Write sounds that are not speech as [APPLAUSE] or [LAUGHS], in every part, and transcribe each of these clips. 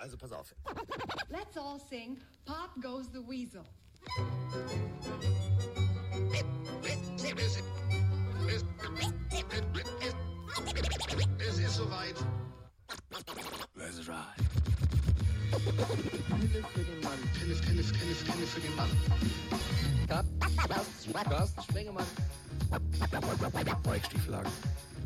Also pass auf. Let's all sing Pop Goes the Weasel. Es ist soweit. Let's ride. Pille für den Mann. Pille, Pille, Pille, Pille für den Mann. Carsten Spengemann. Bike-Stieflagen. Ist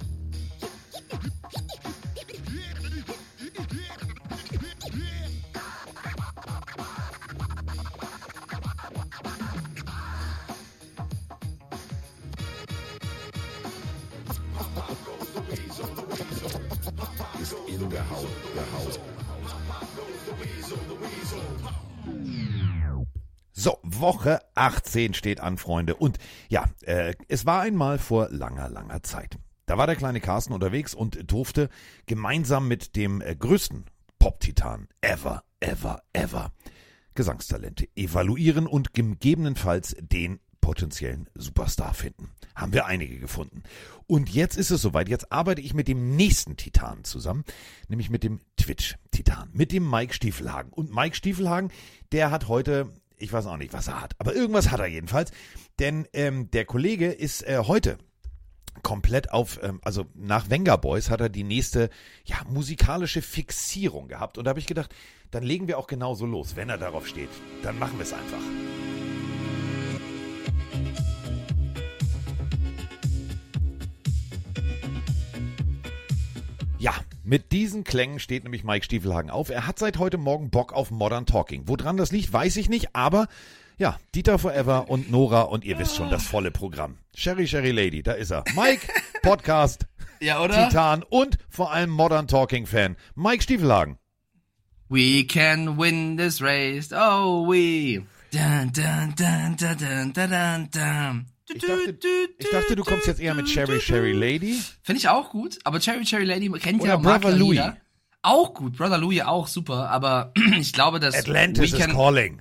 Woche 18 steht an, Freunde. Und ja, äh, es war einmal vor langer, langer Zeit. Da war der kleine Carsten unterwegs und durfte gemeinsam mit dem äh, größten Pop-Titan ever, ever, ever Gesangstalente evaluieren und gegebenenfalls den potenziellen Superstar finden. Haben wir einige gefunden. Und jetzt ist es soweit. Jetzt arbeite ich mit dem nächsten Titan zusammen, nämlich mit dem Twitch-Titan, mit dem Mike Stiefelhagen. Und Mike Stiefelhagen, der hat heute, ich weiß auch nicht, was er hat, aber irgendwas hat er jedenfalls. Denn ähm, der Kollege ist äh, heute komplett auf, ähm, also nach Wenger Boys hat er die nächste, ja, musikalische Fixierung gehabt. Und da habe ich gedacht, dann legen wir auch genauso los. Wenn er darauf steht, dann machen wir es einfach. Ja, mit diesen Klängen steht nämlich Mike Stiefelhagen auf. Er hat seit heute Morgen Bock auf Modern Talking. Woran das liegt, weiß ich nicht, aber ja, Dieter Forever und Nora und ihr wisst schon, das volle Programm. Sherry, Sherry Lady, da ist er. Mike, [LAUGHS] Podcast, Ja, oder? Titan und vor allem Modern Talking Fan. Mike Stiefelhagen. We can win this race. Oh, we. Dun, dun, dun, dun, dun, dun, dun, dun. Ich dachte, ich dachte, du kommst jetzt eher mit Sherry, Sherry Lady. Finde ich auch gut, aber Cherry Cherry Lady kennt Oder ja Brother jeder. Auch gut, Brother Louis auch super, aber [CLEARS THROAT] ich glaube, dass Atlantis We is calling.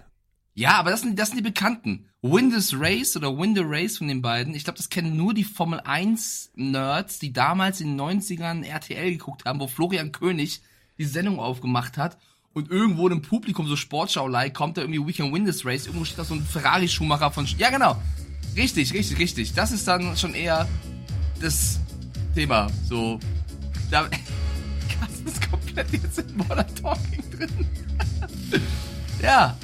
Ja, aber das sind, das sind die Bekannten. Win this Race oder Win the Race von den beiden. Ich glaube, das kennen nur die Formel 1 Nerds, die damals in den 90ern RTL geguckt haben, wo Florian König die Sendung aufgemacht hat. Und irgendwo im Publikum, so Sportschau-like, kommt da irgendwie We can win this race. Irgendwo steht da so ein Ferrari-Schuhmacher von... Sch ja, genau. Richtig, richtig, richtig. Das ist dann schon eher das Thema. So, da... [LAUGHS] Carsten ist komplett jetzt in Modern Talking drin. [LAUGHS] ja.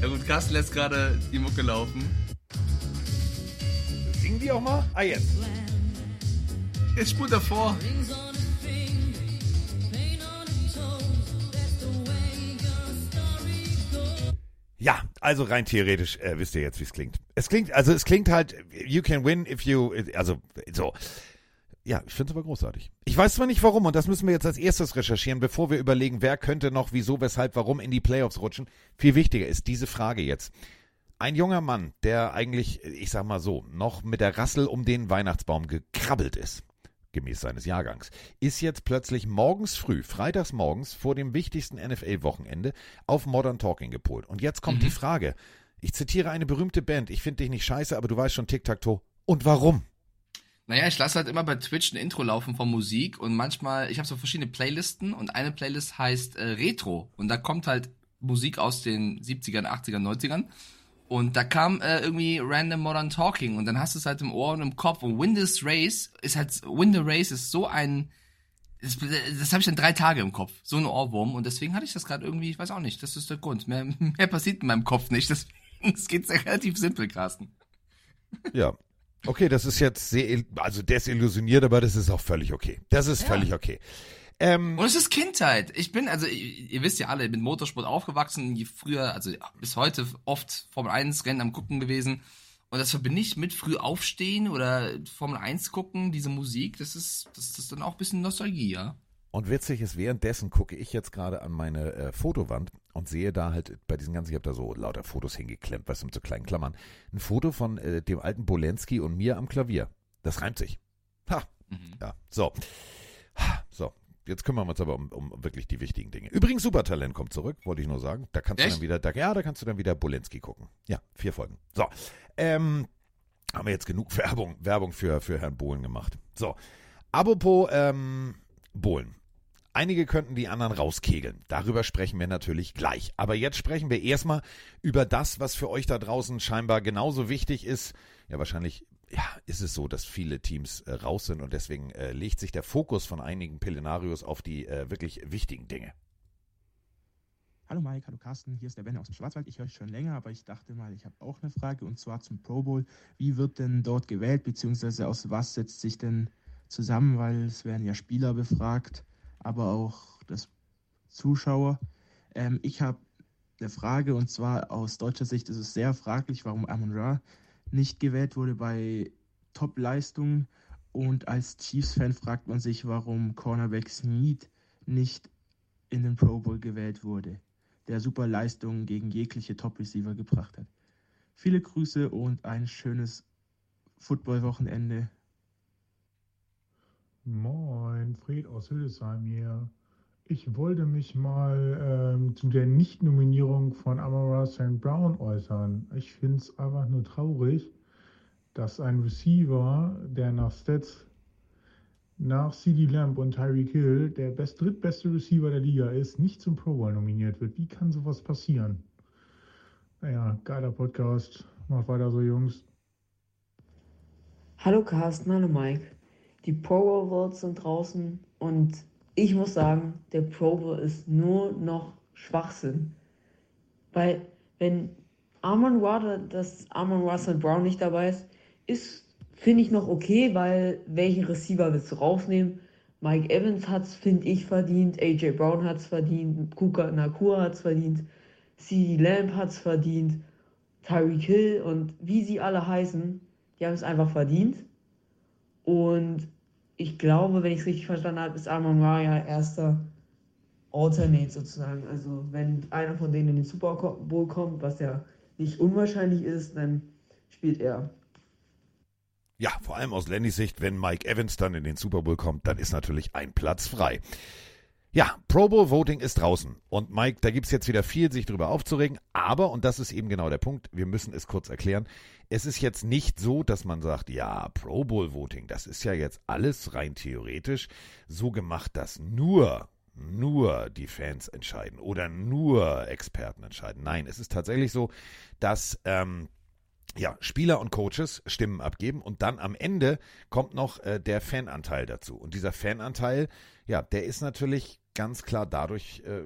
Ja gut, Carsten lässt gerade die Mucke laufen. Singen die auch mal? Ah, jetzt. Jetzt spult er vor. Ja, also rein theoretisch äh, wisst ihr jetzt, wie es klingt. Es klingt, also es klingt halt, you can win if you, also so. Ja, ich finde es aber großartig. Ich weiß zwar nicht warum, und das müssen wir jetzt als erstes recherchieren, bevor wir überlegen, wer könnte noch, wieso, weshalb, warum in die Playoffs rutschen. Viel wichtiger ist diese Frage jetzt. Ein junger Mann, der eigentlich, ich sag mal so, noch mit der Rassel um den Weihnachtsbaum gekrabbelt ist, gemäß seines Jahrgangs, ist jetzt plötzlich morgens früh, freitags morgens, vor dem wichtigsten NFL-Wochenende auf Modern Talking gepolt. Und jetzt kommt die Frage. Ich zitiere eine berühmte Band. Ich finde dich nicht scheiße, aber du weißt schon Tic-Tac-Toe. Und warum? Naja, ich lasse halt immer bei Twitch ein Intro laufen von Musik und manchmal, ich habe so verschiedene Playlisten und eine Playlist heißt äh, Retro und da kommt halt Musik aus den 70ern, 80ern, 90ern und da kam äh, irgendwie Random Modern Talking und dann hast du es halt im Ohr und im Kopf und Win This Race ist halt, Win the Race ist so ein, das, das habe ich dann drei Tage im Kopf, so ein Ohrwurm und deswegen hatte ich das gerade irgendwie, ich weiß auch nicht, das ist der Grund, mehr, [LAUGHS] mehr passiert in meinem Kopf nicht, deswegen, [LAUGHS] es geht sehr relativ simpel, Carsten. Ja. Okay, das ist jetzt sehr, also desillusioniert, aber das ist auch völlig okay. Das ist Ja. völlig okay. Ähm, Und es ist Kindheit. Ich bin, also ihr, ihr wisst ja alle, mit Motorsport aufgewachsen, je früher, also bis heute oft Formel 1 Rennen am gucken gewesen. Und das verbinde ich mit früh aufstehen oder Formel 1 gucken, diese Musik, das ist, das ist dann auch ein bisschen Nostalgie, ja. Und witzig ist, währenddessen gucke ich jetzt gerade an meine äh, Fotowand und sehe da halt bei diesen ganzen, ich habe da so lauter Fotos hingeklemmt, was mit so kleinen Klammern, ein Foto von äh, dem alten Bolensky und mir am Klavier. Das reimt sich. Ha. Ja, so. Ha, So, jetzt kümmern wir uns aber um, um wirklich die wichtigen Dinge. Übrigens, Supertalent kommt zurück, wollte ich nur sagen. Da kannst du Echt? dann wieder, da, ja, da kannst du dann wieder Bolensky gucken. Ja, vier Folgen. So, ähm, haben wir jetzt genug [LAUGHS] Werbung, Werbung für, für Herrn Bohlen gemacht. So, Apropos ähm, Bohlen. Einige könnten die anderen rauskegeln. Darüber sprechen wir natürlich gleich. Aber jetzt sprechen wir erstmal über das, was für euch da draußen scheinbar genauso wichtig ist. Ja, wahrscheinlich ja, ist es so, dass viele Teams äh, raus sind und deswegen äh, legt sich der Fokus von einigen Pelenarios auf die äh, wirklich wichtigen Dinge. Hallo Mike, hallo Carsten, hier ist der Ben aus dem Schwarzwald. Ich höre euch schon länger, aber ich dachte mal, ich habe auch eine Frage und zwar zum Pro Bowl. Wie wird denn dort gewählt, beziehungsweise aus was setzt sich denn zusammen, weil es werden ja Spieler befragt, aber auch das Zuschauer. Ähm, ich habe eine Frage und zwar aus deutscher Sicht ist es sehr fraglich, warum Amon Ra nicht gewählt wurde bei Top-Leistungen und als Chiefs-Fan fragt man sich, warum Cornerback Snead nicht in den Pro Bowl gewählt wurde der super Leistungen gegen jegliche Top-Receiver gebracht hat. Viele Grüße und ein schönes Football-Wochenende. Moin, Fred aus Hildesheim hier. Ich wollte mich mal ähm, zu der Nicht-Nominierung von Amara St. Brown äußern. Ich finde es einfach nur traurig, dass ein Receiver, der nach Stats nach CD Lamb und Tyreek Hill der best, drittbeste Receiver der Liga ist, nicht zum Pro Bowl nominiert wird. Wie kann sowas passieren? Naja, geiler Podcast. Macht weiter so, Jungs. Hallo Carsten, hallo Mike. Die Pro Bowl Votes sind draußen und ich muss sagen, der Pro Bowl ist nur noch Schwachsinn. Weil, wenn Armand Water, dass Armand Russell Brown nicht dabei ist, ist Finde ich noch okay, weil welchen Receiver willst du rausnehmen? Mike Evans hat es, finde ich, verdient. AJ Brown hat es verdient. Kuka Nakua hat es verdient. CD Lamb es verdient. Tyreek Hill und wie sie alle heißen, die haben es einfach verdient. Und ich glaube, wenn ich es richtig verstanden habe, ist Armand Raya erster Alternate sozusagen. Also wenn einer von denen in den Super Bowl kommt, was ja nicht unwahrscheinlich ist, dann spielt er. Ja, vor allem aus Lennys Sicht, wenn Mike Evans dann in den Super Bowl kommt, dann ist natürlich ein Platz frei. Ja, Pro Bowl Voting ist draußen. Und Mike, da gibt's jetzt wieder viel, sich drüber aufzuregen. Aber, und das ist eben genau der Punkt, wir müssen es kurz erklären, es ist jetzt nicht so, dass man sagt, ja, Pro Bowl Voting, das ist ja jetzt alles rein theoretisch so gemacht, dass nur nur die Fans entscheiden oder nur Experten entscheiden. Nein, es ist tatsächlich so, dass ähm, ja, Spieler und Coaches Stimmen abgeben und dann am Ende kommt noch äh, der Fananteil dazu. Und dieser Fananteil, ja, der ist natürlich ganz klar dadurch äh,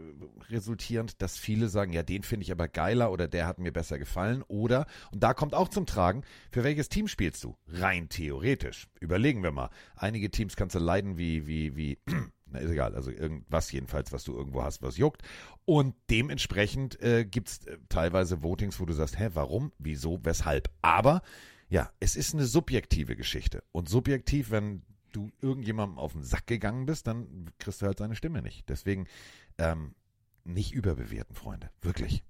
resultierend, dass viele sagen, ja, den finde ich aber geiler oder der hat mir besser gefallen oder, und da kommt auch zum Tragen, für welches Team spielst du? Rein theoretisch. Überlegen wir mal. Einige Teams kannst du leiden wie, wie, wie [CLEARS THROAT] na, ist egal, also irgendwas jedenfalls, was du irgendwo hast, was juckt. Und dementsprechend äh, gibt es äh, teilweise Votings, wo du sagst, hä, warum, wieso, weshalb. Aber ja, es ist eine subjektive Geschichte. Und subjektiv, wenn du irgendjemandem auf den Sack gegangen bist, dann kriegst du halt seine Stimme nicht. Deswegen ähm, nicht überbewerten, Freunde. Wirklich.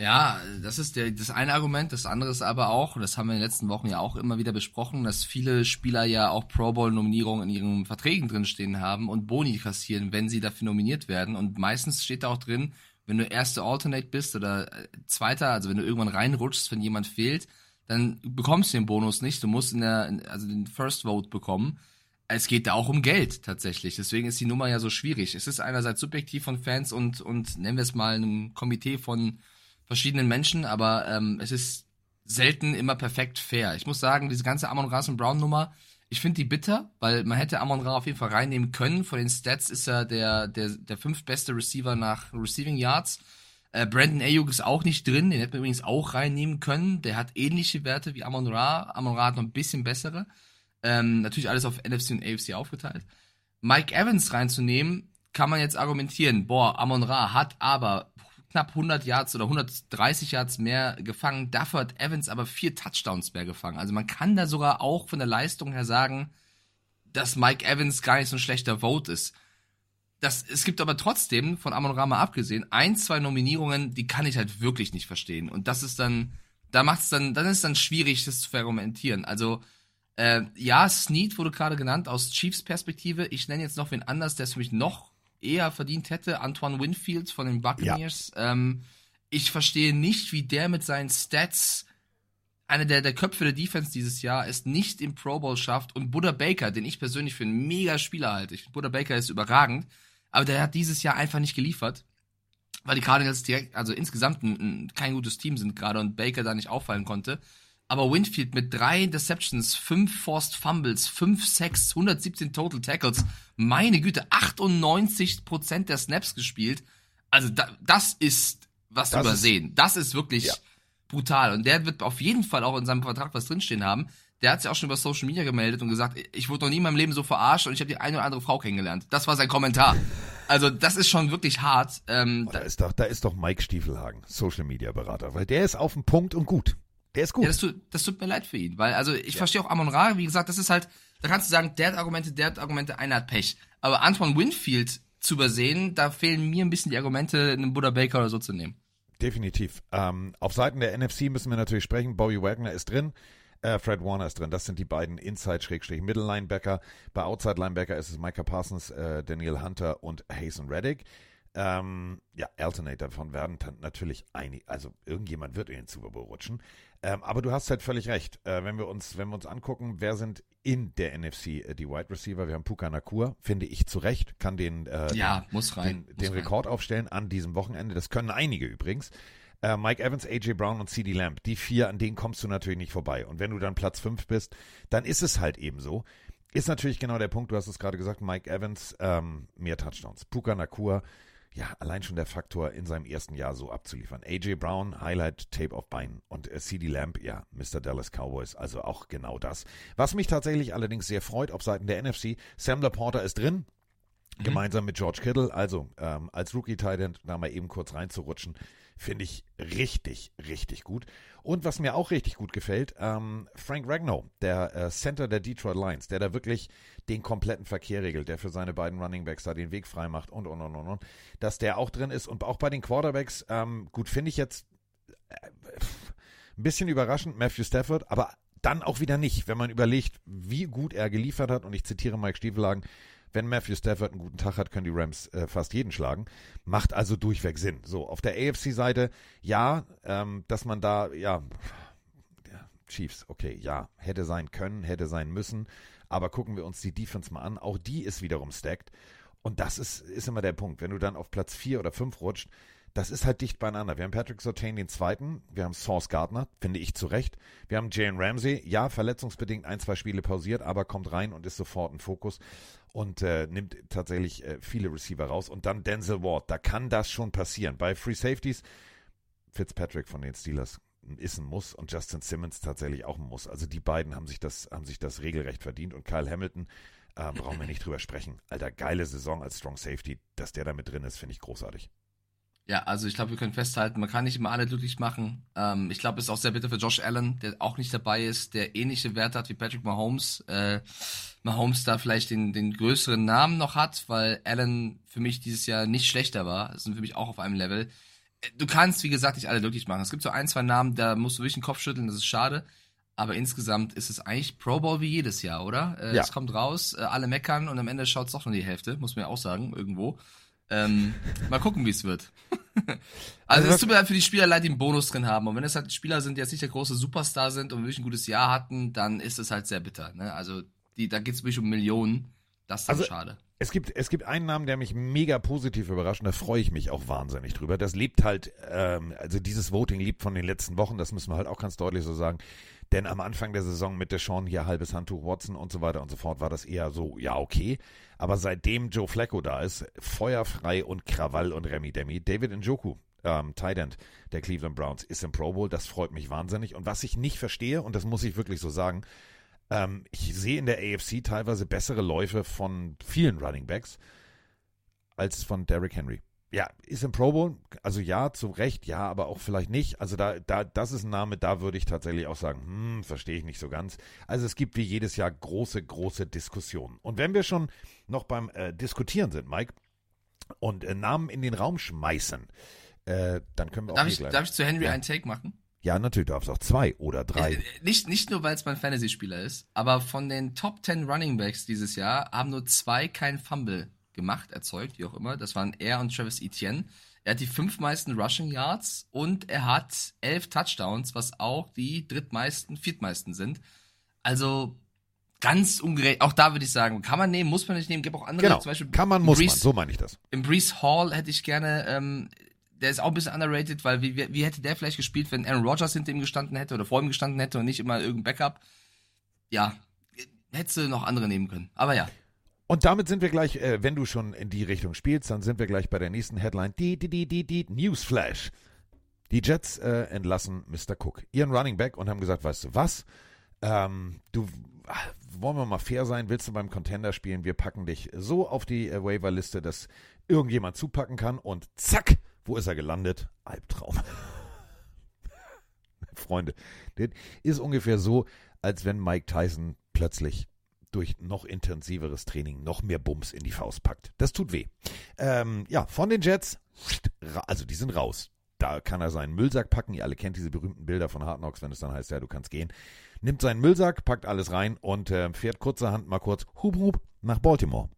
Ja, das ist der, das eine Argument. Das andere ist aber auch, und das haben wir in den letzten Wochen ja auch immer wieder besprochen, dass viele Spieler ja auch Pro Bowl-Nominierungen in ihren Verträgen drinstehen haben und Boni kassieren, wenn sie dafür nominiert werden. Und meistens steht da auch drin, wenn du erste Alternate bist oder äh, zweiter, also wenn du irgendwann reinrutschst, wenn jemand fehlt, dann bekommst du den Bonus nicht. Du musst in der, also den First Vote bekommen. Es geht da auch um Geld tatsächlich. Deswegen ist die Nummer ja so schwierig. Es ist einerseits subjektiv von Fans und, und nennen wir es mal einem Komitee von verschiedenen Menschen, aber ähm, es ist selten immer perfekt fair. Ich muss sagen, diese ganze Amon Ra und Brown Nummer, ich finde die bitter, weil man hätte Amon Ra auf jeden Fall reinnehmen können. Von den Stats ist er der, der, der fünftbeste Receiver nach Receiving Yards. Äh, Brandon Ayuk ist auch nicht drin, den hätte man übrigens auch reinnehmen können. Der hat ähnliche Werte wie Amon Ra. Amon Ra hat noch ein bisschen bessere. Ähm, natürlich alles auf NFC und AFC aufgeteilt. Mike Evans reinzunehmen, kann man jetzt argumentieren, boah, Amon Ra hat aber knapp 100 Yards oder 130 Yards mehr gefangen. Dafür hat Evans aber vier Touchdowns mehr gefangen. Also man kann da sogar auch von der Leistung her sagen, dass Mike Evans gar nicht so ein schlechter Vote ist. Das, es gibt aber trotzdem, von Amon Rama abgesehen, ein, zwei Nominierungen, die kann ich halt wirklich nicht verstehen. Und das ist dann, da macht es dann, dann ist dann schwierig, das zu verargumentieren. Also, äh, ja, Snead wurde gerade genannt aus Chiefs Perspektive. Ich nenne jetzt noch wen anders, der ist für mich noch eher verdient hätte, Antoine Winfield von den Buccaneers. Ja. Ähm, ich verstehe nicht, wie der mit seinen Stats einer der, der Köpfe der Defense dieses Jahr es nicht im Pro Bowl schafft und Buddha Baker, den ich persönlich für einen mega Spieler halte. Ich finde, Buddha Baker ist überragend, aber der hat dieses Jahr einfach nicht geliefert, weil die Cardinals direkt, also insgesamt ein, ein, kein gutes Team sind gerade und Baker da nicht auffallen konnte. Aber Winfield mit drei Interceptions, fünf Forced Fumbles, fünf Sacks, 117 Total Tackles, meine Güte, 98% der Snaps gespielt. Also da, das ist was Das ist- übersehen. das ist wirklich Ja. brutal. Und der wird auf jeden Fall auch in seinem Vertrag was drinstehen haben. Der hat sich auch schon über Social Media gemeldet und gesagt, ich wurde noch nie in meinem Leben so verarscht und ich habe die eine oder andere Frau kennengelernt. Das war sein Kommentar. Also das ist schon wirklich hart. Ähm, Oh, da ist doch, da ist doch Mike Stiefelhagen, Social Media Berater, weil der ist auf dem Punkt und gut. Der ist gut. Ja, das tut, das tut mir leid für ihn, weil also ich verstehe auch Amon Ra, wie gesagt, das ist halt, da kannst du sagen, der hat Argumente, der hat Argumente, einer hat Pech. Aber Antoine Winfield zu übersehen, da fehlen mir ein bisschen die Argumente, einen Buddha Baker oder so zu nehmen. Definitiv. Ähm, auf Seiten der NFC müssen wir natürlich sprechen. Bobby Wagner ist drin. Äh, Fred Warner ist drin. Das sind die beiden Inside-Middle-Linebacker. Bei Outside-Linebacker ist es Micah Parsons, äh, Daniel Hunter und Hazen Reddick. Ähm, ja, Alternate davon werden natürlich einig, also irgendjemand wird in den Super Bowl rutschen. Ähm, aber du hast halt völlig recht. Äh, wenn wir uns, wenn wir uns angucken, wer sind in der NFC äh, die Wide Receiver? Wir haben Puka Nakur, finde ich zu Recht, kann den, äh, Ja, muss rein. den, muss den rein. Rekord aufstellen an diesem Wochenende. Das können einige übrigens. Äh, Mike Evans, AJ Brown und CD Lamb. Die vier, an denen kommst du natürlich nicht vorbei. Und wenn du dann Platz fünf bist, dann ist es halt eben so. Ist natürlich genau der Punkt, du hast es gerade gesagt, Mike Evans, ähm, mehr Touchdowns. Puka Nakur, ja, allein schon der Faktor, in seinem ersten Jahr so abzuliefern. AJ Brown, Highlight, Tape of Bein. Und äh, CD Lamb, ja, Mr. Dallas Cowboys, also auch genau das. Was mich tatsächlich allerdings sehr freut auf Seiten der NFC, Sam Laporta ist drin, gemeinsam mit George Kittle. Also ähm, als Rookie-Titan da mal eben kurz reinzurutschen, finde ich richtig, richtig gut. Und was mir auch richtig gut gefällt, ähm, Frank Ragnow, der äh, Center der Detroit Lions, der da wirklich den kompletten Verkehr regelt, der für seine beiden Running Backs da den Weg frei macht und, und, und, und, und, dass der auch drin ist. Und auch bei den Quarterbacks, ähm, gut, finde ich jetzt äh, ein bisschen überraschend, Matthew Stafford, aber dann auch wieder nicht, wenn man überlegt, wie gut er geliefert hat. Und ich zitiere Mike Stiefelhagen, wenn Matthew Stafford einen guten Tag hat, können die Rams äh, fast jeden schlagen. Macht also durchweg Sinn. So, auf der AFC-Seite, ja, ähm, dass man da, ja, Chiefs, okay, ja, hätte sein können, hätte sein müssen. Aber gucken wir uns die Defense mal an. Auch die ist wiederum stacked. Und das ist, ist immer der Punkt. Wenn du dann auf Platz 4 oder 5 rutscht, das ist halt dicht beieinander. Wir haben Patrick Sertain den zweiten, wir haben Sauce Gardner, finde ich zu Recht. Wir haben Jalen Ramsey, ja, verletzungsbedingt ein, zwei Spiele pausiert, aber kommt rein und ist sofort ein Fokus und äh, nimmt tatsächlich äh, viele Receiver raus. Und dann Denzel Ward, da kann das schon passieren. Bei Free Safeties, Fitzpatrick von den Steelers ist ein Muss und Justin Simmons tatsächlich auch ein Muss. Also die beiden haben sich das, haben sich das regelrecht verdient und Kyle Hamilton, äh, brauchen wir nicht drüber sprechen. Alter, geile Saison als Strong Safety, dass der da mit drin ist, finde ich großartig. Ja, also ich glaube, wir können festhalten, man kann nicht immer alle glücklich machen. Ähm, ich glaube, es ist auch sehr bitter für Josh Allen, der auch nicht dabei ist, der ähnliche Werte hat wie Patrick Mahomes. Äh, Mahomes da vielleicht den, den größeren Namen noch hat, weil Allen für mich dieses Jahr nicht schlechter war. Das sind für mich auch auf einem Level. Äh, Du kannst, wie gesagt, nicht alle glücklich machen. Es gibt so ein, zwei Namen, da musst du wirklich den Kopf schütteln, das ist schade. Aber insgesamt ist es eigentlich Pro Bowl wie jedes Jahr, oder? Äh, Ja. Es kommt raus, äh, alle meckern und am Ende schaut's doch nur die Hälfte, muss man ja auch sagen, irgendwo. Ähm, mal gucken, wie es wird. [LAUGHS] also was- es tut mir leid für die Spieler leid, die einen Bonus drin haben. Und wenn es halt Spieler sind, die jetzt nicht der große Superstar sind und wirklich ein gutes Jahr hatten, dann ist es halt sehr bitter. Ne? Also die, da geht's wirklich um Millionen. Das ist Also- schade. Es gibt, es gibt einen Namen, der mich mega positiv überrascht und da freue ich mich auch wahnsinnig drüber. Das lebt halt, ähm, also dieses Voting lebt von den letzten Wochen, das müssen wir halt auch ganz deutlich so sagen. Denn am Anfang der Saison mit Deshaun hier halbes Handtuch Watson und so weiter und so fort war das eher so, ja, okay. Aber seitdem Joe Flacco da ist, feuerfrei und Krawall und Remi Demi, David Njoku, ähm, Tight End der Cleveland Browns, ist im Pro Bowl. Das freut mich wahnsinnig. Und was ich nicht verstehe, und das muss ich wirklich so sagen, ähm, ich sehe in der AFC teilweise bessere Läufe von vielen Running Backs als von Derrick Henry. Ja, ist im Pro Bowl, also ja, zu Recht, ja, aber auch vielleicht nicht. Also da, da, das ist ein Name, da würde ich tatsächlich auch sagen, hm, verstehe ich nicht so ganz. Also es gibt wie jedes Jahr große, große Diskussionen. Und wenn wir schon noch beim äh, Diskutieren sind, Mike, und äh, Namen in den Raum schmeißen, äh, dann können wir auch Darf hier ich, darf ich zu Henry Ja. einen Take machen? Ja, natürlich, du darfst auch zwei oder drei. Äh, Nicht, nicht nur, weil es mein Fantasy-Spieler ist, aber von den Top 10 Running Backs dieses Jahr haben nur zwei kein Fumble gemacht, erzeugt, wie auch immer. Das waren er und Travis Etienne. Er hat die fünf meisten Rushing Yards und er hat elf Touchdowns, was auch die drittmeisten, viertmeisten sind. Also ganz ungerecht. Auch da würde ich sagen, kann man nehmen, muss man nicht nehmen. Gibt auch andere, Genau. zum Beispiel Kann man, muss man. Brees- So meine ich das. im Brees Hall hätte ich gerne, ähm, der ist auch ein bisschen underrated, weil wie, wie wie hätte der vielleicht gespielt, wenn Aaron Rodgers hinter ihm gestanden hätte oder vor ihm gestanden hätte und nicht immer irgendein Backup? Ja, hättest du noch andere nehmen können. Aber ja, Und damit sind wir gleich, äh, wenn du schon in die Richtung spielst, dann sind wir gleich bei der nächsten Headline. Die, die, die, die, die Newsflash. Die Jets äh, entlassen Mr. Cook, ihren Running Back, und haben gesagt, weißt du was? Ähm, du ah, wollen wir mal fair sein, willst du beim Contender spielen? Wir packen dich so auf die äh, Waiverliste, dass irgendjemand zupacken kann und zack, wo ist er gelandet? Albtraum. [LAUGHS] Freunde, das ist ungefähr so, als wenn Mike Tyson plötzlich durch noch intensiveres Training noch mehr Bums in die Faust packt. Das tut weh. Ähm, ja, von den Jets, also die sind raus. Da kann er seinen Müllsack packen. Ihr alle kennt diese berühmten Bilder von Hard Knocks, wenn es dann heißt, ja, du kannst gehen. Nimmt seinen Müllsack, packt alles rein und äh, fährt kurzerhand mal kurz hub hub nach Baltimore.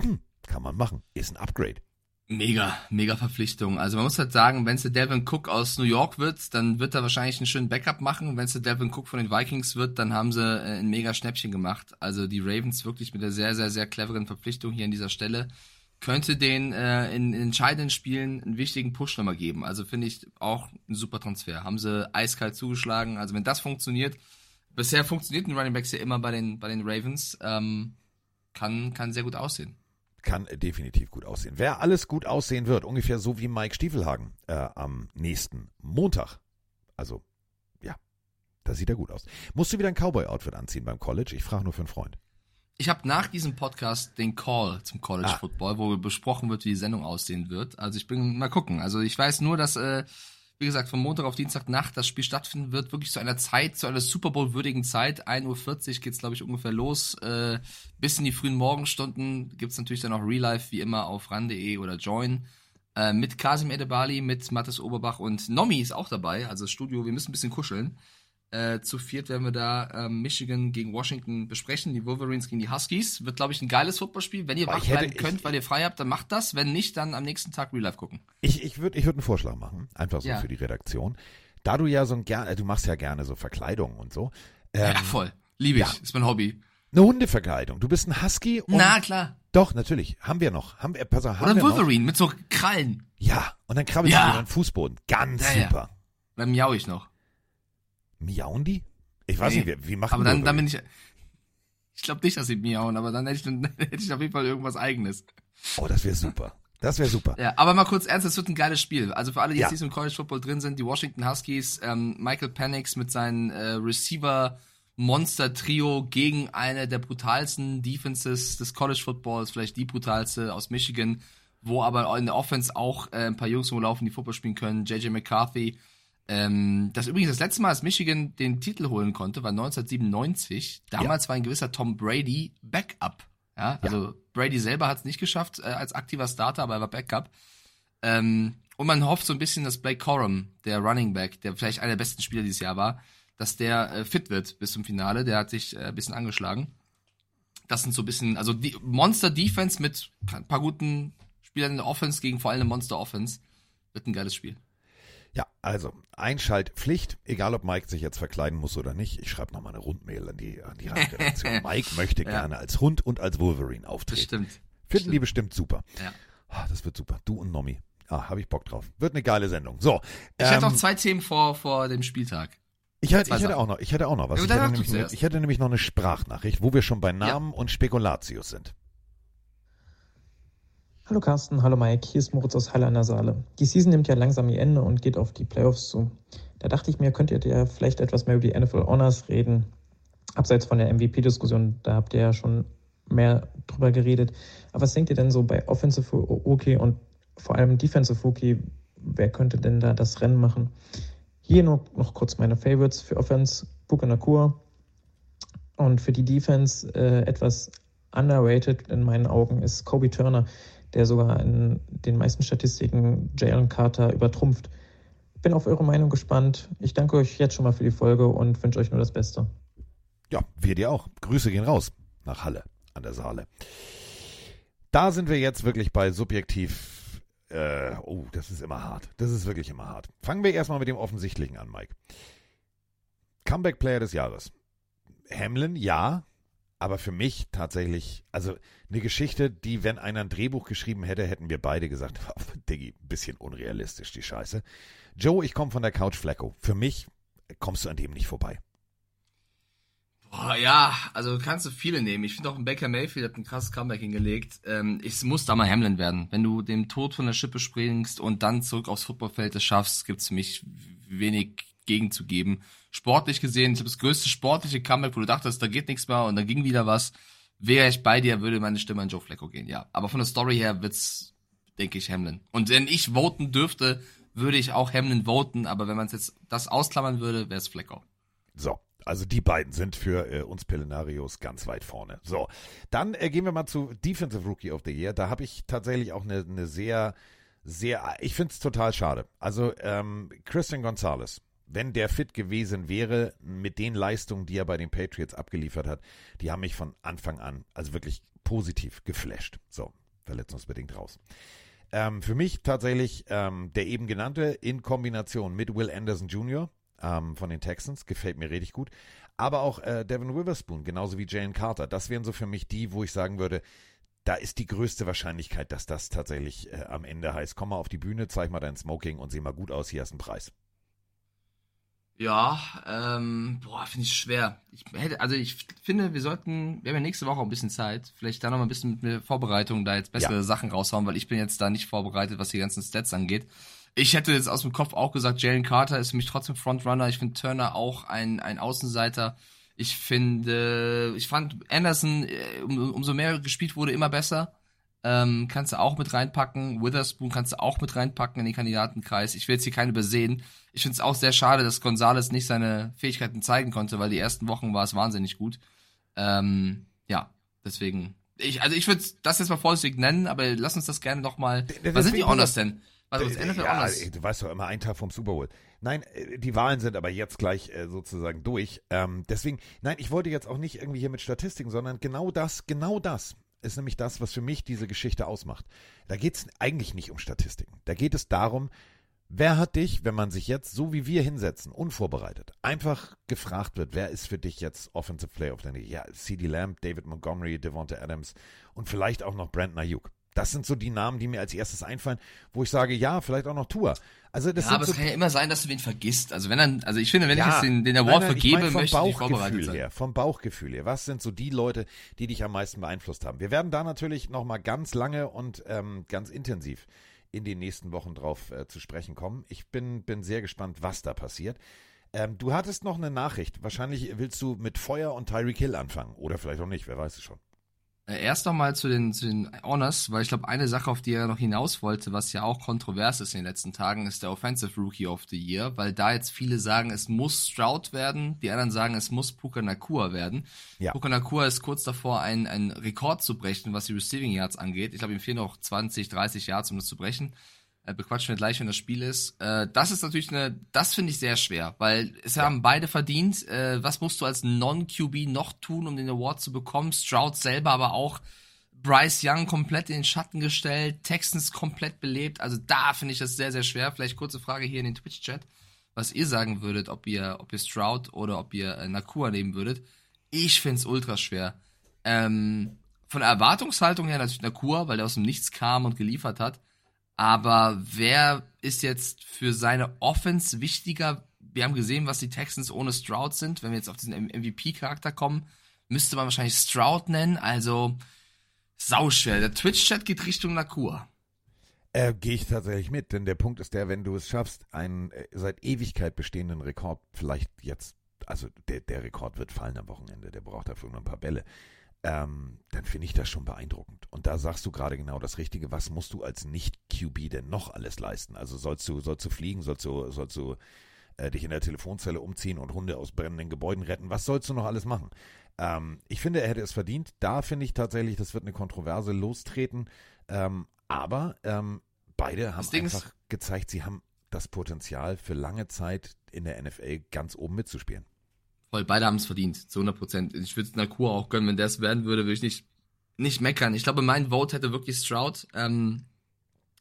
Hm, kann man machen. Ist ein Upgrade. Mega, mega Verpflichtung. Also man muss halt sagen, wenn es der Delvin Cook aus New York wird, dann wird er wahrscheinlich einen schönen Backup machen. Wenn es der Delvin Cook von den Vikings wird, dann haben sie äh, ein mega Schnäppchen gemacht. Also die Ravens wirklich mit der sehr, sehr, sehr cleveren Verpflichtung hier an dieser Stelle könnte den äh, in, in entscheidenden Spielen einen wichtigen Push nochmal geben. Also finde ich auch ein super Transfer. Haben sie eiskalt zugeschlagen. Also wenn das funktioniert, bisher funktioniert ein Running Backs ja immer bei den, bei den Ravens, ähm, kann, kann sehr gut aussehen. Kann definitiv gut aussehen. Wer alles gut aussehen wird, ungefähr so wie Mike Stiefelhagen äh, am nächsten Montag. Also, ja, da sieht er gut aus. Musst du wieder ein Cowboy-Outfit anziehen beim College? Ich frage nur für einen Freund. Ich habe nach diesem Podcast den Call zum College Ah. Football, wo besprochen wird, wie die Sendung aussehen wird. Also ich bin mal gucken. Also ich weiß nur, dass, äh, wie gesagt, von Montag auf Dienstagnacht das Spiel stattfinden wird, wirklich zu einer Zeit, zu einer Super Bowl würdigen Zeit. 1.40 Uhr geht's, glaube ich, ungefähr los. Äh, bis in die frühen Morgenstunden gibt's natürlich dann auch Real Life, wie immer, auf ran.de oder Join. Äh, mit Kasim Edebali, mit Mathis Oberbach und Nomi ist auch dabei. Also das Studio, wir müssen ein bisschen kuscheln. Äh, zu viert werden wir da ähm, Michigan gegen Washington besprechen, die Wolverines gegen die Huskies. Wird, glaube ich, ein geiles Footballspiel. Wenn ihr wach ich bleiben ich- könnt, weil ihr frei habt, dann macht das. Wenn nicht, dann am nächsten Tag Real Life gucken. Ich, ich würde ich würd einen Vorschlag machen, einfach so Ja. für die Redaktion. Da du ja so ein gerne, du machst ja gerne so Verkleidung und so. Ähm, ja, voll. Liebe ich. ja. Ist mein Hobby. Eine Hundeverkleidung. Du bist ein Husky und Na, klar. doch, natürlich. Haben wir noch. Haben wir, pass auf, haben Oder ein wir noch? Wolverine mit so Krallen. Ja, und dann krabbelst Ja. du über den Fußboden. Ganz ja. super. Dann miau ich noch. Miauen die? Ich weiß Nee. nicht, wie, wie machen Aber dann, dann bin ich. Ich glaube nicht, dass sie miauen, aber dann hätte ich, dann [LAUGHS] hätte ich auf jeden Fall irgendwas eigenes. Oh, das wäre super. Das wäre super. Ja, aber mal kurz ernst, es wird ein geiles Spiel. Also für alle, die Ja. jetzt nicht im College Football drin sind, die Washington Huskies, ähm, Michael Penix mit seinem äh, Receiver Monster Trio gegen eine der brutalsten Defenses des College Footballs, vielleicht die brutalste aus Michigan, wo aber in der Offense auch äh, ein paar Jungs rumlaufen, die Football spielen können. JJ McCarthy. Ähm, das übrigens das letzte Mal, als Michigan den Titel holen konnte, war 1997. Damals war ein gewisser Tom Brady Backup. Ja, also Brady selber hat es nicht geschafft äh, als aktiver Starter, aber er war Backup. Ähm, und man hofft so ein bisschen, dass Blake Corum, der Running Back, der vielleicht einer der besten Spieler dieses Jahr war, dass der äh, fit wird bis zum Finale. Der hat sich äh, ein bisschen angeschlagen. Das sind so ein bisschen, also die Monster Defense mit ein paar guten Spielern in der Offense gegen vor allem eine Monster Offense. Wird ein geiles Spiel. Ja, also Einschaltpflicht, egal ob Mike sich jetzt verkleiden muss oder nicht. Ich schreibe nochmal eine Rundmail an die, an die Redaktion. [LAUGHS] Mike möchte Ja. gerne als Hund und als Wolverine auftreten. stimmt. Finden die bestimmt super. Ja. Ah, das wird super. Du und Nomi. Ah, habe ich Bock drauf. Wird eine geile Sendung. So. Ich hätte ähm, noch zwei Themen vor, vor dem Spieltag. ich, hätte, ich hätte auch noch, ich hätte auch noch was. Ja, Ich hätte, nämlich, ich hätte nämlich noch eine Sprachnachricht, wo wir schon bei Namen und Spekulatius sind. Hallo Carsten, hallo Mike, hier ist Moritz aus Halle an der Saale. Die Season nimmt ja langsam ihr Ende und geht auf die Playoffs zu. Da dachte ich mir, könnt ihr ja vielleicht etwas mehr über die NFL Honors reden. Abseits von der MVP-Diskussion, da habt ihr ja schon mehr drüber geredet. Aber was denkt ihr denn so bei Offensive Rookie und vor allem Defensive Rookie? Wer könnte denn da das Rennen machen? Hier nur noch kurz meine Favorites für Offense, Puka Nakur. Und für die Defense äh, etwas underrated in meinen Augen ist Kobe Turner der sogar in den meisten Statistiken Jalen Carter übertrumpft. Bin auf eure Meinung gespannt. Ich danke euch jetzt schon mal für die Folge und wünsche euch nur das Beste. Ja, wir dir auch. Grüße gehen raus nach Halle an der Saale. Da sind wir jetzt wirklich bei subjektiv Äh, oh, das ist immer hart. Das ist wirklich immer hart. Fangen wir erstmal mit dem Offensichtlichen an, Mike. Comeback Player des Jahres. Hamlin, ja, aber für mich tatsächlich, also eine Geschichte, die, wenn einer ein Drehbuch geschrieben hätte, hätten wir beide gesagt, [LAUGHS] Diggi, bisschen unrealistisch, die Scheiße. Joe, ich komme von der Couch Flacco. Für mich kommst du an dem nicht vorbei. Boah, ja, also kannst du viele nehmen. Ich finde auch ein Baker Mayfield hat ein krasses Comeback hingelegt. Ähm, es muss da mal Hamlin werden. Wenn du dem Tod von der Schippe springst und dann zurück aufs Footballfeld das schaffst, gibt's für mich wenig gegenzugeben. Sportlich gesehen, ich habe das größte sportliche Comeback, wo du dachtest, da geht nichts mehr und dann ging wieder was. Wäre ich bei dir, würde meine Stimme an Joe Flacco gehen, ja. Aber von der Story her wird's, denke ich, Hamlin. Und wenn ich voten dürfte, würde ich auch Hamlin voten, aber wenn man jetzt das ausklammern würde, wäre es Flacco. So, also die beiden sind für äh, uns Pelenarios ganz weit vorne. So, dann äh, gehen wir mal zu Defensive Rookie of the Year. Da habe ich tatsächlich auch eine ne sehr, sehr, ich finde es total schade. Also ähm, Christian Gonzalez, wenn der fit gewesen wäre mit den Leistungen, die er bei den Patriots abgeliefert hat, die haben mich von Anfang an also wirklich positiv geflasht. So, verletzungsbedingt raus. Ähm, für mich tatsächlich ähm, der eben genannte in Kombination mit Will Anderson Jr ähm, von den Texans. Gefällt mir richtig gut. Aber auch äh, Devin Witherspoon, genauso wie Jalen Carter. Das wären so für mich die, wo ich sagen würde, da ist die größte Wahrscheinlichkeit, dass das tatsächlich äh, am Ende heißt, komm mal auf die Bühne, zeig mal dein Smoking und sieh mal gut aus, hier hast einen Preis. Ja, ähm, boah, finde ich schwer. Ich hätte, also ich finde, wir sollten, wir haben ja nächste Woche ein bisschen Zeit, vielleicht da noch mal ein bisschen mit mir Vorbereitung da jetzt bessere ja. Sachen raushauen, weil ich bin jetzt da nicht vorbereitet, was die ganzen Stats angeht. Ich hätte jetzt aus dem Kopf auch gesagt, Jalen Carter ist für mich trotzdem Frontrunner. Ich finde Turner auch ein, ein Außenseiter. Ich finde, ich fand Anderson, äh, um, umso mehr gespielt wurde, immer besser. Ähm, kannst du auch mit reinpacken. Witherspoon kannst du auch mit reinpacken in den Kandidatenkreis. Ich will jetzt hier keinen übersehen. Ich finde es auch sehr schade, dass Gonzales nicht seine Fähigkeiten zeigen konnte, weil die ersten Wochen war es wahnsinnig gut. Ähm, ja, deswegen. Ich, also ich würde das jetzt mal vorsichtig nennen, aber lass uns das gerne noch mal. Was sind die Honors denn? Also das NFL ja, anders. Du weißt doch immer einen Tag vom Super Bowl. Nein, äh, die Wahlen sind aber jetzt gleich äh, sozusagen durch. Ähm, deswegen, nein, ich wollte jetzt auch nicht irgendwie hier mit Statistiken, sondern genau das, genau das ist nämlich das, was für mich diese Geschichte ausmacht. Da geht es eigentlich nicht um Statistiken. Da geht es darum, wer hat dich, wenn man sich jetzt so wie wir hinsetzen, unvorbereitet, einfach gefragt wird, wer ist für dich jetzt Offensive Player of the Year? Ja, CD Lamb, David Montgomery, Devonta Adams und vielleicht auch noch Brandon Ayuk. Das sind so die Namen, die mir als erstes einfallen, wo ich sage, ja, vielleicht auch noch Tour. Also das ja, aber so es kann ja immer sein, dass du wen vergisst. Also wenn dann, also ich finde, wenn ja, ich jetzt den, den Award nein, nein, vergebe, ich mein möchte ich vorbereitet sein. Her, vom Bauchgefühl her. Was sind so die Leute, die dich am meisten beeinflusst haben? Wir werden da natürlich noch mal ganz lange und ähm, ganz intensiv in den nächsten Wochen drauf äh, zu sprechen kommen. Ich bin, bin sehr gespannt, was da passiert. Ähm, du hattest noch eine Nachricht. Wahrscheinlich willst du mit Feuer und Tyreek Hill anfangen. Oder vielleicht auch nicht, wer weiß es schon. Äh, erst nochmal zu den, zu den Honors, weil ich glaube, eine Sache, auf die er noch hinaus wollte, was ja auch kontrovers ist in den letzten Tagen, ist der Offensive Rookie of the Year, weil da jetzt viele sagen, es muss Stroud werden, die anderen sagen, es muss Puka Nakua werden. Ja. Puka Nakua ist kurz davor, einen, einen Rekord zu brechen, was die Receiving Yards angeht. Ich glaube, ihm fehlen noch 20, 30 Yards, um das zu brechen äh, bequatschen wir gleich, wenn das Spiel ist. Äh, das ist natürlich eine, das finde ich sehr schwer, weil es ja. haben beide verdient. Äh, was musst du als Non-QB noch tun, um den Award zu bekommen? Stroud selber, aber auch Bryce Young komplett in den Schatten gestellt, Texans komplett belebt. Also da finde ich das sehr, sehr schwer. Vielleicht kurze Frage hier in den Twitch-Chat, was ihr sagen würdet, ob ihr, ob ihr Stroud oder ob ihr äh, Nakua nehmen würdet. Ich finde es ultra schwer. Ähm, von der Erwartungshaltung her natürlich Nakua, weil der aus dem Nichts kam und geliefert hat. Aber wer ist jetzt für seine Offense wichtiger? Wir haben gesehen, was die Texans ohne Stroud sind. Wenn wir jetzt auf diesen MVP-Charakter kommen, müsste man wahrscheinlich Stroud nennen. Also sauschwer. Der Twitch-Chat geht Richtung Nakur. Äh, Gehe ich tatsächlich mit, denn der Punkt ist der, wenn du es schaffst, einen äh, seit Ewigkeit bestehenden Rekord vielleicht jetzt, also der, der Rekord wird fallen am Wochenende, der braucht dafür nur ein paar Bälle ähm, dann finde ich das schon beeindruckend. Und da sagst du gerade genau das Richtige. Was musst du als Nicht-QB denn noch alles leisten? Also sollst du, sollst du fliegen, sollst du, sollst du äh, dich in der Telefonzelle umziehen und Hunde aus brennenden Gebäuden retten? Was sollst du noch alles machen? Ähm, ich finde, er hätte es verdient. Da finde ich tatsächlich, das wird eine Kontroverse lostreten. Ähm, aber ähm, beide haben einfach gezeigt, sie haben das Potenzial für lange Zeit in der NFL ganz oben mitzuspielen. Voll, beide haben es verdient, zu 100 Prozent. Ich würde es Nakur auch gönnen, wenn der es werden würde, würde ich nicht, nicht meckern. Ich glaube, mein Vote hätte wirklich Stroud. Ähm,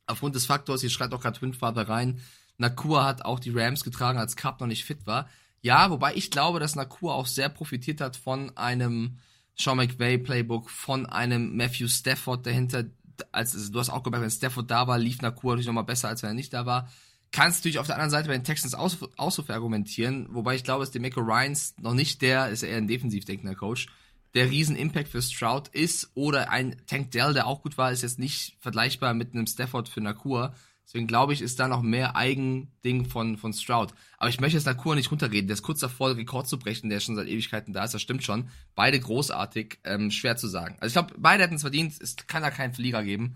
Aufgrund des Faktors, hier schreibt auch gerade Twinfather rein, Nakua hat auch die Rams getragen, als Cup noch nicht fit war. Ja, wobei ich glaube, dass Nakua auch sehr profitiert hat von einem Sean McVay Playbook, von einem Matthew Stafford dahinter. Als also du hast auch gemerkt, wenn Stafford da war, lief Nakua natürlich nochmal besser, als wenn er nicht da war. Kannst natürlich auf der anderen Seite bei den Texans aus, Ausruf argumentieren, wobei ich glaube, dass Demeco Ryans noch nicht der, ist eher ein defensiv denkender Coach, der riesen Impact für Stroud ist oder ein Tank Dell, der auch gut war, ist jetzt nicht vergleichbar mit einem Stafford für Nakua. Deswegen glaube ich, ist da noch mehr Eigending von, von Stroud. Aber ich möchte jetzt Nakua nicht runterreden. Der ist kurz davor, Rekord zu brechen, der schon seit Ewigkeiten da ist. Das stimmt schon. Beide großartig, ähm, schwer zu sagen. Also ich glaube, beide hätten es verdient. Es kann da keinen Verlierer geben.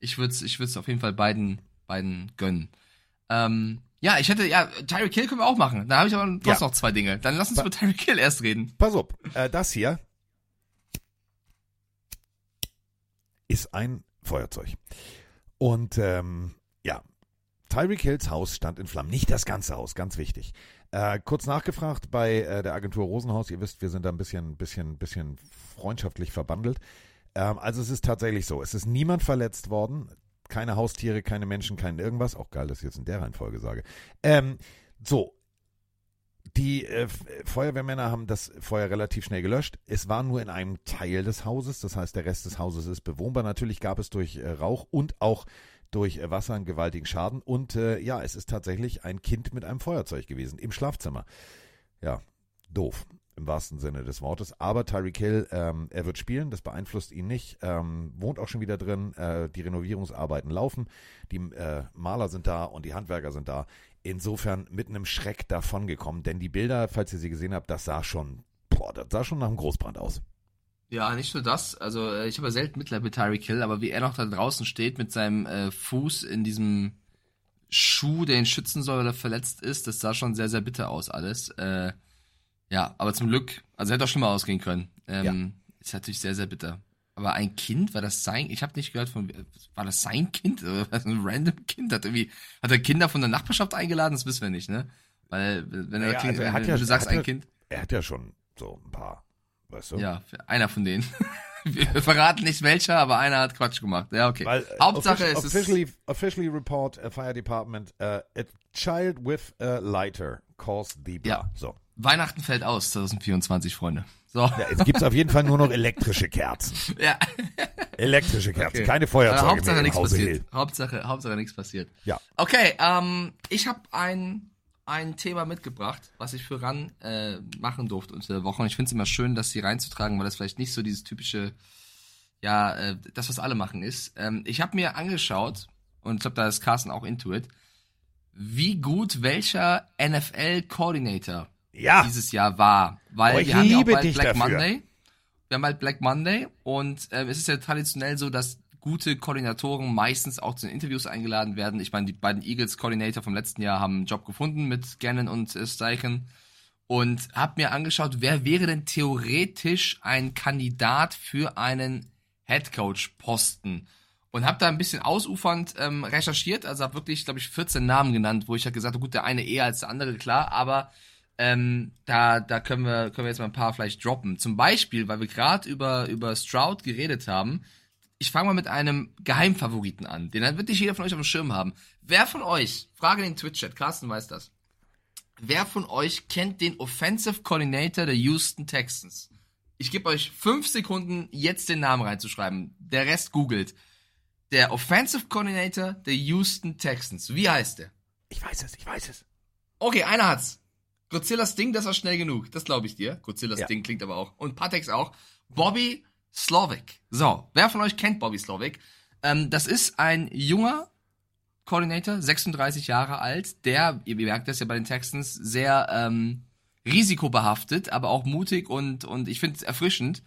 Ich würde es ich auf jeden Fall beiden, beiden gönnen. Ähm, ja, ich hätte, ja, Tyreek Kill können wir auch machen. Da habe ich aber trotzdem Ja. noch zwei Dinge. Dann lass uns über Tyreek Kill erst reden. Pass auf, äh, das hier ist ein Feuerzeug. Und ähm, ja, Tyreek Hills Haus stand in Flammen. Nicht das ganze Haus, ganz wichtig. Äh, kurz nachgefragt bei äh, der Agentur Rosenhaus. Ihr wisst, wir sind da ein bisschen, bisschen, bisschen freundschaftlich verbandelt. Ähm, also es ist tatsächlich so. Es ist niemand verletzt worden. Keine Haustiere, keine Menschen, kein irgendwas. Auch geil, dass ich jetzt in der Reihenfolge sage. Ähm, so, die äh, Feuerwehrmänner haben das Feuer relativ schnell gelöscht. Es war nur in einem Teil des Hauses, das heißt, der Rest des Hauses ist bewohnbar. Natürlich gab es durch äh, Rauch und auch durch äh, Wasser einen gewaltigen Schaden. Und äh, ja, es ist tatsächlich ein Kind mit einem Feuerzeug gewesen im Schlafzimmer. Ja, doof im wahrsten Sinne des Wortes. Aber Tyreek Hill, ähm, er wird spielen, das beeinflusst ihn nicht. Ähm, wohnt auch schon wieder drin. Äh, die Renovierungsarbeiten laufen. Die äh, Maler sind da und die Handwerker sind da. Insofern mit einem Schreck davongekommen. Denn die Bilder, falls ihr sie gesehen habt, das sah schon, boah, das sah schon nach einem Großbrand aus. Ja, nicht nur das. Also äh, ich habe ja selten Mitleid mit Tyreek Hill, aber wie er noch da draußen steht mit seinem äh, Fuß in diesem Schuh, der ihn schützen soll, weil er verletzt ist, das sah schon sehr, sehr bitter aus alles. Äh, ja, aber zum Glück, also hätte auch schlimmer ausgehen können. Ähm, Ist natürlich sehr, sehr bitter. Aber ein Kind, war das sein? Ich habe nicht gehört von, war das sein Kind? [LAUGHS] Oder war das ein random Kind? Hat irgendwie, hat er Kinder von der Nachbarschaft eingeladen? Das wissen wir nicht, ne? Weil, wenn, er Naja, klingt, also er hat wenn ja- du sagst ein ja- Kind. Er hat ja schon so ein paar, weißt du? Ja, einer von denen. [LAUGHS] Wir verraten nicht welcher, aber einer hat Quatsch gemacht. Ja, okay. Weil, äh, Hauptsache offici- es ist officially, officially report uh, fire department uh, a child with a lighter caused the blah. Ja. So. Weihnachten fällt aus 2024, Freunde. So. Ja, es gibt auf jeden Fall nur noch elektrische Kerzen. [LAUGHS] Ja. Elektrische Kerzen, Okay. keine Feuerzeuge Hauptsache mehr im nichts Hause passiert. Hill. Hauptsache, Hauptsache nichts passiert. Ja. Okay, ähm, ich habe ein, ein Thema mitgebracht, was ich für RAN äh, machen durfte unter der Woche. Und ich finde es immer schön, das hier reinzutragen, weil das vielleicht nicht so dieses typische, ja, äh, das, was alle machen ist. Ähm, ich habe mir angeschaut, und ich glaube, da ist Carsten auch into it, wie gut welcher NFL-Coordinator Ja, dieses Jahr war. Weil Oh, ich wir haben ja auch bald Black dafür. Monday. Wir haben bald Black Monday und ähm, es ist ja traditionell so, dass gute Koordinatoren meistens auch zu den Interviews eingeladen werden. Ich meine, die beiden Eagles-Koordinator vom letzten Jahr haben einen Job gefunden mit Gannon und äh, Steichen und habe mir angeschaut, wer wäre denn theoretisch ein Kandidat für einen Headcoach-Posten und habe da ein bisschen ausufernd ähm, recherchiert, also habe wirklich, glaube ich, 14 Namen genannt, wo ich halt gesagt habe, gut, der eine eher als der andere, klar, aber ähm, da, da können wir, können wir jetzt mal ein paar vielleicht droppen. Zum Beispiel, weil wir gerade über, über Stroud geredet haben, ich fange mal mit einem Geheimfavoriten an, den wird nicht jeder von euch auf dem Schirm haben. Wer von euch, Frage in den Twitch-Chat, Carsten weiß das, wer von euch kennt den Offensive Coordinator der Houston Texans? Ich gebe euch fünf Sekunden, jetzt den Namen reinzuschreiben. Der Rest googelt. Der Offensive Coordinator der Houston Texans. Wie heißt der? ich weiß es, ich weiß es. Okay, einer hat's. Godzillas Ding, das war schnell genug. Das glaube ich dir. Godzillas Ja. Ding klingt aber auch. Und Patex auch. Bobby Slovic. So, wer von euch kennt Bobby Slovic? Ähm, das ist ein junger Coordinator, 36 Jahre alt, der, ihr merkt das ja bei den Texans, sehr ähm, risikobehaftet, aber auch mutig und, und ich finde es erfrischend,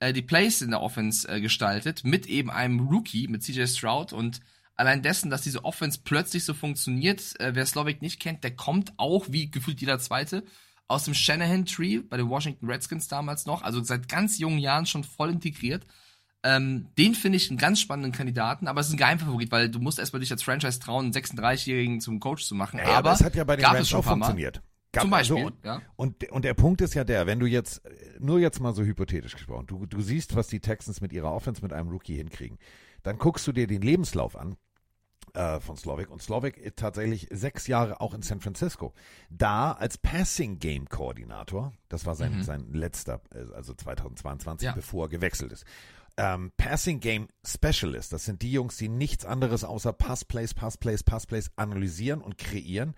äh, die Plays in der Offense äh, gestaltet, mit eben einem Rookie, mit CJ Stroud und allein dessen, dass diese Offense plötzlich so funktioniert, äh, wer Slovic nicht kennt, der kommt auch, wie gefühlt jeder Zweite, aus dem Shanahan-Tree, bei den Washington Redskins damals noch, also seit ganz jungen Jahren schon voll integriert. Ähm, den finde ich einen ganz spannenden Kandidaten, aber es ist ein Geheimfavorit, weil du musst erstmal dich als Franchise trauen, einen 36-Jährigen zum Coach zu machen. Naja, aber, es hat ja bei den Rams auch funktioniert. Gab- Zum Beispiel, so, ja. Und, und der Punkt ist ja der, wenn du jetzt, nur jetzt mal so hypothetisch gesprochen, du, du siehst, was die Texans mit ihrer Offense mit einem Rookie hinkriegen, dann guckst du dir den Lebenslauf an äh, von Slovak und Slovak ist tatsächlich sechs Jahre auch in San Francisco. Da als Passing Game Koordinator, das war sein, Mhm. sein letzter, äh, also 2022, Ja. bevor er gewechselt ist. Ähm, Passing Game Specialist, das sind die Jungs, die nichts anderes außer Passplays, Passplays, Passplays analysieren und kreieren.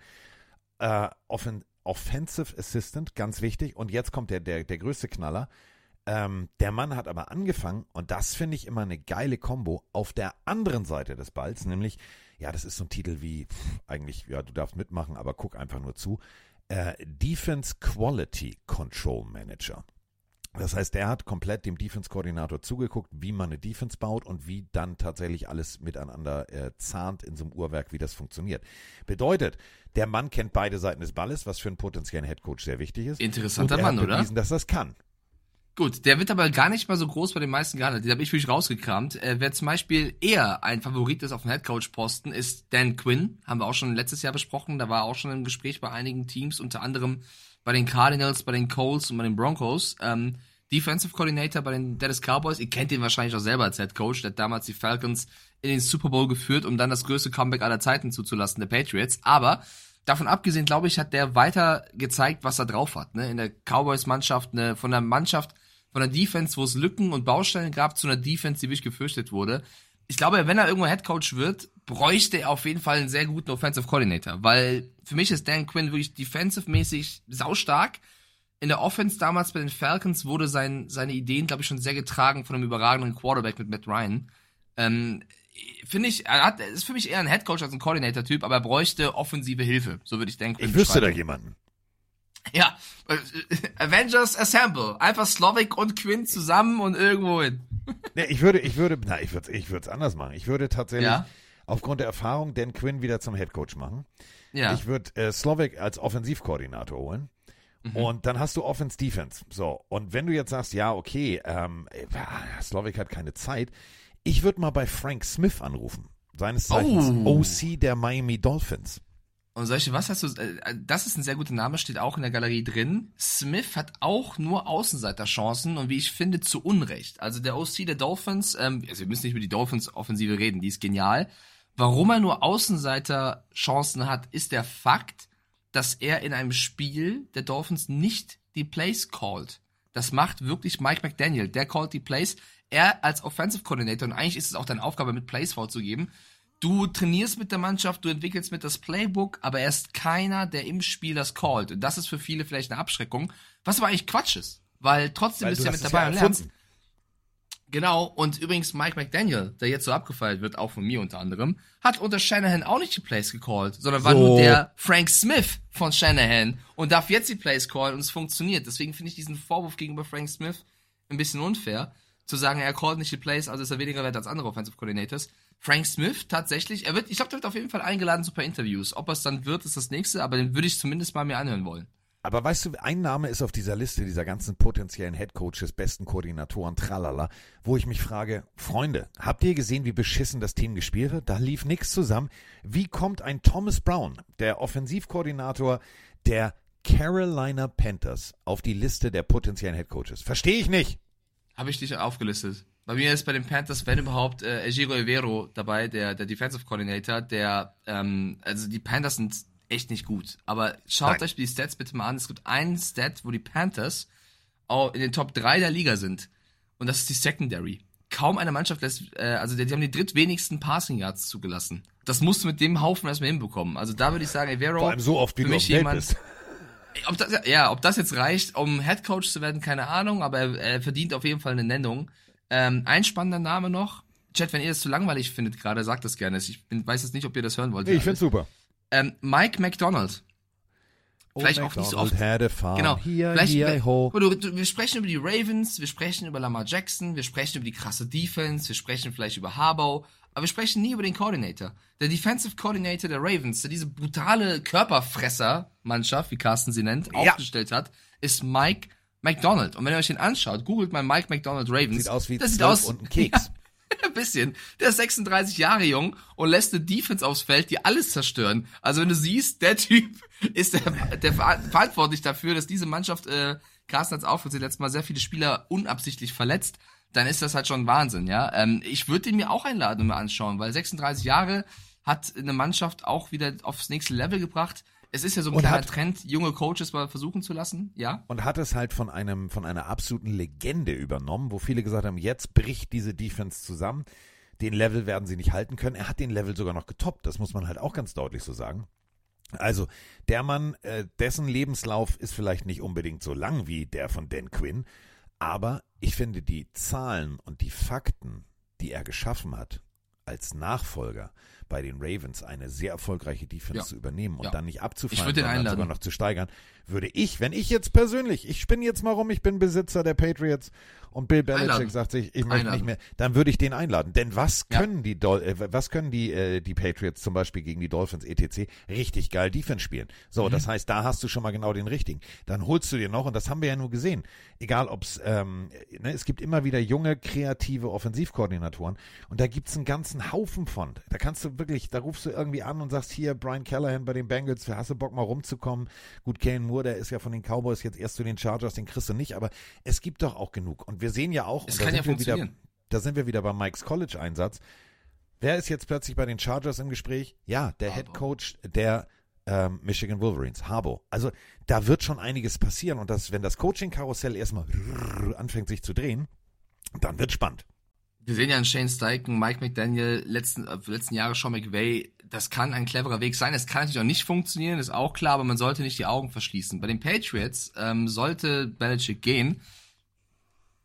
Äh, Offen Offensive Assistant, ganz wichtig. Und jetzt kommt der, der, der größte Knaller. Ähm, der Mann hat aber angefangen, und das finde ich immer eine geile Kombo, auf der anderen Seite des Balls, nämlich, ja, das ist so ein Titel wie, pff, eigentlich, ja, du darfst mitmachen, aber guck einfach nur zu. Äh, Defense Quality Control Manager. Das heißt, der hat komplett dem Defense-Koordinator zugeguckt, wie man eine Defense baut und wie dann tatsächlich alles miteinander äh, zahnt in so einem Uhrwerk, wie das funktioniert. Bedeutet, der Mann kennt beide Seiten des Balles, was für einen potenziellen Headcoach sehr wichtig ist. Interessanter und er Mann, hat oder? bewiesen, dass das kann. Gut, der wird aber gar nicht mal so groß bei den meisten gehandelt. Den habe ich wirklich rausgekramt. Äh, wer zum Beispiel eher ein Favorit ist auf dem Headcoach-Posten, ist Dan Quinn. Haben wir auch schon letztes Jahr besprochen. Da war auch schon im Gespräch bei einigen Teams, unter anderem bei den Cardinals, bei den Colts und bei den Broncos. Ähm, Defensive Coordinator bei den Dallas Cowboys. Ihr kennt ihn wahrscheinlich auch selber als Headcoach. Der hat damals die Falcons in den Super Bowl geführt, um dann das größte Comeback aller Zeiten zuzulassen, der Patriots. Aber davon abgesehen, glaube ich, hat der weiter gezeigt, was er drauf hat. Ne? In der Cowboys-Mannschaft, ne, von der Mannschaft, von der Defense, wo es Lücken und Baustellen gab, zu einer Defense, die wirklich gefürchtet wurde. Ich glaube, wenn er irgendwo Headcoach wird, bräuchte er auf jeden Fall einen sehr guten Offensive Coordinator, weil für mich ist Dan Quinn wirklich defensive-mäßig saustark. In der Offense damals bei den Falcons wurde sein, seine Ideen, glaube ich, schon sehr getragen von einem überragenden Quarterback mit Matt Ryan. Ähm, Finde ich, er hat, er ist für mich eher ein Headcoach als ein Coordinator-Typ, aber er bräuchte offensive Hilfe. So würde ich denken. Ich wüsste da jemanden. Ja, äh, Avengers Assemble. Einfach Slovak und Quinn zusammen und irgendwo hin. Nee, ich würde, ich würde, na, ich würde, ich es anders machen. Ich würde tatsächlich Ja. aufgrund der Erfahrung Dan Quinn wieder zum Headcoach machen. Ja. Ich würde äh, Slovak als Offensivkoordinator holen. Mhm. Und dann hast du Offense Defense. So, und wenn du jetzt sagst, ja, okay, ähm, äh, Slovak hat keine Zeit, ich würde mal bei Frank Smith anrufen. Seines Zeichens Oh. OC der Miami Dolphins. Und solche, was hast du, äh, das ist ein sehr guter Name, steht auch in der Galerie drin. Smith hat auch nur Außenseiterchancen und wie ich finde, zu Unrecht. Also der OC der Dolphins, ähm, also wir müssen nicht über die Dolphins-Offensive reden, die ist genial. Warum er nur Außenseiterchancen hat, ist der Fakt, dass er in einem Spiel der Dolphins nicht die Plays callt. Das macht wirklich Mike McDaniel. Der callt die Plays. Er als Offensive Coordinator, und eigentlich ist es auch deine Aufgabe, mit Plays vorzugeben, Du trainierst mit der Mannschaft, du entwickelst mit das Playbook, aber er ist keiner, der im Spiel das callt. Und das ist für viele vielleicht eine Abschreckung, was aber eigentlich Quatsch ist. Weil trotzdem Weil bist du ja mit dabei ja und lernst. Genau, und übrigens Mike McDaniel, der jetzt so abgefeiert wird, auch von mir unter anderem, hat unter Shanahan auch nicht die Plays gecallt, sondern war So. nur der Frank Smith von Shanahan und darf jetzt die Plays callen und es funktioniert. Deswegen finde ich diesen Vorwurf gegenüber Frank Smith ein bisschen unfair, zu sagen, er callt nicht die Plays, also ist er weniger wert als andere Offensive Coordinators. Frank Smith tatsächlich, er wird, ich glaube, der wird auf jeden Fall eingeladen zu ein paar Interviews. Ob er es dann wird, ist das nächste, aber den würde ich zumindest mal mir anhören wollen. Aber weißt du, ein Name ist auf dieser Liste dieser ganzen potenziellen Headcoaches, besten Koordinatoren, tralala, wo ich mich frage, Freunde, habt ihr gesehen, wie beschissen das Team gespielt hat? Da lief nichts zusammen. Wie kommt ein Thomas Brown, der Offensivkoordinator der Carolina Panthers, auf die Liste der potenziellen Headcoaches? Verstehe ich nicht. Habe ich dich aufgelistet. Bei mir ist bei den Panthers, wenn überhaupt, äh, Ejiro Evero dabei, der, der Defensive Coordinator, der, ähm, also die Panthers sind echt nicht gut. Aber schaut Nein. euch die Stats bitte mal an. Es gibt einen Stat, wo die Panthers auch in den Top 3 der Liga sind. Und das ist die Secondary. Kaum eine Mannschaft lässt, äh, also die, die haben die drittwenigsten Passing Yards zugelassen. Das musst du mit dem Haufen erstmal hinbekommen. Also da würde ich sagen, Evero. Vor allem so oft, wie du mich jemand- bist. ob das, ja, ob das jetzt reicht, um Head Coach zu werden, keine Ahnung, aber er, er verdient auf jeden Fall eine Nennung. Ähm, ein spannender Name noch. Chat, wenn ihr das zu langweilig findet gerade, sagt das gerne. Ich bin, weiß jetzt nicht, ob ihr das hören wollt. Nee, ich find's super. ähm, Mike McDonald. Vielleicht auch nicht so oft. Had a farm. Genau. Hier, Vielleicht hier, ho. du, du, wir sprechen über die Ravens, wir sprechen über Lamar Jackson, wir sprechen über die krasse Defense, wir sprechen vielleicht über Harbaugh, aber wir sprechen nie über den Coordinator. Der Defensive Coordinator der Ravens, der diese brutale Körperfresser-Mannschaft, wie Carsten sie nennt, Ja. aufgestellt hat, ist Mike McDonald. Und wenn ihr euch den anschaut, googelt mal Mike McDonald Ravens. Sieht aus wie das sieht 12 aus und ein [LAUGHS] Keks. Ja, [LAUGHS] ein bisschen. Der ist 36 Jahre jung und lässt eine Defense aufs Feld, die alles zerstören. Also wenn du siehst, der Typ [LAUGHS] ist der, der ver verantwortlich dafür, dass diese Mannschaft, äh, Carsten hat's aufgezählt, letztes Mal sehr viele Spieler unabsichtlich verletzt, dann ist das halt schon Wahnsinn, ja. Ähm, ich würde den mir auch einladen und mir anschauen, weil 36 Jahre, hat eine Mannschaft auch wieder aufs nächste Level gebracht. Es ist ja so ein kleiner hat- Trend, junge Coaches mal versuchen zu lassen, ja. und hat es halt von einem von einer absoluten Legende übernommen, wo viele gesagt haben, jetzt bricht diese Defense zusammen. Den Level werden sie nicht halten können. Er hat den Level sogar noch getoppt. Das muss man halt auch ganz deutlich so sagen. Also der Mann, äh, dessen Lebenslauf ist vielleicht nicht unbedingt so lang wie der von Dan Quinn, aber ich finde die Zahlen und die Fakten, die er geschaffen hat, als Nachfolger bei den Ravens eine sehr erfolgreiche Defense Ja. zu übernehmen und Ja. dann nicht abzufallen, sondern sogar noch zu steigern, würde ich, wenn ich jetzt persönlich, ich spinne jetzt mal rum, ich bin Besitzer der Patriots und Bill Belichick Einladen. sagt sich, ich möchte Einladen. nicht mehr, dann würde ich den einladen. Denn was Ja. können die Dol äh, was können die äh, die Patriots zum Beispiel gegen die Dolphins etc. richtig geil Defense spielen? So, Mhm. das heißt, da hast du schon mal genau den richtigen. Dann holst du dir noch und das haben wir ja nur gesehen. Egal ob's ähm, ne, es gibt immer wieder junge kreative Offensivkoordinatoren und da gibt's einen ganzen Haufen von. Da kannst du wirklich, da rufst du irgendwie an und sagst hier Brian Callahan bei den Bengals, hast du Bock mal rumzukommen? Gut, Kane Moore, der ist ja von den Cowboys jetzt erst zu den Chargers, den kriegst du nicht, aber es gibt doch auch genug und wir sehen ja auch Es und da kann ja sind wir wieder funktionieren. da sind wir wieder beim Mike's College Einsatz. Wer ist jetzt plötzlich bei den Chargers im Gespräch? Ja, der Head Coach der ähm, Michigan Wolverines, Harbo. Also da wird schon einiges passieren und das, wenn das Coaching-Karussell erstmal anfängt sich zu drehen, dann wird spannend. Wir sehen ja einen Shane Steichen, Mike McDaniel, letzten, äh, letzten Jahre Sean McVay. Das kann ein cleverer Weg sein. Es kann natürlich auch nicht funktionieren, ist auch klar, aber man sollte nicht die Augen verschließen. Bei den Patriots ähm, sollte Belichick gehen,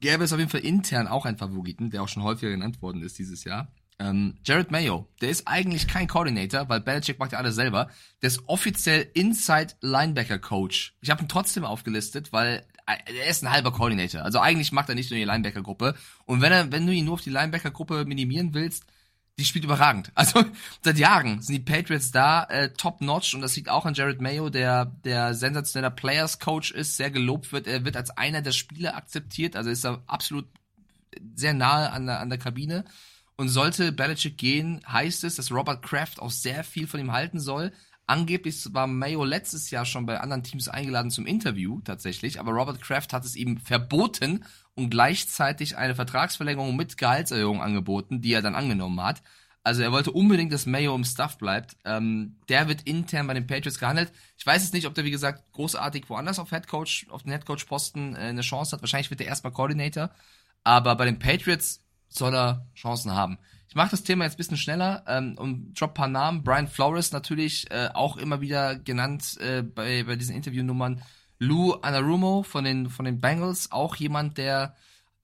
gäbe es auf jeden Fall intern auch einen Favoriten, der auch schon häufiger genannt worden ist dieses Jahr. Ähm, Jared Mayo, der ist eigentlich kein Coordinator, weil Belichick macht ja alles selber. Der ist offiziell Inside Linebacker Coach. Ich habe ihn trotzdem aufgelistet, weil er ist ein halber Coordinator. Also eigentlich macht er nicht nur die Linebacker-Gruppe. Und wenn er, wenn du ihn nur auf die Linebacker-Gruppe minimieren willst, die spielt überragend. [LAUGHS] Also seit Jahren sind die Patriots da äh, top notch und das liegt auch an Jared Mayo, der der sensationeller Players Coach ist, sehr gelobt wird. Er wird als einer der Spieler akzeptiert, also ist er absolut sehr nahe an der, an der Kabine. Und sollte Belichick gehen, heißt es, dass Robert Kraft auch sehr viel von ihm halten soll. Angeblich war Mayo letztes Jahr schon bei anderen Teams eingeladen zum Interview tatsächlich, aber Robert Kraft hat es ihm verboten und gleichzeitig eine Vertragsverlängerung mit Gehaltserhöhung angeboten, die er dann angenommen hat. Also er wollte unbedingt, dass Mayo im Stuff bleibt. Ähm, der wird intern bei den Patriots gehandelt. Ich weiß jetzt nicht, ob der, wie gesagt, großartig woanders auf Headcoach, auf den Headcoach-Posten äh, eine Chance hat. Wahrscheinlich wird er erstmal Coordinator. Aber bei den Patriots soll er Chancen haben. Ich mache das Thema jetzt ein bisschen schneller ähm, und drop ein paar Namen. Brian Flores natürlich äh, auch immer wieder genannt äh, bei, bei diesen Interviewnummern. Lou Anarumo von den, von den Bengals, auch jemand, der,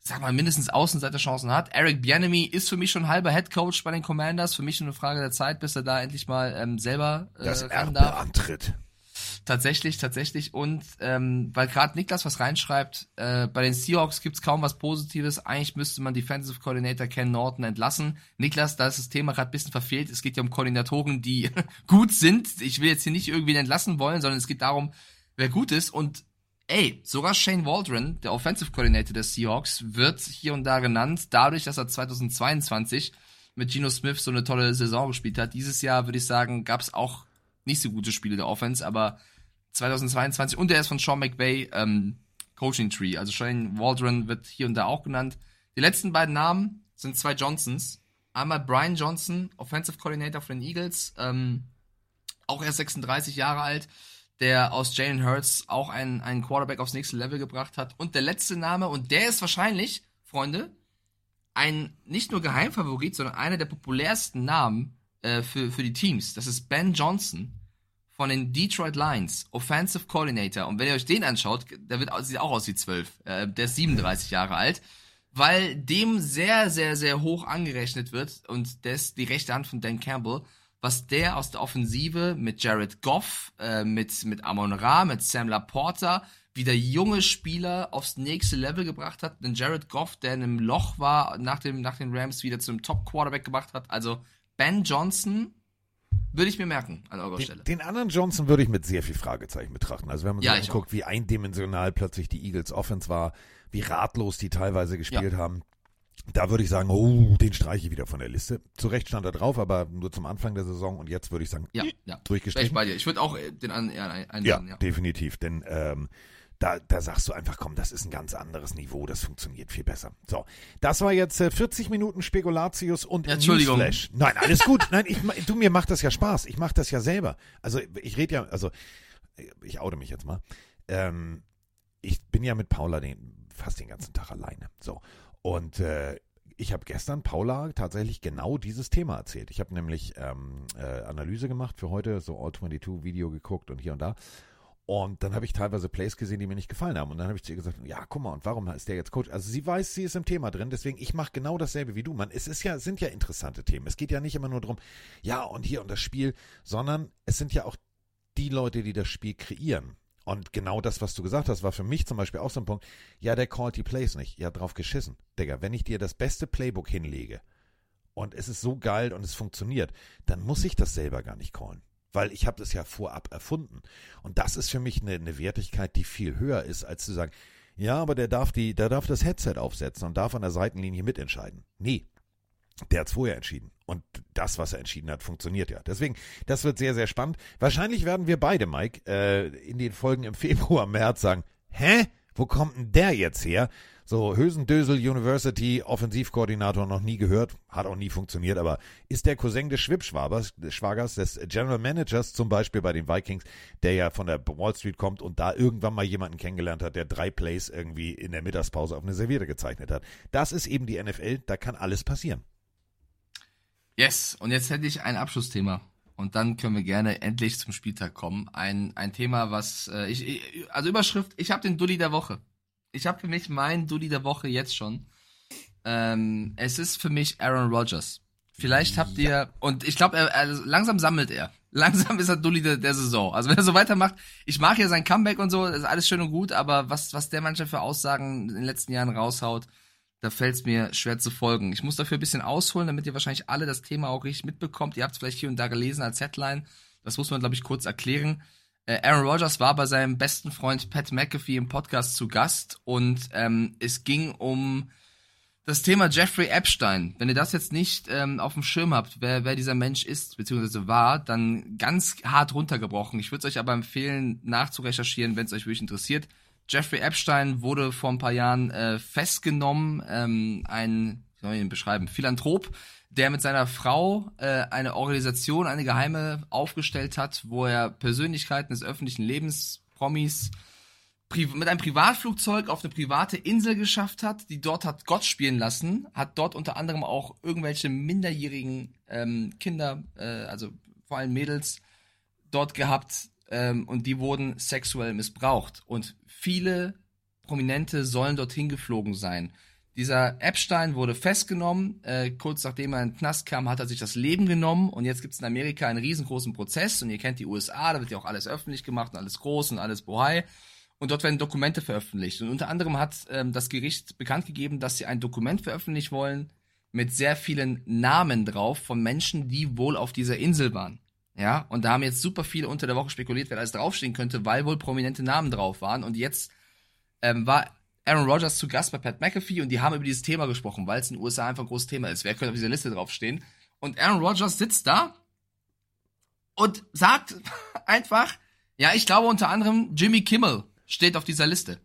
sag mal, mindestens Außenseiterchancen hat. Eric Bianemi ist für mich schon halber Headcoach bei den Commanders. Für mich nur eine Frage der Zeit, bis er da endlich mal ähm, selber äh, Das ran darf. antritt. Tatsächlich, tatsächlich. Und ähm, weil gerade Niklas was reinschreibt, äh, bei den Seahawks gibt's kaum was Positives. Eigentlich müsste man Defensive Coordinator Ken Norton entlassen. Niklas, da ist das Thema gerade bisschen verfehlt. Es geht ja um Koordinatoren, die [LAUGHS] gut sind. Ich will jetzt hier nicht irgendwie entlassen wollen, sondern es geht darum, wer gut ist. Und ey, sogar Shane Waldron, der Offensive Coordinator der Seahawks, wird hier und da genannt, dadurch, dass er 2022 mit Geno Smith so eine tolle Saison gespielt hat. Dieses Jahr, würde ich sagen, gab's auch nicht so gute Spiele der Offense, aber 2022 und er ist von Sean McVay ähm, Coaching Tree. Also Shane Waldron wird hier und da auch genannt. Die letzten beiden Namen sind zwei Johnsons. Einmal Brian Johnson, Offensive Coordinator von den Eagles, ähm, auch erst 36 Jahre alt, der aus Jalen Hurts auch einen, einen Quarterback aufs nächste Level gebracht hat. Und der letzte Name, und der ist wahrscheinlich, Freunde, ein nicht nur Geheimfavorit, sondern einer der populärsten Namen äh, für, für die Teams. Das ist Ben Johnson von den Detroit Lions, Offensive Coordinator. Und wenn ihr euch den anschaut, der wird, sieht auch aus wie 12. Äh, der ist 37 Jahre alt. Weil dem sehr, sehr, sehr hoch angerechnet wird und der ist die rechte Hand von Dan Campbell, was der aus der Offensive mit Jared Goff, äh, mit, mit Amon Ra, mit Sam Laporta, wieder junge Spieler aufs nächste Level gebracht hat. Denn Jared Goff, der in einem Loch war, nach, dem, nach den Rams wieder zum Top-Quarterback gemacht hat. Also Ben Johnson würde ich mir merken an eurer Stelle. Den, den anderen Johnson würde ich mit sehr viel Fragezeichen betrachten. Also wenn man Ja, sich ich anguckt, wie eindimensional plötzlich die Eagles Offense war, wie ratlos die teilweise gespielt haben, da würde ich sagen, oh, den streiche ich wieder von der Liste. Zu Recht stand er drauf, aber nur zum Anfang der Saison und jetzt würde ich sagen, Ja, ja. Ich durchgestrichen. dir. Ich würde auch äh, den an, eher Ja, einladen, ja. definitiv. Denn ähm, da, da sagst du einfach, komm, das ist ein ganz anderes Niveau, das funktioniert viel besser. So, das war jetzt äh, 40 Minuten Spekulatius und Entschuldigung. Newsflash. Nein, alles gut. [LAUGHS] Nein, ich, du, mir macht das ja Spaß. Ich mache das ja selber. Also ich rede ja, also ich oute mich jetzt mal. Ähm, ich bin ja mit Paula den, fast den ganzen Tag alleine. So. Und äh, ich habe gestern Paula tatsächlich genau dieses Thema erzählt. Ich habe nämlich ähm, äh, Analyse gemacht für heute, so All 22 Video geguckt und hier und da. Und dann habe ich teilweise Plays gesehen, die mir nicht gefallen haben. Und dann habe ich zu ihr gesagt, ja, guck mal, und warum ist der jetzt Coach? Also sie weiß, sie ist im Thema drin, deswegen ich mache genau dasselbe wie du. Man, es ist ja, sind ja interessante Themen. Es geht ja nicht immer nur darum, ja, und hier und das Spiel, sondern es sind ja auch die Leute, die das Spiel kreieren. Und genau das, was du gesagt hast, war für mich zum Beispiel auch so ein Punkt. Ja, der callt die Plays nicht. Ja, drauf geschissen. Digga, wenn ich dir das beste Playbook hinlege und es ist so geil und es funktioniert, dann muss ich das selber gar nicht callen. Weil ich habe das ja vorab erfunden. Und das ist für mich eine, eine Wertigkeit, die viel höher ist, als zu sagen, ja, aber der darf die, der darf das Headset aufsetzen und darf an der Seitenlinie mitentscheiden. Nee, der hat's vorher entschieden. Und das, was er entschieden hat, funktioniert ja. Deswegen, das wird sehr, sehr spannend. Wahrscheinlich werden wir beide, Mike, äh, in den Folgen im [LAUGHS] Februar, März sagen, hä? Wo kommt denn der jetzt her? So, Hösendösel University, Offensivkoordinator noch nie gehört, hat auch nie funktioniert, aber ist der Cousin des Schwibschwagers, des Schwagers, des General Managers zum Beispiel bei den Vikings, der ja von der Wall Street kommt und da irgendwann mal jemanden kennengelernt hat, der drei Plays irgendwie in der Mittagspause auf eine Serviette gezeichnet hat. Das ist eben die NFL, da kann alles passieren. Yes, und jetzt hätte ich ein Abschlussthema. Und dann können wir gerne endlich zum Spieltag kommen. Ein, ein Thema, was äh, ich, ich, also Überschrift, ich habe den Dulli der Woche. Ich habe für mich meinen Dulli der Woche jetzt schon. Ähm, es ist für mich Aaron Rodgers. Vielleicht habt ihr, und ich glaube, er, er, langsam sammelt er. [LAUGHS] Langsam ist er Dulli der, der Saison. Also wenn er so weitermacht, ich mag ja sein Comeback und so, das ist alles schön und gut, aber was, was der manchmal für Aussagen in den letzten Jahren raushaut, da fällt es mir schwer zu folgen. Ich muss dafür ein bisschen ausholen, damit ihr wahrscheinlich alle das Thema auch richtig mitbekommt. Ihr habt es vielleicht hier und da gelesen als Headline. Das muss man, glaube ich, kurz erklären. Äh, Aaron Rodgers war bei seinem besten Freund Pat McAfee im Podcast zu Gast und ähm, es ging um das Thema Jeffrey Epstein. Wenn ihr das jetzt nicht ähm, auf dem Schirm habt, wer, wer dieser Mensch ist bzw. war, dann ganz hart runtergebrochen. Ich würde euch aber empfehlen, nachzurecherchieren, wenn es euch wirklich interessiert. Jeffrey Epstein wurde vor ein paar Jahren äh, festgenommen, ähm, ein, wie soll ich ihn beschreiben, Philanthrop, der mit seiner Frau äh, eine Organisation, eine geheime aufgestellt hat, wo er Persönlichkeiten des öffentlichen Lebens, Promis, mit einem Privatflugzeug auf eine private Insel geschafft hat, die dort hat Gott spielen lassen, hat dort unter anderem auch irgendwelche minderjährigen ähm, Kinder, äh, also vor allem Mädels, dort gehabt ähm, und die wurden sexuell missbraucht. Und viele Prominente sollen dorthin geflogen sein. Dieser Epstein wurde festgenommen. Äh, kurz nachdem er in den Knast kam, hat er sich das Leben genommen. Und jetzt gibt es in Amerika einen riesengroßen Prozess. Und ihr kennt die USA, da wird ja auch alles öffentlich gemacht und alles groß und alles bohai. Und dort werden Dokumente veröffentlicht. Und unter anderem hat ähm, das Gericht bekannt gegeben, dass sie ein Dokument veröffentlichen wollen mit sehr vielen Namen drauf von Menschen, die wohl auf dieser Insel waren. Ja, und da haben jetzt super viele unter der Woche spekuliert, wer alles draufstehen könnte, weil wohl prominente Namen drauf waren. Und jetzt ähm, war Aaron Rodgers zu Gast bei Pat McAfee und die haben über dieses Thema gesprochen, weil es in den USA einfach ein großes Thema ist. Wer könnte auf dieser Liste draufstehen? Und Aaron Rodgers sitzt da und sagt [LAUGHS] einfach, ja, ich glaube unter anderem Jimmy Kimmel steht auf dieser Liste.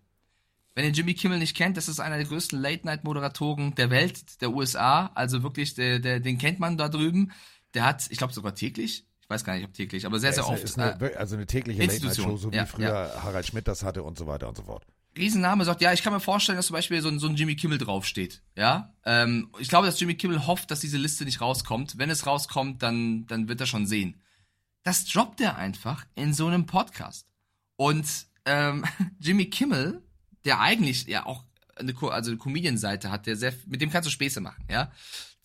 Wenn ihr Jimmy Kimmel nicht kennt, das ist einer der größten Late-Night-Moderatoren der Welt, der USA. Also wirklich, der, der, den kennt man da drüben. Der hat, ich glaube sogar täglich, ich weiß gar nicht, ob täglich, aber sehr, sehr Ja, oft. ist eine, äh, also eine tägliche Institution. Late-Night-Show, so wie Ja, früher Harald Schmidt das hatte und so weiter und so fort. Riesenname sagt, ja, ich kann mir vorstellen, dass zum Beispiel so ein, so ein Jimmy Kimmel draufsteht. Ja, ähm, ich glaube, dass Jimmy Kimmel hofft, dass diese Liste nicht rauskommt. Wenn es rauskommt, dann, dann wird er schon sehen. Das droppt er einfach in so einem Podcast. Und ähm, [LAUGHS] Jimmy Kimmel, der eigentlich ja auch eine, also eine Comedian-Seite hat, der sehr, mit dem kannst du Späße machen, ja.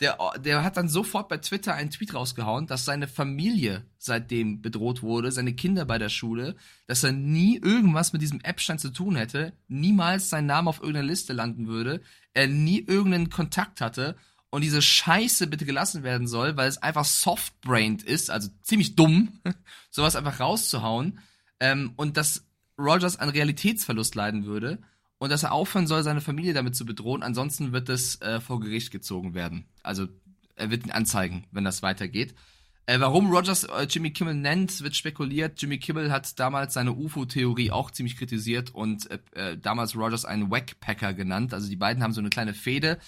Der, der hat dann sofort bei Twitter einen Tweet rausgehauen, dass seine Familie seitdem bedroht wurde, seine Kinder bei der Schule, dass er nie irgendwas mit diesem Epstein zu tun hätte, niemals sein Name auf irgendeiner Liste landen würde, er nie irgendeinen Kontakt hatte und diese Scheiße bitte gelassen werden soll, weil es einfach soft-brained ist, also ziemlich dumm, [LAUGHS] sowas einfach rauszuhauen ähm, und dass Rogers an Realitätsverlust leiden würde und dass er aufhören soll, seine Familie damit zu bedrohen. Ansonsten wird es äh, vor Gericht gezogen werden. Also er wird ihn anzeigen, wenn das weitergeht. Äh, warum Rogers äh, Jimmy Kimmel nennt, wird spekuliert. Jimmy Kimmel hat damals seine UFO-Theorie auch ziemlich kritisiert und äh, äh, damals Rogers einen Wackpacker genannt. Also die beiden haben so eine kleine Fehde.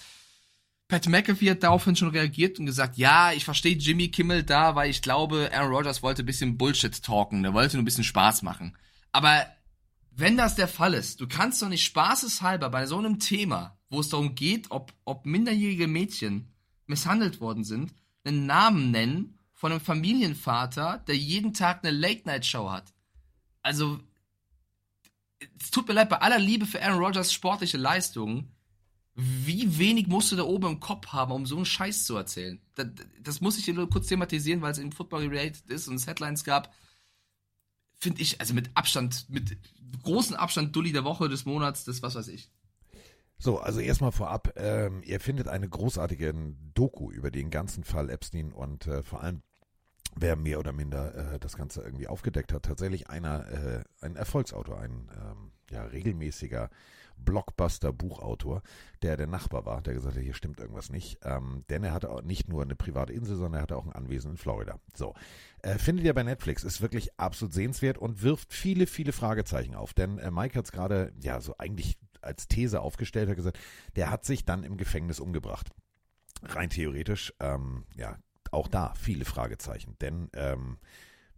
Pat McAfee hat daraufhin schon reagiert und gesagt, ja, ich verstehe Jimmy Kimmel da, weil ich glaube, Aaron Rodgers wollte ein bisschen Bullshit talken, der wollte nur ein bisschen Spaß machen. Aber wenn das der Fall ist, du kannst doch nicht spaßeshalber bei so einem Thema, wo es darum geht, ob, ob minderjährige Mädchen misshandelt worden sind, einen Namen nennen von einem Familienvater, der jeden Tag eine Late-Night-Show hat. Also, es tut mir leid, bei aller Liebe für Aaron Rodgers sportliche Leistungen, wie wenig musst du da oben im Kopf haben, um so einen Scheiß zu erzählen? Das, das muss ich hier nur kurz thematisieren, weil es im Football related ist und es Headlines gab. Finde ich, also mit Abstand, mit großem Abstand Dulli der Woche, des Monats, des was weiß ich. So, also erstmal vorab, ähm, ihr findet eine großartige Doku über den ganzen Fall Epstein und äh, vor allem, wer mehr oder minder äh, das Ganze irgendwie aufgedeckt hat. Tatsächlich einer, äh, ein Erfolgsautor, ein ähm, ja, regelmäßiger Blockbuster-Buchautor, der der Nachbar war, der gesagt hat, hier stimmt irgendwas nicht. Ähm, denn er hatte auch nicht nur eine private Insel, sondern er hatte auch ein Anwesen in Florida. So. Äh, findet ihr bei Netflix, ist wirklich absolut sehenswert und wirft viele, viele Fragezeichen auf. Denn äh, Mike hat es gerade, ja, so eigentlich als These aufgestellt, hat gesagt, der hat sich dann im Gefängnis umgebracht. Rein theoretisch, ähm, ja, auch da viele Fragezeichen. Denn ähm,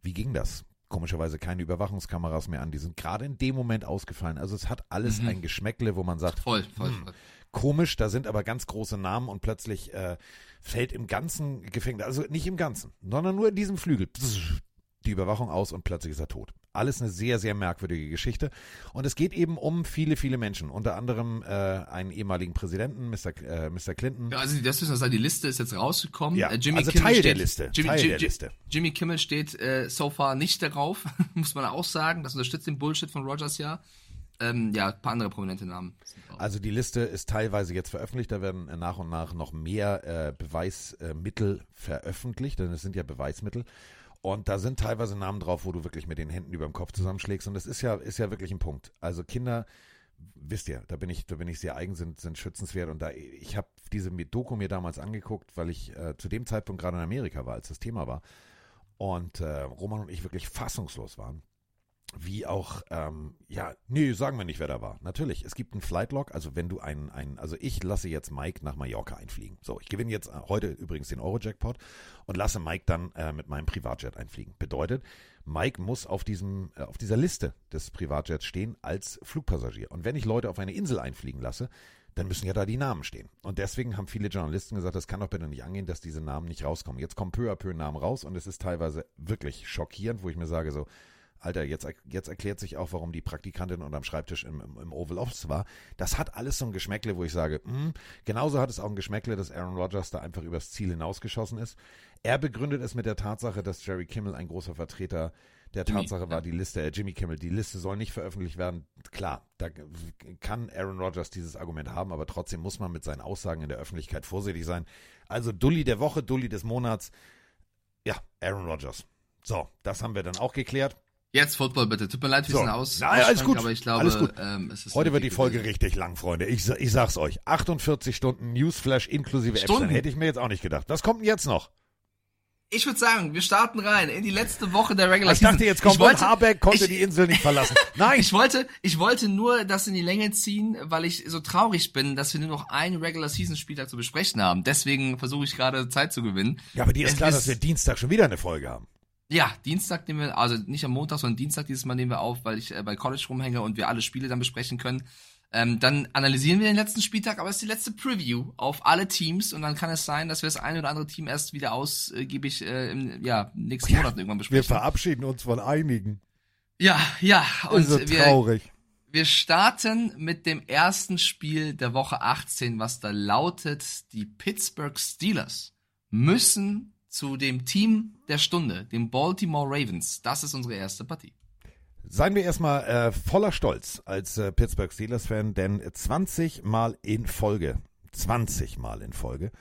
wie ging das? komischerweise keine Überwachungskameras mehr an. Die sind gerade in dem Moment ausgefallen. Also es hat alles Mhm. ein Geschmäckle, wo man sagt, Voll, voll, hm, voll. Komisch, da sind aber ganz große Namen und plötzlich äh, fällt im ganzen Gefängnis, also nicht im ganzen, sondern nur in diesem Flügel, die Überwachung aus und plötzlich ist er tot. Alles eine sehr, sehr merkwürdige Geschichte. Und es geht eben um viele, viele Menschen. Unter anderem äh, einen ehemaligen Präsidenten, Mr. Äh, Mr. Clinton. Ja, also das müssen wir sagen, die Liste ist jetzt rausgekommen. Ja, Äh, Jimmy also Kimmel Teil steht, der Liste, Jimmy, Teil der Liste. Jimmy Kimmel steht äh, so far nicht darauf, [LAUGHS] muss man auch sagen. Das unterstützt den Bullshit von Rogers ja. Ähm, ja, ein paar andere prominente Namen. Also die Liste ist teilweise jetzt veröffentlicht, da werden äh, nach und nach noch mehr äh, Beweismittel veröffentlicht, denn es sind ja Beweismittel. Und da sind teilweise Namen drauf, wo du wirklich mit den Händen über dem Kopf zusammenschlägst. Und das ist ja, ist ja wirklich ein Punkt. Also Kinder, wisst ihr, da bin ich, da bin ich sehr eigen, sind, sind schützenswert. Und da, ich habe diese Doku mir damals angeguckt, weil ich äh, zu dem Zeitpunkt gerade in Amerika war, als das Thema war. Und äh, Roman und ich wirklich fassungslos waren wie auch, ähm, ja, nee, sagen wir nicht, wer da war. Natürlich, es gibt einen Flightlog, also wenn du einen, einen, also ich lasse jetzt Mike nach Mallorca einfliegen. So, ich gewinne jetzt äh, heute übrigens den Euro-Jackpot und lasse Mike dann äh, mit meinem Privatjet einfliegen. Bedeutet, Mike muss auf diesem, äh, auf dieser Liste des Privatjets stehen als Flugpassagier. Und wenn ich Leute auf eine Insel einfliegen lasse, dann müssen ja da die Namen stehen. Und deswegen haben viele Journalisten gesagt, das kann doch bitte nicht angehen, dass diese Namen nicht rauskommen. Jetzt kommen peu à peu Namen raus und es ist teilweise wirklich schockierend, wo ich mir sage so, Alter, jetzt, jetzt erklärt sich auch, warum die Praktikantin unterm Schreibtisch im, im, im Oval Office war. Das hat alles so ein Geschmäckle, wo ich sage, hm, genauso hat es auch ein Geschmäckle, dass Aaron Rodgers da einfach übers Ziel hinausgeschossen ist. Er begründet es mit der Tatsache, dass Jerry Kimmel ein großer Vertreter der Jimmy, Tatsache war, die Liste, äh, Jimmy Kimmel, die Liste soll nicht veröffentlicht werden. Klar, da kann Aaron Rodgers dieses Argument haben, aber trotzdem muss man mit seinen Aussagen in der Öffentlichkeit vorsichtig sein. Also Dulli der Woche, Dulli des Monats, ja, Aaron Rodgers. So, das haben wir dann auch geklärt. Jetzt Football bitte. Tut mir leid, wir So. sind aus. Nein, alles gut. Aber ich glaube, Alles gut. Ähm, es ist Heute wird die Folge gewesen. richtig lang, Freunde. Ich, ich sag's euch. 48 Stunden Newsflash inklusive Stunden? Hätte ich mir jetzt auch nicht gedacht. Was kommt denn jetzt noch? Ich würde sagen, wir starten rein in die letzte Woche der Regular Ich dachte, Season. jetzt kommt ich wollte, Habeck konnte ich- die Insel nicht verlassen. [LAUGHS] Nein, Ich wollte, ich wollte nur das in die Länge ziehen, weil ich so traurig bin, dass wir nur noch einen Regular Season Spieltag zu besprechen haben. Deswegen versuche ich gerade Zeit zu gewinnen. ja, aber dir ist Es klar, ist- dass wir Dienstag schon wieder eine Folge haben. Ja, Dienstag nehmen wir, also nicht am Montag, sondern Dienstag dieses Mal nehmen wir auf, weil ich äh, bei College rumhänge und wir alle Spiele dann besprechen können. Ähm, dann analysieren wir den letzten Spieltag, aber es ist die letzte Preview auf alle Teams und dann kann es sein, dass wir das eine oder andere Team erst wieder ausgiebig äh, im ja, nächsten Ja, Monat irgendwann Wir besprechen. verabschieden uns von einigen. Ja, ja, und ist so wir, traurig. wir starten mit dem ersten Spiel der Woche 18, was da lautet, die Pittsburgh Steelers müssen zu dem Team der Stunde, dem Baltimore Ravens. Das ist unsere erste Partie. Seien wir erstmal äh, voller Stolz als äh, Pittsburgh Steelers-Fan, denn 20 Mal in Folge, 20 Mal in Folge,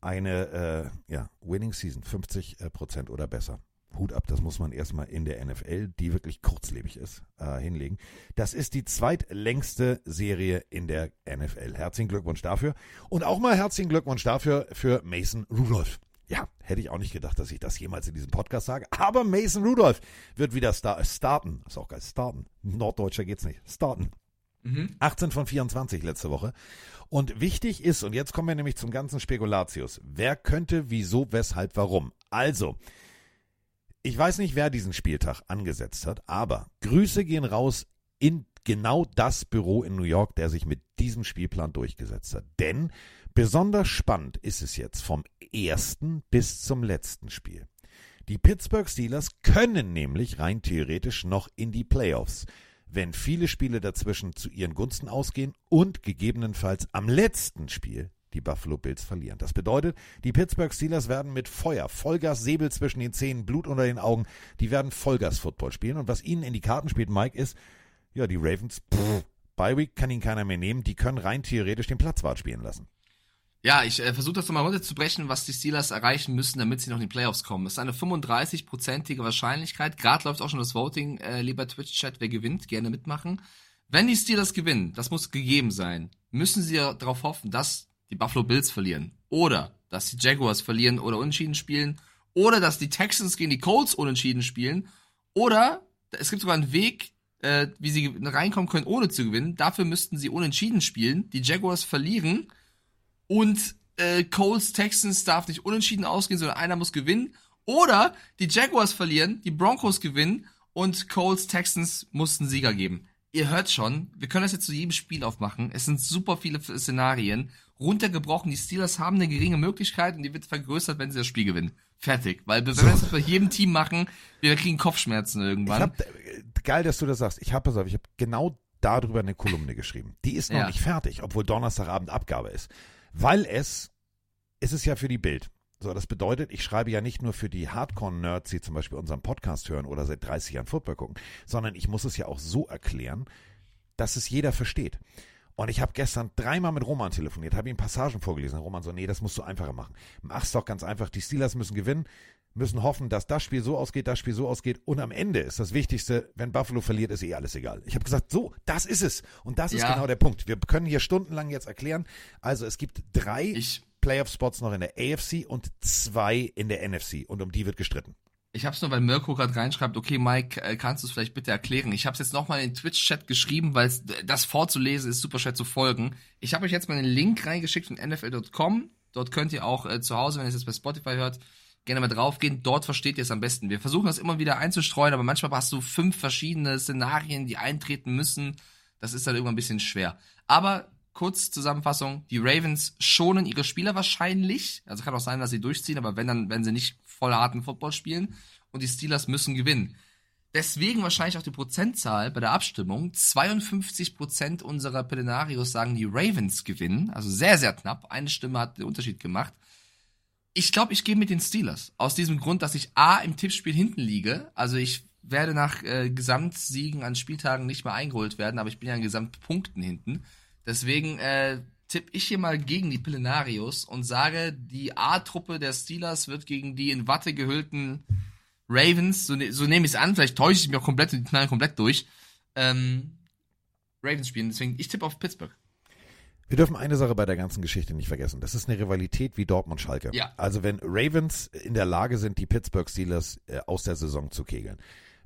eine äh, ja, Winning Season, 50 äh, Prozent oder besser. Hut ab, das muss man erstmal in der NFL, die wirklich kurzlebig ist, äh, hinlegen. Das ist die zweitlängste Serie in der NFL. Herzlichen Glückwunsch dafür. Und auch mal herzlichen Glückwunsch dafür für Mason Rudolph. Ja, hätte ich auch nicht gedacht, dass ich das jemals in diesem Podcast sage. Aber Mason Rudolph wird wieder star starten. Ist auch geil. Starten. Norddeutscher geht's nicht. Starten. 18 von 24 letzte Woche. Und wichtig ist, und jetzt kommen wir nämlich zum ganzen Spekulatius. Wer könnte, wieso, weshalb, warum? Also, ich weiß nicht, wer diesen Spieltag angesetzt hat, aber Grüße gehen raus in genau das Büro in New York, der sich mit diesem Spielplan durchgesetzt hat. Denn besonders spannend ist es jetzt vom ersten bis zum letzten Spiel. Die Pittsburgh Steelers können nämlich rein theoretisch noch in die Playoffs, wenn viele Spiele dazwischen zu ihren Gunsten ausgehen und gegebenenfalls am letzten Spiel die Buffalo Bills verlieren. Das bedeutet, die Pittsburgh Steelers werden mit Feuer, Vollgas, Säbel zwischen den Zähnen, Blut unter den Augen, die werden Vollgas Football spielen. Und was ihnen in die Karten spielt, Mike, ist, ja, die Ravens, pff, Bye Week kann ihnen keiner mehr nehmen, die können rein theoretisch den Platzwart spielen lassen. Ja, ich äh, versuche das nochmal runterzubrechen, was die Steelers erreichen müssen, damit sie noch in die Playoffs kommen. Es ist eine 35-prozentige Wahrscheinlichkeit. Gerade läuft auch schon das Voting, äh, lieber Twitch-Chat, wer gewinnt, gerne mitmachen. Wenn die Steelers gewinnen, das muss gegeben sein, müssen sie ja darauf hoffen, dass die Buffalo Bills verlieren. Oder dass die Jaguars verlieren oder unentschieden spielen. Oder dass die Texans gegen die Colts unentschieden spielen. Oder es gibt sogar einen Weg, äh, wie sie reinkommen können, ohne zu gewinnen. Dafür müssten sie unentschieden spielen. Die Jaguars verlieren und äh, Colts Texans darf nicht unentschieden ausgehen, sondern einer muss gewinnen. Oder die Jaguars verlieren, die Broncos gewinnen und Colts Texans mussten Sieger geben. Ihr hört schon, wir können das jetzt zu jedem Spiel aufmachen. Es sind super viele Szenarien. Runtergebrochen, die Steelers haben eine geringe Möglichkeit und die wird vergrößert, wenn sie das Spiel gewinnen. Fertig. Weil wenn wir das bei jedem Team machen, wir kriegen Kopfschmerzen irgendwann. Ich hab, äh, geil, dass du das sagst. Ich habe pass auf, ich habe genau darüber eine Kolumne geschrieben. Die ist noch Ja. nicht fertig, obwohl Donnerstagabend Abgabe ist. Weil es, es ist ja für die Bild. So, das bedeutet, ich schreibe ja nicht nur für die Hardcore-Nerds, die zum Beispiel unseren Podcast hören oder seit 30 Jahren Football gucken, sondern ich muss es ja auch so erklären, dass es jeder versteht. Und ich habe gestern dreimal mit Roman telefoniert, habe ihm Passagen vorgelesen. Roman so, nee, das musst du einfacher machen. Mach's doch ganz einfach. Die Steelers müssen gewinnen, müssen hoffen, dass das Spiel so ausgeht, das Spiel so ausgeht. Und am Ende ist das Wichtigste, wenn Buffalo verliert, ist eh alles egal. Ich habe gesagt, so, das ist es. Und das ist Ja. genau der Punkt. Wir können hier stundenlang jetzt erklären. Also es gibt drei Playoff-Spots noch in der AFC und zwei in der NFC. Und um die wird gestritten. ich hab's nur, weil Mirko gerade reinschreibt, okay, Mike, äh, kannst du es vielleicht bitte erklären? Ich hab's jetzt nochmal in den Twitch-Chat geschrieben, weil das vorzulesen ist super schwer zu folgen. Ich habe euch jetzt mal einen Link reingeschickt von NFL.com. Dort könnt ihr auch äh, zu Hause, wenn ihr es jetzt bei Spotify hört, gerne mal draufgehen. Dort versteht ihr es am besten. Wir versuchen das immer wieder einzustreuen, aber manchmal hast du fünf verschiedene Szenarien, die eintreten müssen. Das ist dann irgendwann ein bisschen schwer. Aber kurz Zusammenfassung, die Ravens schonen ihre Spieler wahrscheinlich. Also kann auch sein, dass sie durchziehen, aber wenn dann, wenn sie nicht voll harten Football spielen. Und die Steelers müssen gewinnen. Deswegen wahrscheinlich auch die Prozentzahl bei der Abstimmung. 52 Prozent unserer Pelenarios sagen, die Ravens gewinnen. Also sehr, sehr knapp. Eine Stimme hat den Unterschied gemacht. Ich glaube, ich gehe mit den Steelers. Aus diesem Grund, dass ich A im Tippspiel hinten liege. Also ich werde nach äh, Gesamtsiegen an Spieltagen nicht mehr eingeholt werden, aber ich bin ja an Gesamtpunkten hinten. Deswegen äh, tippe ich hier mal gegen die Pillenarios und sage, die A-Truppe der Steelers wird gegen die in Watte gehüllten Ravens, so, ne so nehme ich es an, vielleicht täusche ich mich auch komplett und die knallen komplett durch, ähm, Ravens spielen. Deswegen, ich tippe auf Pittsburgh. Wir dürfen eine Sache bei der ganzen Geschichte nicht vergessen. Das ist eine Rivalität wie Dortmund-Schalke. Ja. Also wenn Ravens in der Lage sind, die Pittsburgh Steelers äh, aus der Saison zu kegeln,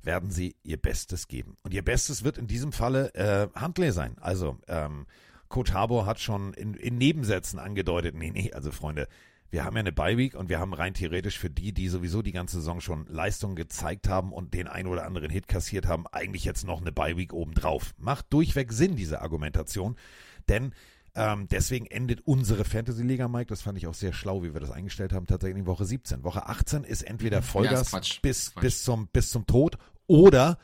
werden sie ihr Bestes geben. Und ihr Bestes wird in diesem Falle äh, Huntley sein. Also ähm, Coach Harbour hat schon in, in Nebensätzen angedeutet, nee, nee, also Freunde, wir haben ja eine Bye-Week und wir haben rein theoretisch für die, die sowieso die ganze Saison schon Leistungen gezeigt haben und den ein oder anderen Hit kassiert haben, eigentlich jetzt noch eine Bye-Week obendrauf. Macht durchweg Sinn, diese Argumentation, denn ähm, deswegen endet unsere Fantasy-Liga, Mike, das fand ich auch sehr schlau, wie wir das eingestellt haben, tatsächlich Woche 17. Woche 18 ist entweder Vollgas Quatsch. bis, Quatsch. bis, zum, bis zum Tod oder,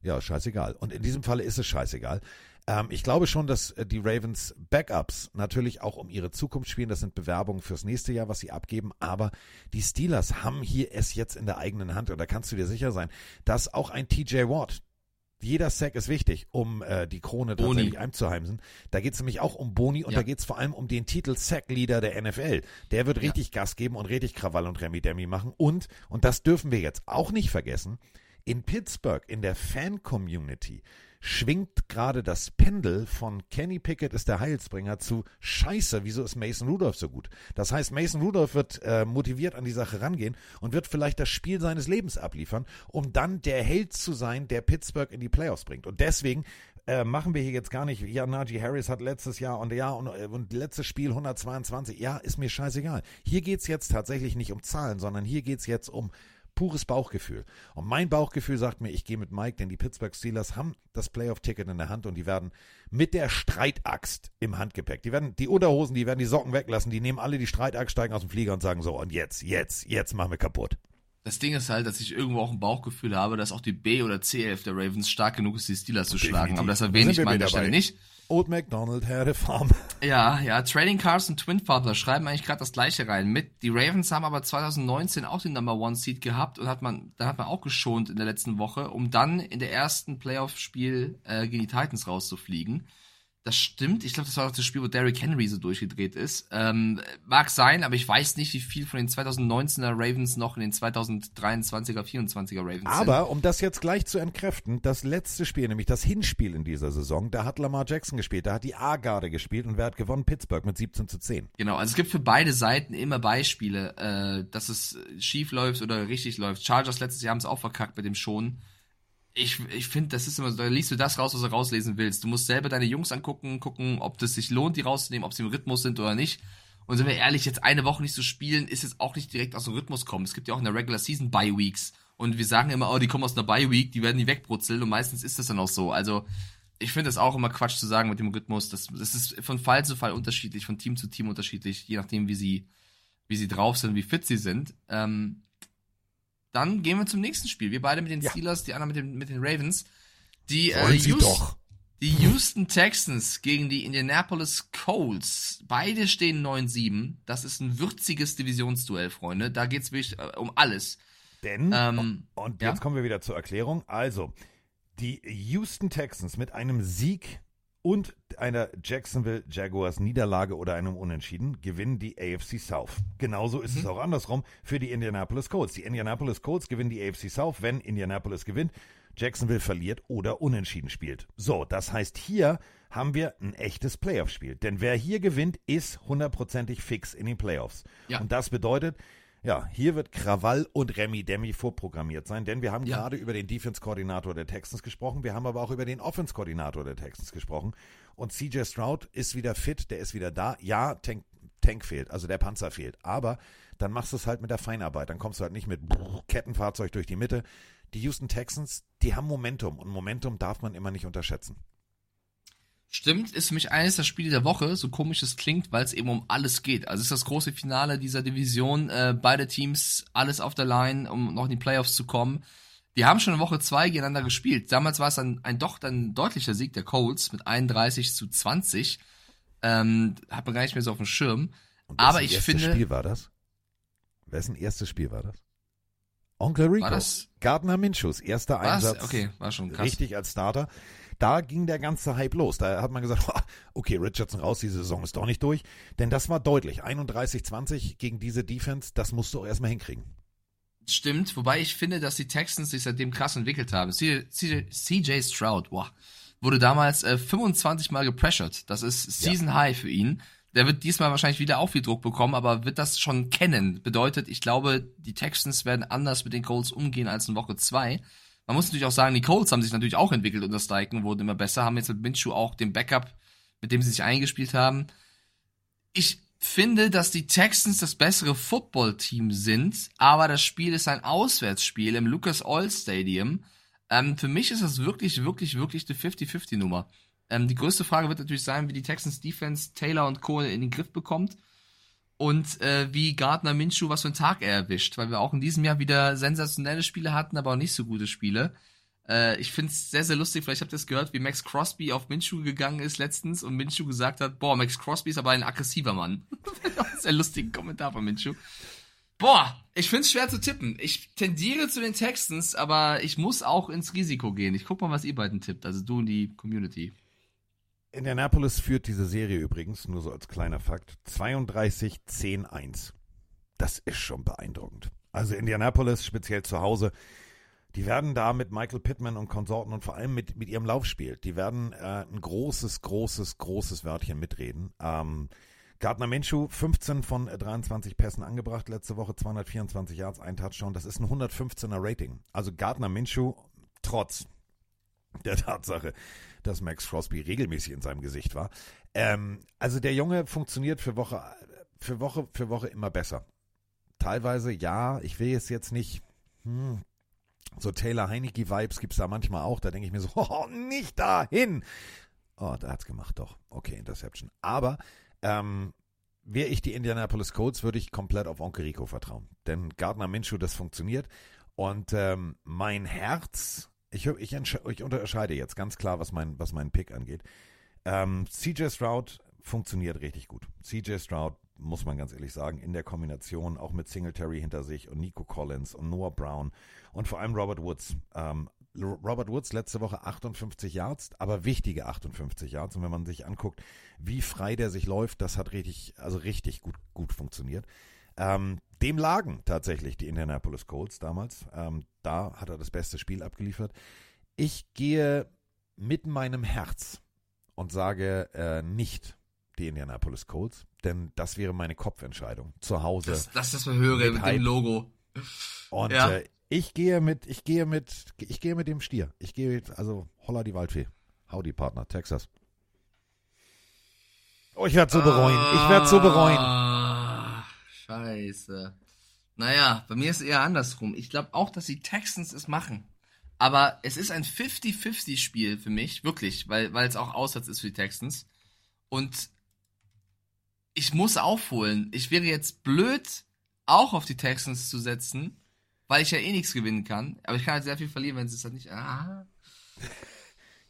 ja, scheißegal. Und in diesem Falle ist es scheißegal. Ähm, ich glaube schon, dass äh, die Ravens Backups natürlich auch um ihre Zukunft spielen. Das sind Bewerbungen fürs nächste Jahr, was sie abgeben. Aber die Steelers haben hier es jetzt in der eigenen Hand. Und da kannst du dir sicher sein, dass auch ein TJ Watt, jeder Sack ist wichtig, um äh, die Krone Boni. tatsächlich einzuheimsen. Da geht es nämlich auch um Boni und Ja. da geht es vor allem um den Titel Sack-Leader der NFL. Der wird Ja. richtig Gas geben und richtig Krawall und Remi-Demi machen. Und, und das dürfen wir jetzt auch nicht vergessen, in Pittsburgh, in der Fan-Community, schwingt gerade das Pendel von Kenny Pickett ist der Heilsbringer zu Scheiße, wieso ist Mason Rudolph so gut? Das heißt, Mason Rudolph wird äh, motiviert an die Sache rangehen und wird vielleicht das Spiel seines Lebens abliefern, um dann der Held zu sein, der Pittsburgh in die Playoffs bringt. Und deswegen äh, machen wir hier jetzt gar nicht, ja, Najee Harris hat letztes Jahr und ja, und, äh, und letztes Spiel 122, ja, ist mir scheißegal. Hier geht's jetzt tatsächlich nicht um Zahlen, sondern hier geht's jetzt um pures Bauchgefühl. Und mein Bauchgefühl sagt mir, ich gehe mit Mike, denn die Pittsburgh Steelers haben das Playoff-Ticket in der Hand und die werden mit der Streitaxt im Handgepäck, die werden die Unterhosen, die werden die Socken weglassen, die nehmen alle die Streitaxt, steigen aus dem Flieger und sagen so, und jetzt, jetzt, jetzt machen wir kaputt. Das Ding ist halt, dass ich irgendwo auch ein Bauchgefühl habe, dass auch die B- oder C-Elf der Ravens stark genug ist, die Steelers zu schlagen. Aber das erwähne ich an der Stelle nicht. Old MacDonald had farm. Ja, ja, Trading Cars und Twin Father schreiben eigentlich gerade das gleiche rein mit. Die Ravens haben aber 2019 auch den Number One Seed gehabt und hat man, dann hat man auch geschont in der letzten Woche, um dann in der ersten Playoff-Spiel äh, gegen die Titans rauszufliegen. Das stimmt. Ich glaube, das war auch das Spiel, wo Derrick Henry so durchgedreht ist. Ähm, mag sein, aber ich weiß nicht, wie viel von den 2019er Ravens noch in den 2023er, 24er Ravens Aber sind. um das jetzt gleich zu entkräften, das letzte Spiel, nämlich das Hinspiel in dieser Saison, da hat Lamar Jackson gespielt, da hat die A-Garde gespielt und wer hat gewonnen? Pittsburgh mit 17 zu 10. Genau, also es gibt für beide Seiten immer Beispiele, äh, dass es schief läuft oder richtig läuft. Chargers letztes Jahr haben es auch verkackt mit dem Schonen ich, ich finde, das ist immer so, da liest du das raus, was du rauslesen willst. Du musst selber deine Jungs angucken, gucken, ob das sich lohnt, die rauszunehmen, ob sie im Rhythmus sind oder nicht. Und sind wir ehrlich, jetzt eine Woche nicht zu spielen, ist jetzt auch nicht direkt aus dem Rhythmus kommen. Es gibt ja auch in der Regular Season Bye Weeks. Und wir sagen immer, oh, die kommen aus einer Bye Week, die werden nie wegbrutzeln. Und meistens ist das dann auch so. Also, ich finde das auch immer Quatsch zu sagen mit dem Rhythmus. Das, das ist von Fall zu Fall unterschiedlich, von Team zu Team unterschiedlich, je nachdem, wie sie, wie sie drauf sind, wie fit sie sind. Ähm, dann gehen wir zum nächsten Spiel. Wir beide mit den Ja. Steelers, die anderen mit den, mit den Ravens. Die, äh, Wollen Sie Houston- doch. die Houston Texans gegen die Indianapolis Colts. Beide stehen 9-7. Das ist ein würziges Divisionsduell, Freunde. Da geht's wirklich äh, um alles. Denn, Ähm, und ja? jetzt kommen wir wieder zur Erklärung. Also, die Houston Texans mit einem Sieg und einer Jacksonville Jaguars Niederlage oder einem Unentschieden gewinnen die AFC South. Genauso ist es auch andersrum für die Indianapolis Colts. Die Indianapolis Colts gewinnen die AFC South, wenn Indianapolis gewinnt, Jacksonville verliert oder unentschieden spielt. So, das heißt, hier haben wir ein echtes Playoff-Spiel. Denn wer hier gewinnt, ist hundertprozentig fix in den Playoffs. Ja. Und das bedeutet, ja, hier wird Krawall und Remi Demi vorprogrammiert sein, denn wir haben Ja. gerade über den Defense-Koordinator der Texans gesprochen, wir haben aber auch über den Offense-Koordinator der Texans gesprochen und CJ Stroud ist wieder fit, der ist wieder da. Ja, Tank, Tank fehlt, also der Panzer fehlt, aber dann machst du es halt mit der Feinarbeit, dann kommst du halt nicht mit Kettenfahrzeug durch die Mitte. Die Houston Texans, die haben Momentum und Momentum darf man immer nicht unterschätzen. Stimmt, ist für mich eines der Spiele der Woche, so komisch es klingt, weil es eben um alles geht. Also es ist das große Finale dieser Division, äh, beide Teams, alles auf der Line, um noch in die Playoffs zu kommen. Die haben schon in Woche zwei gegeneinander gespielt. Damals war es ein, ein doch dann deutlicher Sieg der Colts mit 31 zu 20. Ähm, hat man gar nicht mehr so auf dem Schirm. Aber wessen ich finde- Spiel war das? Wessen erstes Spiel war das? Onkel Rico. War das- Gardner Minshus, erster? Einsatz. Okay, war schon krass. Richtig als Starter. Da ging der ganze Hype los. Da hat man gesagt, [LAUGHS] okay, Richardson raus, die Saison ist doch nicht durch. Denn das war deutlich. 31-20 gegen diese Defense, das musst du auch erstmal hinkriegen. Stimmt, wobei ich finde, dass die Texans sich seitdem krass entwickelt haben. CJ, Stroud, boah, wurde damals äh, 25 Mal gepressured. Das ist Season High für ihn. Der wird diesmal wahrscheinlich wieder auch viel Druck bekommen, aber wird das schon kennen. Bedeutet, ich glaube, die Texans werden anders mit den Colts umgehen als in Woche zwei. Man muss natürlich auch sagen, die Colts haben sich natürlich auch entwickelt unter Steichen, wurden immer besser, haben jetzt mit Minshew auch den Backup, mit dem sie sich eingespielt haben. Ich finde, dass die Texans das bessere Football-Team sind, aber das Spiel ist ein Auswärtsspiel im Lucas Oil Stadium. Ähm, für mich ist das wirklich, wirklich, wirklich eine 50-50-Nummer. Ähm, die größte Frage wird natürlich sein, wie die Texans Defense Taylor und Cole in den Griff bekommt und äh, wie Gardner Minshew was für einen Tag er erwischt, weil wir auch in diesem Jahr wieder sensationelle Spiele hatten, aber auch nicht so gute Spiele. Äh, ich finde es sehr, sehr lustig, vielleicht habt ihr es gehört, wie Max Crosby auf Minshew gegangen ist letztens und Minshew gesagt hat, boah, Max Crosby ist aber ein aggressiver Mann. [LAUGHS] sehr lustigen Kommentar von Minshew. Boah, ich finde es schwer zu tippen. Ich tendiere zu den Texans, aber ich muss auch ins Risiko gehen. Ich guck mal, was ihr beiden tippt, also du und die Community. Indianapolis führt diese Serie übrigens, nur so als kleiner Fakt, 32-10-1. Das ist schon beeindruckend. Also Indianapolis, speziell zu Hause, Die werden da mit Michael Pittman und Konsorten und vor allem mit, mit ihrem Laufspiel, die werden äh, ein großes, großes, großes Wörtchen mitreden. Ähm, Gardner Minshew, 15 von 23 Pässen angebracht, letzte Woche 224 Yards, ein Touchdown. Das ist ein 115er Rating. Also Gardner Minshew, trotz der Tatsache, dass Max Crosby regelmäßig in seinem Gesicht war. Ähm, also der Junge funktioniert für Woche, für Woche für Woche immer besser. Teilweise ja, ich will es jetzt nicht. Hm, so Taylor Heinecke-Vibes gibt es da manchmal auch. Da denke ich mir so, [LAUGHS] oh, nicht dahin. Oh, da hat's gemacht, doch. Okay, Interception. Aber ähm, wäre ich die Indianapolis Colts, würde ich komplett auf Onkel Rico vertrauen. Denn Gardner Minshew, das funktioniert. Und ähm, mein Herz, ich, ich, ich unterscheide jetzt ganz klar, was mein, was mein Pick angeht. Ähm, CJ Stroud funktioniert richtig gut. CJ Stroud, muss man ganz ehrlich sagen, in der Kombination auch mit Singletary hinter sich und Nico Collins und Noah Brown und vor allem Robert Woods. Ähm, Robert Woods letzte Woche 58 Yards, aber wichtige 58 Yards. Und wenn man sich anguckt, wie frei der sich läuft, das hat richtig, also richtig gut, gut funktioniert. Ähm, dem lagen tatsächlich die Indianapolis Colts damals. Ähm, da hat er das beste Spiel abgeliefert. Ich gehe mit meinem Herz und sage äh, nicht die Indianapolis Colts, denn das wäre meine Kopfentscheidung zu Hause. Das, das ist das höre mit, mit dem Logo. Und ja. äh, ich gehe mit, ich gehe mit, ich gehe mit dem Stier. Ich gehe, mit, also holla die Waldfee. Howdy Partner, Texas. Oh, ich werde so bereuen. Ich werde so bereuen. Scheiße. Naja, bei mir ist es eher andersrum. Ich glaube auch, dass die Texans es machen. Aber es ist ein 50-50-Spiel für mich, wirklich, weil, weil es auch Aussatz ist für die Texans. Und ich muss aufholen. Ich wäre jetzt blöd, auch auf die Texans zu setzen, weil ich ja eh nichts gewinnen kann. Aber ich kann halt sehr viel verlieren, wenn sie es halt nicht. Ah.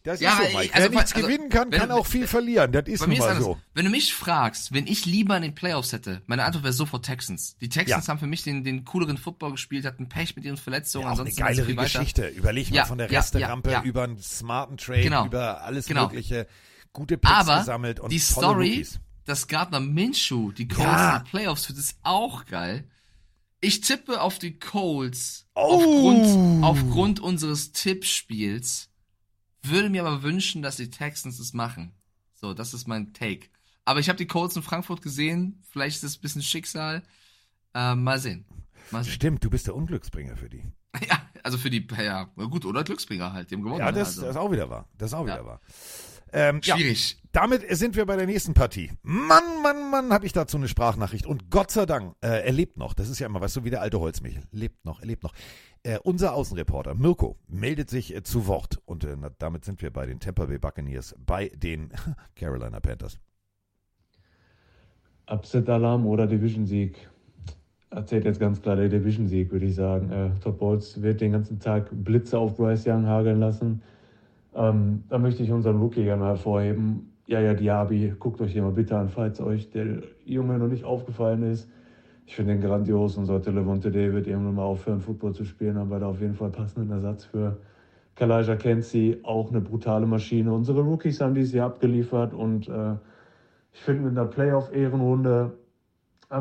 Das ja, ist so, Mike. Also, Wer nichts also, gewinnen kann, kann auch viel verlieren. Das ist nun mal ist so. Wenn du mich fragst, wenn ich lieber in den Playoffs hätte, meine Antwort wäre sofort Texans. Die Texans ja. haben für mich den, den cooleren Football gespielt, hatten Pech mit ihren Verletzungen. Ja, auch eine geilere Geschichte. Überleg mal ja, von der Resterampe über einen smarten Trade, genau. über alles genau. mögliche. Gute Picks Aber gesammelt und die Story, dass Gardner Minshew die Colts in den Playoffs führt, ist auch geil. Ich tippe auf die Colts oh. aufgrund, aufgrund unseres Tippspiels. Würde mir aber wünschen, dass die Texans es machen. So, das ist mein Take. Aber ich habe die Colts in Frankfurt gesehen. Vielleicht ist das ein bisschen Schicksal. Äh, mal sehen. Mal sehen. Stimmt, du bist der Unglücksbringer für die. [LAUGHS] Ja, also für die, ja, gut, oder Glücksbringer halt. Die haben gewonnen. Ja, das, also. das ist auch wieder wahr. Das ist auch wieder ja. wahr. Ähm, Schwierig. Ja, damit sind wir bei der nächsten Partie. Mann, Mann, Mann, habe ich dazu eine Sprachnachricht. Und Gott sei Dank, äh, er lebt noch. Das ist ja immer, weißt du, wie der alte Holzmichel. Lebt noch, er lebt noch. Äh, unser Außenreporter Mirko meldet sich äh, zu Wort. Und äh, damit sind wir bei den Tampa Bay Buccaneers, bei den [LAUGHS] Carolina Panthers. Upset-Alarm oder Division-Sieg? Erzählt jetzt ganz klar der Division-Sieg, würde ich sagen. Äh, Todd Bowles wird den ganzen Tag Blitze auf Bryce Young hageln lassen. Ähm, da möchte ich unseren Rookie gerne hervorheben. Ja, ja, Diaby, guckt euch den mal bitte an, falls euch der Junge noch nicht aufgefallen ist. Ich finde den grandios und sollte Levante David irgendwann mal aufhören, Football zu spielen, haben wir da auf jeden Fall passenden Ersatz für Kalaja Kenzie, auch eine brutale Maschine. Unsere Rookies haben dieses Jahr abgeliefert und äh, ich finde mit einer Playoff-Ehrenrunde äh,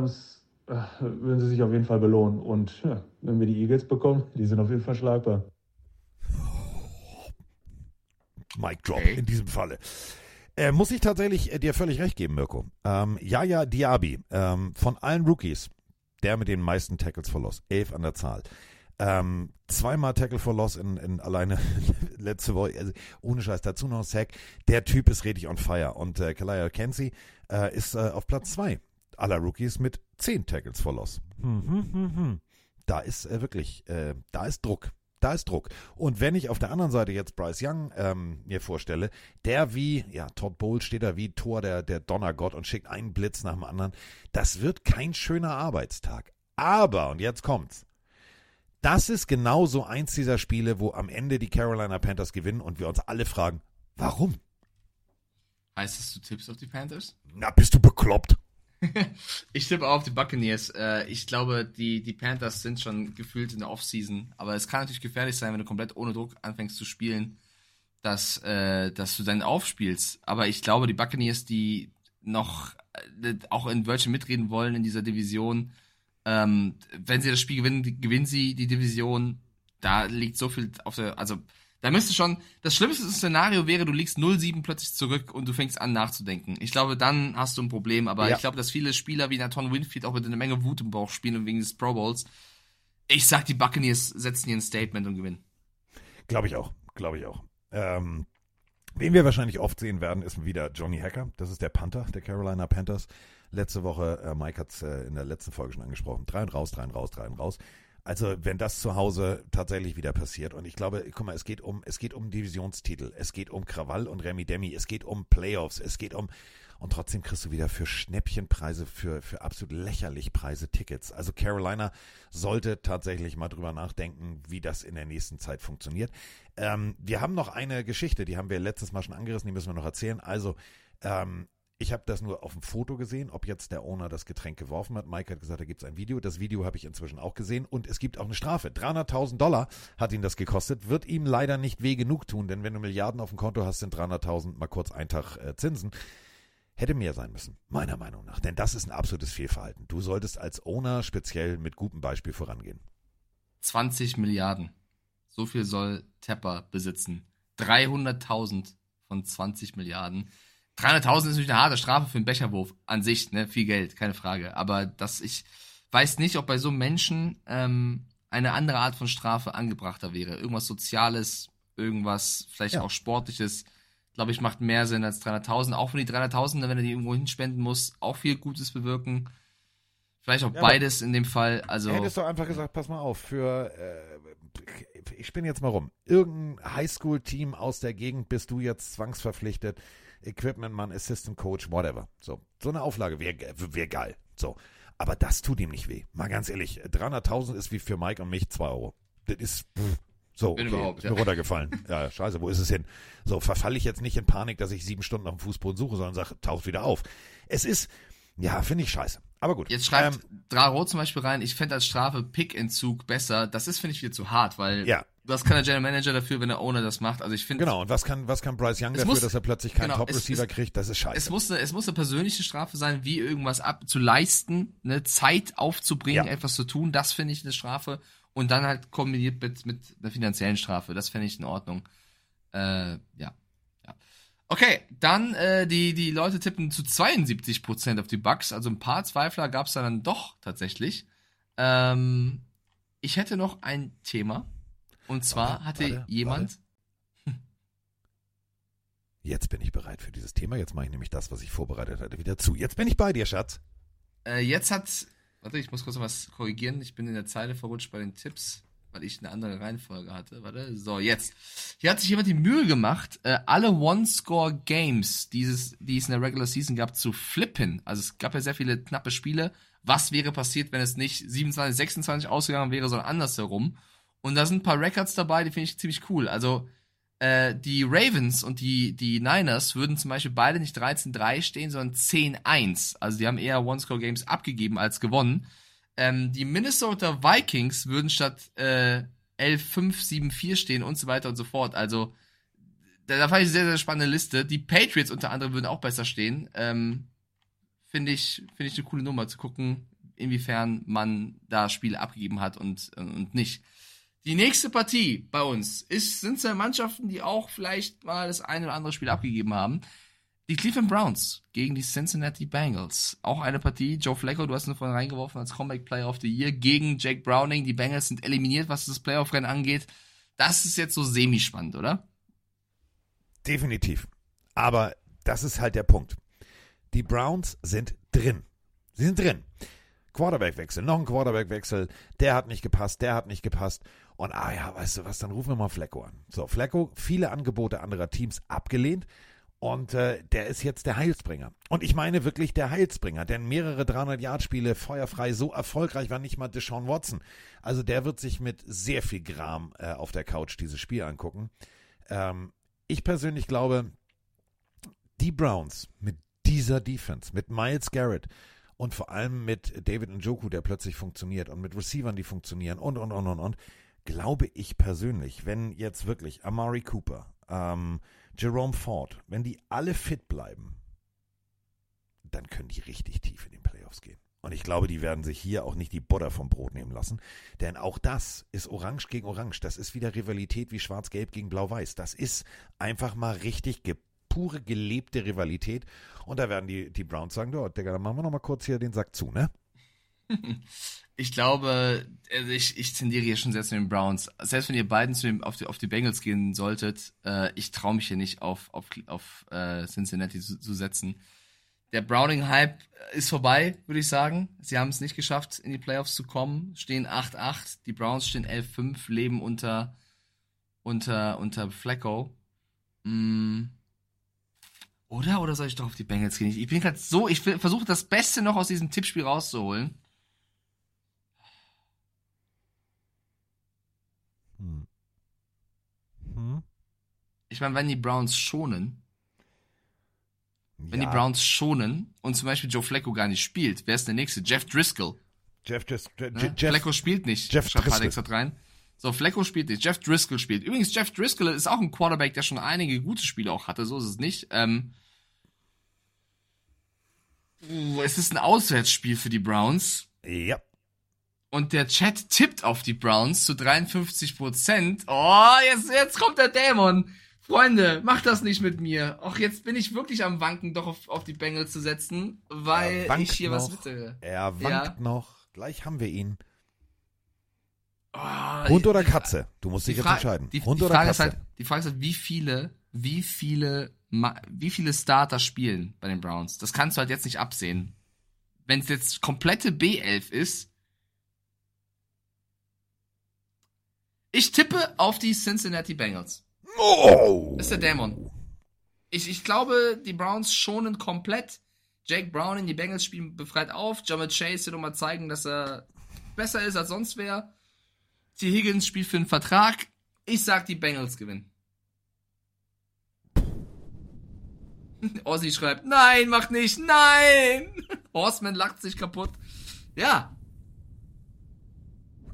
würden sie sich auf jeden Fall belohnen. Und ja, wenn wir die Eagles bekommen, die sind auf jeden Fall schlagbar. Mic Drop okay. in diesem Falle. Äh, muss ich tatsächlich äh, dir völlig recht geben, Mirko. Ähm, Yaya Diaby, ähm, von allen Rookies, der mit den meisten Tackles for Loss, elf an der Zahl. Ähm, zweimal Tackle for Loss in, in alleine [LAUGHS] letzte Woche, also ohne Scheiß, dazu noch Sack. Der Typ ist richtig on fire. Und äh, Kalaya Kenzie äh, ist äh, auf Platz zwei aller Rookies mit zehn Tackles for Loss. Hm, hm, hm, hm. Da ist äh, wirklich, äh, da ist Druck. Da ist Druck. Und wenn ich auf der anderen Seite jetzt Bryce Young ähm, mir vorstelle, der wie, ja, Todd Bowles steht da wie Tor der, der Donnergott und schickt einen Blitz nach dem anderen, das wird kein schöner Arbeitstag. Aber, und jetzt kommt's, das ist genau so eins dieser Spiele, wo am Ende die Carolina Panthers gewinnen und wir uns alle fragen, warum? Heißt das, du tippst auf die Panthers? Na, bist du bekloppt? [LAUGHS] ich tippe auch auf die Buccaneers. Äh, ich glaube, die, die Panthers sind schon gefühlt in der Offseason. Aber es kann natürlich gefährlich sein, wenn du komplett ohne Druck anfängst zu spielen, dass, äh, dass du dann aufspielst. Aber ich glaube, die Buccaneers, die noch äh, auch in Wörtchen mitreden wollen in dieser Division, ähm, wenn sie das Spiel gewinnen, gewinnen sie die Division. Da liegt so viel auf der, also da müsste schon, das schlimmste Szenario wäre, du liegst 0-7 plötzlich zurück und du fängst an nachzudenken. Ich glaube, dann hast du ein Problem, aber Ja. ich glaube, dass viele Spieler wie Nathan Winfield auch mit einer Menge Wut im Bauch spielen und wegen des Pro Bowls. Ich sag, die Buccaneers setzen hier ein Statement und gewinnen. Glaube ich auch, glaube ich auch. Ähm, wen wir wahrscheinlich oft sehen werden, ist wieder Johnny Hacker. Das ist der Panther der Carolina Panthers. Letzte Woche, äh, Mike hat es äh, in der letzten Folge schon angesprochen, drei und raus, drei und raus, drei und raus. Also wenn das zu Hause tatsächlich wieder passiert und ich glaube, guck mal, es geht um es geht um Divisionstitel, es geht um Krawall und Remi Demi, es geht um Playoffs, es geht um und trotzdem kriegst du wieder für Schnäppchenpreise, für, für absolut lächerlich Preise Tickets. Also Carolina sollte tatsächlich mal drüber nachdenken, wie das in der nächsten Zeit funktioniert. Ähm, wir haben noch eine Geschichte, die haben wir letztes Mal schon angerissen, die müssen wir noch erzählen. Also, ähm, ich habe das nur auf dem Foto gesehen, ob jetzt der Owner das Getränk geworfen hat. Mike hat gesagt, da gibt es ein Video. Das Video habe ich inzwischen auch gesehen und es gibt auch eine Strafe. 300.000 Dollar hat ihn das gekostet. Wird ihm leider nicht weh genug tun, denn wenn du Milliarden auf dem Konto hast, sind 300.000 mal kurz ein Tag äh, Zinsen. Hätte mehr sein müssen, meiner Meinung nach. Denn das ist ein absolutes Fehlverhalten. Du solltest als Owner speziell mit gutem Beispiel vorangehen. 20 Milliarden. So viel soll Tepper besitzen. 300.000 von 20 Milliarden. 300.000 ist natürlich eine harte Strafe für einen Becherwurf an sich, ne? Viel Geld, keine Frage. Aber dass ich weiß nicht, ob bei so Menschen ähm, eine andere Art von Strafe angebrachter wäre. Irgendwas Soziales, irgendwas vielleicht Ja. auch Sportliches. Glaube ich, macht mehr Sinn als 300.000. Auch wenn die 300.000, wenn er die irgendwo hinspenden muss, auch viel Gutes bewirken. Vielleicht auch Ja, beides in dem Fall. Also Hättest du einfach gesagt, pass mal auf, für, äh, ich spinne jetzt mal rum, irgendein Highschool-Team aus der Gegend bist du jetzt zwangsverpflichtet, Equipmentmann, Assistant Coach, whatever. So, so eine Auflage wäre wär geil. So, aber das tut ihm nicht weh. Mal ganz ehrlich, 300.000 ist wie für Mike und mich 2 Euro. Das ist, pff, so, okay, überhaupt, ist mir ja. runtergefallen. Ja, scheiße, wo ist es hin? So, verfalle ich jetzt nicht in Panik, dass ich sieben Stunden auf dem Fußboden suche, sondern sage, taucht wieder auf. Es ist, ja, finde ich scheiße. Aber gut. Jetzt schreibt Ähm, Draro zum Beispiel rein, ich fände als Strafe Pickentzug besser. Das ist, finde ich, wieder zu hart, weil Ja. Du hast keinen General Manager dafür, wenn der Owner das macht. Also ich finde, Genau, und was kann, was kann Bryce Young dafür, muss- dass er plötzlich keinen genau, es- Top-Receiver es- kriegt? Das ist scheiße. es muss, eine, es muss eine persönliche Strafe sein, wie irgendwas ab zu leisten, ne, Zeit aufzubringen, Ja. etwas zu tun. Das finde ich eine Strafe. Und dann halt kombiniert mit, mit einer finanziellen Strafe. Das finde ich in Ordnung. Äh, ja. ja. Okay, dann äh, die, die Leute tippen zu 72% auf die Bucks. Also ein paar Zweifler gab es da dann doch tatsächlich. Ähm, ich hätte noch ein Thema. Und zwar Warte, hatte warte, jemand. Jetzt bin ich bereit für dieses Thema. Jetzt mache ich nämlich das, was ich vorbereitet hatte, wieder zu. Jetzt bin ich bei dir, Schatz. Äh, jetzt hat. Warte, ich muss kurz noch was korrigieren. Ich bin in der Zeile verrutscht bei den Tipps, weil ich eine andere Reihenfolge hatte. Warte, so, jetzt. Hier hat sich jemand die Mühe gemacht, äh, alle One-Score-Games, die es in der Regular Season gab, zu flippen. Also es gab ja sehr viele knappe Spiele. Was wäre passiert, wenn es nicht 27, 26 ausgegangen wäre, sondern andersherum? Und da sind ein paar Records dabei, die finde ich ziemlich cool. Also, äh, die Ravens und die, die Niners würden zum Beispiel beide nicht 13-3 stehen, sondern 10-1. Also die haben eher One-Score-Games abgegeben als gewonnen. Ähm, die Minnesota Vikings würden statt äh, 11-5-7-4 stehen und so weiter und so fort. Also da, da fand ich eine sehr, sehr spannende Liste. Die Patriots unter anderem würden auch besser stehen. Ähm, Finde ich, finde ich eine coole Nummer zu gucken, inwiefern man da Spiele abgegeben hat und, und nicht. Die nächste Partie bei uns ist, sind zwei Mannschaften, die auch vielleicht mal das eine oder andere Spiel abgegeben haben. Die Cleveland Browns gegen die Cincinnati Bengals. Auch eine Partie. Joe Flacco, du hast ihn vorhin reingeworfen als Comeback Player of the Year gegen Jake Browning. Die Bengals sind eliminiert, was das Playoff-Rennen angeht. Das ist jetzt so semi-spannend, oder? Definitiv. Aber das ist halt der Punkt. Die Browns sind drin. Sie sind drin. Quarterback-Wechsel, noch ein Quarterback-Wechsel, der hat nicht gepasst, der hat nicht gepasst. Und ah ja, weißt du was, dann rufen wir mal Flecko an. So, Flecko, viele Angebote anderer Teams abgelehnt. Und äh, der ist jetzt der Heilsbringer. Und ich meine wirklich der Heilsbringer, denn mehrere 300-Yard-Spiele feuerfrei so erfolgreich war nicht mal Deshaun Watson. Also der wird sich mit sehr viel Gram äh, auf der Couch dieses Spiel angucken. Ähm, ich persönlich glaube, die Browns mit dieser Defense, mit Miles Garrett und vor allem mit David Njoku, der plötzlich funktioniert und mit Receivern, die funktionieren und, und, und, und, und, glaube ich persönlich, wenn jetzt wirklich Amari Cooper, ähm, Jerome Ford, wenn die alle fit bleiben, dann können die richtig tief in den Playoffs gehen. Und ich glaube, die werden sich hier auch nicht die Butter vom Brot nehmen lassen. Denn auch das ist Orange gegen Orange. Das ist wieder Rivalität wie Schwarz-Gelb gegen Blau-Weiß. Das ist einfach mal richtig ge pure gelebte Rivalität. Und da werden die, die Browns sagen, oh, Digga, dann machen wir noch mal kurz hier den Sack zu, ne? Ich glaube, also ich, ich tendiere hier schon sehr zu den Browns. Selbst wenn ihr beiden zu dem, auf, die, auf die Bengals gehen solltet, äh, ich traue mich hier nicht auf, auf, auf äh, Cincinnati zu, zu setzen. Der Browning-Hype ist vorbei, würde ich sagen. Sie haben es nicht geschafft, in die Playoffs zu kommen. Stehen 8-8. Die Browns stehen 11-5, leben unter, unter, unter Flacco. Mm. Oder? Oder soll ich doch auf die Bengals gehen? Ich bin gerade so, ich versuche das Beste noch aus diesem Tippspiel rauszuholen. Hm? Ich meine, wenn die Browns schonen, wenn Ja. die Browns schonen und zum Beispiel Joe Flacco gar nicht spielt, wer ist der nächste? Jeff Driscoll. Jeff, Jeff, Ne? Jeff Flacco spielt nicht. Jeff Schreibt Driscoll. Alex hat rein. So, Flacco spielt nicht. Jeff Driscoll spielt. Übrigens, Jeff Driscoll ist auch ein Quarterback, der schon einige gute Spiele auch hatte. So ist es nicht. Ähm, uh, es ist ein Auswärtsspiel für die Browns. ja. Und der Chat tippt auf die Browns zu 53 Prozent. Oh, jetzt, jetzt kommt der Dämon. Freunde, macht das nicht mit mir. Ach, jetzt bin ich wirklich am Wanken, doch auf, auf die Bengals zu setzen, weil ich hier was noch. wittere. Er wankt Ja. noch. Gleich haben wir ihn. Oh, Hund oder Katze? Du musst dich jetzt entscheiden. Die, Hund die oder Frage ist Katze? halt, die Frage ist halt, wie viele, wie viele, wie viele Starter spielen bei den Browns? Das kannst du halt jetzt nicht absehen. Wenn es jetzt komplette B11 ist, ich tippe auf die Cincinnati Bengals. oh! Das ist der Dämon. Ich, ich glaube, die Browns schonen komplett. Jake Brown in die Bengals spielen befreit auf. Jamal Chase wird nochmal zeigen, dass er besser ist als sonst wer. T. Higgins spielt für einen Vertrag. Ich sag, die Bengals gewinnen. [LAUGHS] Ozzy schreibt, nein, mach nicht, nein! [LAUGHS] Horseman lacht sich kaputt. Ja,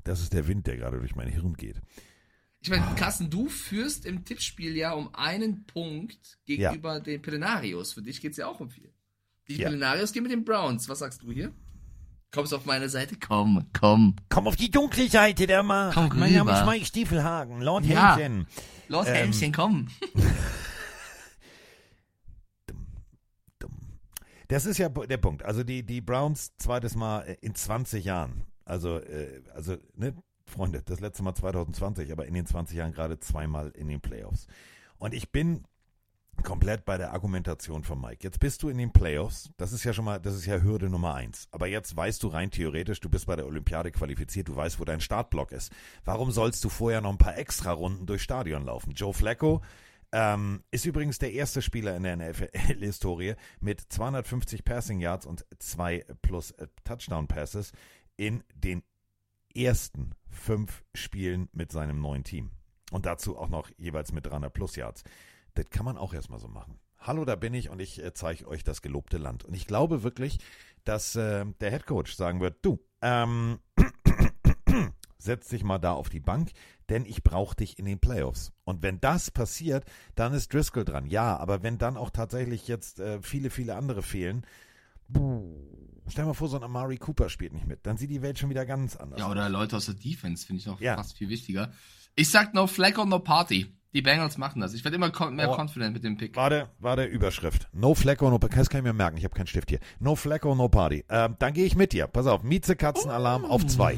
Das ist der Wind, der gerade durch mein Hirn geht. ich meine, Carsten, du führst im Tippspiel ja um einen Punkt gegenüber den Pelenarios. Für dich geht's ja auch um viel. Die Ja. Pelenarios gehen mit den Browns. Was sagst du hier? Kommst du auf meine Seite? Komm, komm. Komm auf die dunkle Seite der Macht. Komm mein Name ist Mike Stiefelhagen. Lord Ja. Helmchen. Los, Ähm, Helmchen, komm. [LAUGHS] Das ist ja der Punkt. Also die, die Browns zweites Mal äh, in 20 Jahren. Also, äh, also, ne, Freunde, das letzte Mal 2020, aber in den 20 Jahren gerade zweimal in den Playoffs. Und ich bin komplett bei der Argumentation von Mike. Jetzt bist du in den Playoffs. Das ist ja schon mal, das ist ja Hürde Nummer eins. Aber jetzt weißt du rein theoretisch, du bist bei der Olympiade qualifiziert, du weißt, wo dein Startblock ist. Warum sollst du vorher noch ein paar extra Runden durchs Stadion laufen? Joe Flacco ähm, ist übrigens der erste Spieler in der NFL-Historie mit 250 Passing Yards und zwei plus äh, Touchdown Passes in den ersten fünf Spielen mit seinem neuen Team. Und dazu auch noch jeweils mit 300 plus Yards. Das kann man auch erstmal so machen. Hallo, da bin ich und ich äh, zeige euch das gelobte Land. Und ich glaube wirklich, dass äh, der Head Coach sagen wird, du, ähm, [CLEARS THROAT] setz dich mal da auf die Bank, denn ich brauche dich in den Playoffs. Und wenn das passiert, dann ist Driscoll dran. Ja, aber wenn dann auch tatsächlich jetzt äh, viele, viele andere fehlen, puh, stell mal vor, so ein Amari Cooper spielt nicht mit, dann sieht die Welt schon wieder ganz anders Ja, aus. oder Leute aus der Defense finde ich noch Ja. fast viel wichtiger. Ich sag no Flacco, no Party. Die Bengals machen das. Ich werde immer mehr Oh. confident mit dem Pick. Warte, warte, Überschrift. No Flacco, no Das kann ich mir merken, ich habe keinen Stift hier. No Flacco, no Party. Ähm, dann gehe ich mit dir. Pass auf, Miezekatzenalarm auf zwei.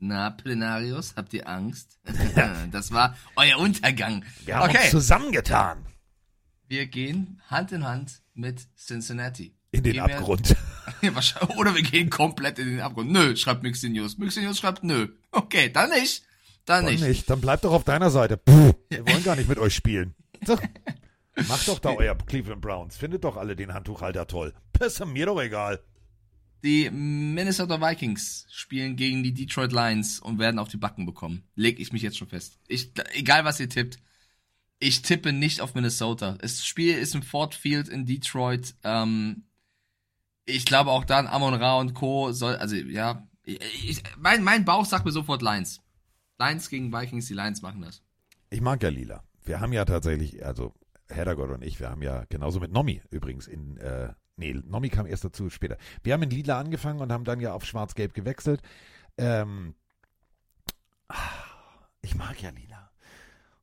Na, Plenarius, habt ihr Angst? [LAUGHS] [LAUGHS] das war euer Untergang. Wir haben uns okay, zusammengetan. wir gehen Hand in Hand mit Cincinnati. In den Abgrund. [LAUGHS] Oder wir gehen komplett in den Abgrund. Nö, schreibt Mixinius. Mixinius schreibt nö. Okay, dann nicht. Dann Dann nicht. nicht. Dann bleibt doch auf deiner Seite. [LAUGHS] Puh, wir wollen gar nicht mit euch spielen. So. Macht doch da euer Cleveland Browns. Findet doch alle den Handtuchhalter toll. Das ist mir doch egal. Die Minnesota Vikings spielen gegen die Detroit Lions und werden auf die Backen bekommen. Leg ich mich jetzt schon fest. Ich, egal was ihr tippt. Ich tippe nicht auf Minnesota. Das Spiel ist im Ford Field in Detroit. Ähm, ich glaube auch dann Amon Ra und Co. soll, also ja, ich, mein, mein Bauch sagt mir sofort Lions. Lions gegen Vikings, die Lions machen das. Ich mag ja Lila. Wir haben ja tatsächlich, also Heddergott und ich, wir haben ja genauso mit Nomi übrigens in äh, nee, Nomi kam erst dazu später. Wir haben in Lila angefangen und haben dann ja auf Schwarz-Gelb gewechselt. Ähm, ich mag ja Lila.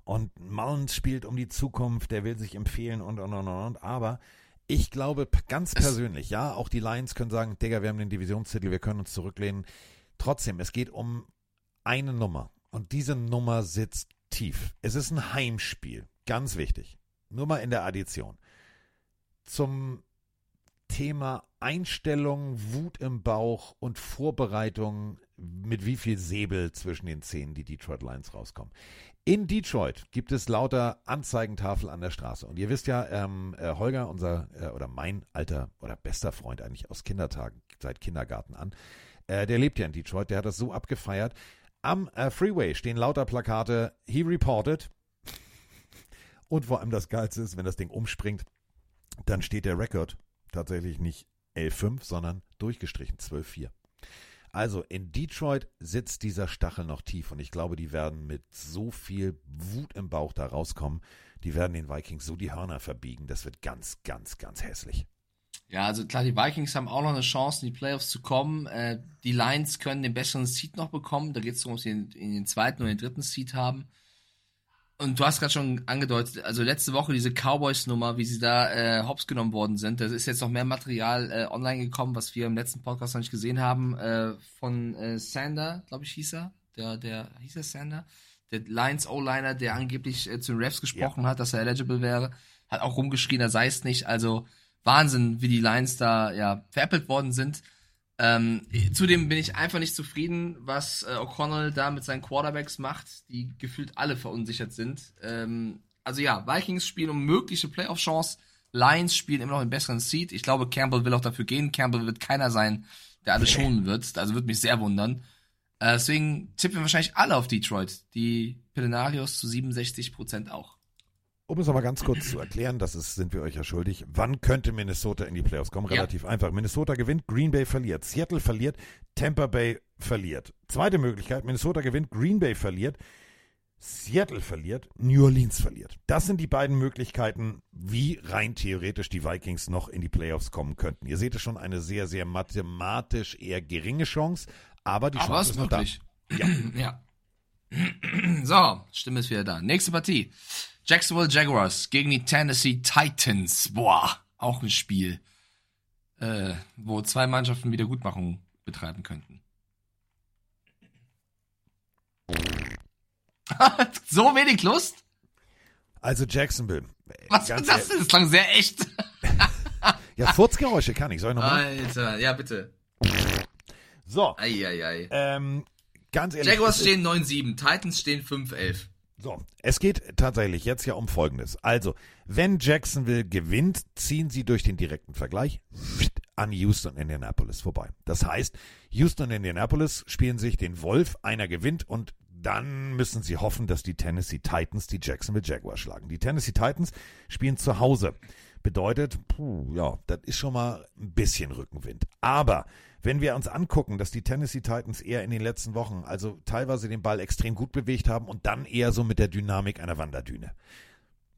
Und Mullins spielt um die Zukunft, der will sich empfehlen und, und, und, und. Aber ich glaube ganz persönlich, ja, auch die Lions können sagen, Digga, wir haben den Divisionstitel, wir können uns zurücklehnen. Trotzdem, es geht um eine Nummer. Und diese Nummer sitzt tief. Es ist ein Heimspiel. Ganz wichtig. Nur mal in der Addition. Zum Thema Einstellung, Wut im Bauch und Vorbereitung, mit wie viel Säbel zwischen den Zähnen die Detroit Lions rauskommen. In Detroit gibt es lauter Anzeigentafel an der Straße. Und ihr wisst ja, ähm, äh, Holger, unser äh, oder mein alter oder bester Freund eigentlich aus Kindertagen, seit Kindergarten an, äh, der lebt ja in Detroit, der hat das so abgefeiert. Am äh, Freeway stehen lauter Plakate, he reported. Und vor allem das Geilste ist, wenn das Ding umspringt, dann steht der Rekord tatsächlich nicht 11.5, sondern durchgestrichen 12.4. Also in Detroit sitzt dieser Stachel noch tief und ich glaube, die werden mit so viel Wut im Bauch da rauskommen. Die werden den Vikings so die Hörner verbiegen. Das wird ganz, ganz, ganz hässlich. Ja, also klar, die Vikings haben auch noch eine Chance, in die Playoffs zu kommen. Äh, die Lions können den besseren Seed noch bekommen. Da geht es darum, ob sie in, in den zweiten oder den dritten Seed haben. Und du hast gerade schon angedeutet, also letzte Woche diese Cowboys-Nummer, wie sie da äh, hops genommen worden sind. Da ist jetzt noch mehr Material äh, online gekommen, was wir im letzten Podcast noch nicht gesehen haben, äh, von äh, Sander, glaube ich, hieß er. Der, der, hieß er Sander? Der Lions O-Liner, der angeblich äh, zu den Refs gesprochen ja. hat, dass er eligible wäre, hat auch rumgeschrien, er sei es nicht. Also Wahnsinn, wie die Lions da ja veräppelt worden sind. Ähm, zudem bin ich einfach nicht zufrieden, was äh, O'Connell da mit seinen Quarterbacks macht, die gefühlt alle verunsichert sind. Ähm, also ja, Vikings spielen um mögliche Playoff-Chance. Lions spielen immer noch einen besseren Seed. Ich glaube, Campbell will auch dafür gehen. Campbell wird keiner sein, der alles schonen wird. Also würde mich sehr wundern. Äh, deswegen tippen wir wahrscheinlich alle auf Detroit. Die Pelenarios zu 67% auch. Um es aber ganz kurz zu erklären, das ist, sind wir euch ja schuldig. Wann könnte Minnesota in die Playoffs kommen? Relativ ja. einfach. Minnesota gewinnt, Green Bay verliert, Seattle verliert, Tampa Bay verliert. Zweite Möglichkeit, Minnesota gewinnt, Green Bay verliert, Seattle verliert, New Orleans verliert. Das sind die beiden Möglichkeiten, wie rein theoretisch die Vikings noch in die Playoffs kommen könnten. Ihr seht es schon, eine sehr, sehr mathematisch eher geringe Chance, aber die aber Chance ist noch möglich. da. Ja. [CLEARS THROAT] ja. [CLEARS THROAT] So, Stimme ist wieder da. Nächste Partie. Jacksonville Jaguars gegen die Tennessee Titans. Boah, auch ein Spiel, äh, wo zwei Mannschaften Wiedergutmachung betreiben könnten. [LAUGHS] so wenig Lust? Also Jacksonville. Was ist das denn? Das klang sehr echt. [LAUGHS] ja, Furzgeräusche kann ich. Soll ich nochmal? Alter, ja bitte. So. Eieiei. Ähm, ganz ehrlich. Jaguars stehen 9-7, Titans stehen 5-11. So, es geht tatsächlich jetzt ja um Folgendes. Also, wenn Jacksonville gewinnt, ziehen sie durch den direkten Vergleich an Houston Indianapolis vorbei. Das heißt, Houston Indianapolis spielen sich den Wolf, einer gewinnt und dann müssen sie hoffen, dass die Tennessee Titans die Jacksonville Jaguars schlagen. Die Tennessee Titans spielen zu Hause. Bedeutet, puh, ja, das ist schon mal ein bisschen Rückenwind. Aber wenn wir uns angucken, dass die Tennessee Titans eher in den letzten Wochen, also teilweise den Ball extrem gut bewegt haben und dann eher so mit der Dynamik einer Wanderdüne,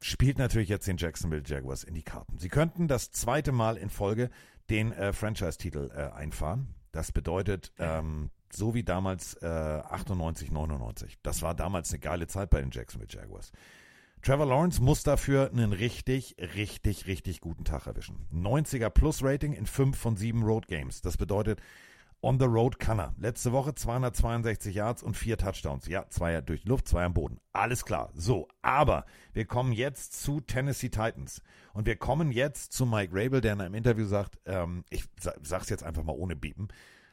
spielt natürlich jetzt den Jacksonville Jaguars in die Karten. Sie könnten das zweite Mal in Folge den äh, Franchise-Titel äh, einfahren. Das bedeutet, ähm, so wie damals äh, 98, 99. Das war damals eine geile Zeit bei den Jacksonville Jaguars. Trevor Lawrence muss dafür einen richtig, richtig, richtig guten Tag erwischen. 90er Plus Rating in 5 von 7 Road Games. Das bedeutet, on the road kann er. Letzte Woche 262 Yards und 4 Touchdowns. Ja, zwei durch die Luft, zwei am Boden. Alles klar. So, aber wir kommen jetzt zu Tennessee Titans. Und wir kommen jetzt zu Mike Rabel, der in einem Interview sagt, ähm, ich sag's jetzt einfach mal ohne Biepen.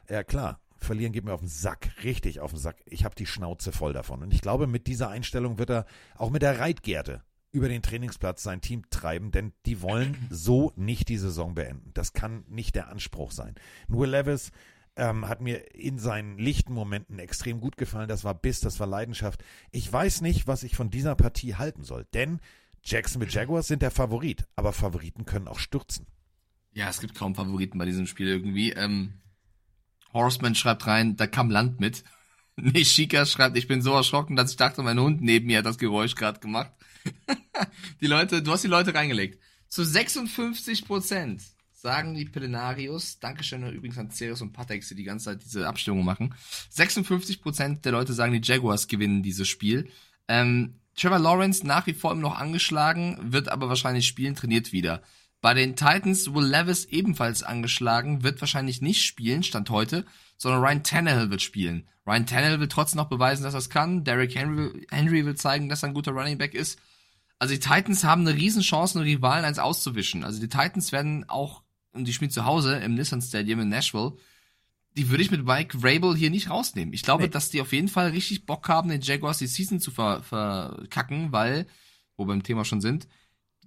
Ja, klar, verlieren geht mir auf den Sack, richtig auf den Sack. Ich habe die Schnauze voll davon. Und ich glaube, mit dieser Einstellung wird er auch mit der Reitgerte über den Trainingsplatz sein Team treiben, denn die wollen so nicht die Saison beenden. Das kann nicht der Anspruch sein. Nur Levis ähm, hat mir in seinen lichten Momenten extrem gut gefallen. Das war Biss, das war Leidenschaft. Ich weiß nicht, was ich von dieser Partie halten soll, denn Jacksonville Jaguars sind der Favorit, aber Favoriten können auch stürzen. Ja, es gibt kaum Favoriten bei diesem Spiel irgendwie. Ähm, Horseman schreibt rein, da kam Land mit. [LAUGHS] Nishika schreibt, ich bin so erschrocken, dass ich dachte, mein Hund neben mir hat das Geräusch gerade gemacht. [LAUGHS] die Leute, du hast die Leute reingelegt. Zu 56 Prozent sagen die Pelenarius, Dankeschön übrigens an Ceres und Patex, die die ganze Zeit diese Abstimmung machen. 56% der Leute sagen, die Jaguars gewinnen dieses Spiel. Ähm, Trevor Lawrence nach wie vor immer noch angeschlagen, wird aber wahrscheinlich spielen, trainiert wieder. Bei den Titans Will Levis ebenfalls angeschlagen, wird wahrscheinlich nicht spielen, stand heute, sondern Ryan Tannehill wird spielen. Ryan Tannehill will trotzdem noch beweisen, dass er es kann. Derrick Henry, Henry will zeigen, dass er ein guter Running Back ist. Also die Titans haben eine Riesenchance, einen Rivalen eins auszuwischen. Also die Titans werden auch, und die spielen zu Hause im Nissan Stadium in Nashville, die würde ich mit Mike Rabel hier nicht rausnehmen. Ich glaube, Nee. dass die auf jeden Fall richtig Bock haben, den Jaguars die Season zu ver verkacken, weil, wo wir im Thema schon sind,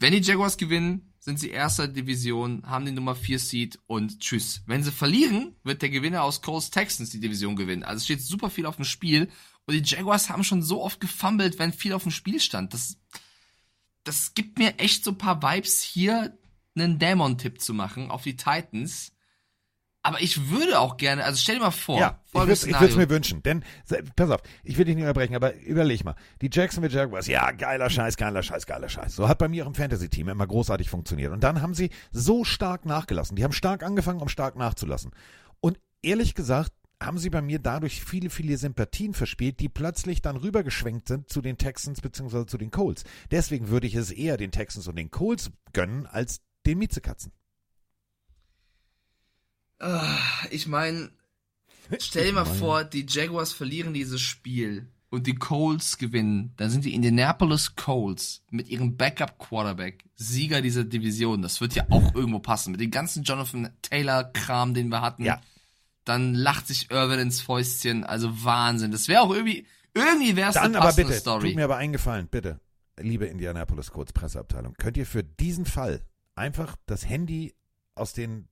wenn die Jaguars gewinnen, sind sie erster Division, haben die Nummer 4 Seed und tschüss. Wenn sie verlieren, wird der Gewinner aus Coles Texans die Division gewinnen. Also steht super viel auf dem Spiel und die Jaguars haben schon so oft gefummelt, wenn viel auf dem Spiel stand. Das, das gibt mir echt so ein paar Vibes hier, einen Dämon-Tipp zu machen auf die Titans. Aber ich würde auch gerne, also stell dir mal vor, Ja, ich würde es mir wünschen. Denn, pass auf, ich will dich nicht unterbrechen, aber überleg mal. Die Jacksonville Jaguars, ja, geiler Scheiß, geiler Scheiß, geiler Scheiß. So hat bei mir im Fantasy-Team immer großartig funktioniert. Und dann haben sie so stark nachgelassen. Die haben stark angefangen, um stark nachzulassen. Und ehrlich gesagt, haben sie bei mir dadurch viele, viele Sympathien verspielt, die plötzlich dann rübergeschwenkt sind zu den Texans bzw. zu den Colts. Deswegen würde ich es eher den Texans und den Colts gönnen als den Miezekatzen. Ah, Ich meine, stell dir mal vor, die Jaguars verlieren dieses Spiel und die Colts gewinnen. Dann sind die Indianapolis Colts mit ihrem Backup-Quarterback Sieger dieser Division. Das wird ja auch irgendwo passen. Mit dem ganzen Jonathan Taylor-Kram, den wir hatten. Ja. Dann lacht sich Irvin ins Fäustchen. Also Wahnsinn. Das wäre auch irgendwie, irgendwie wäre es Dann eine aber bitte, Story. tut mir aber eingefallen, bitte, liebe Indianapolis Colts Presseabteilung, könnt ihr für diesen Fall einfach das Handy aus den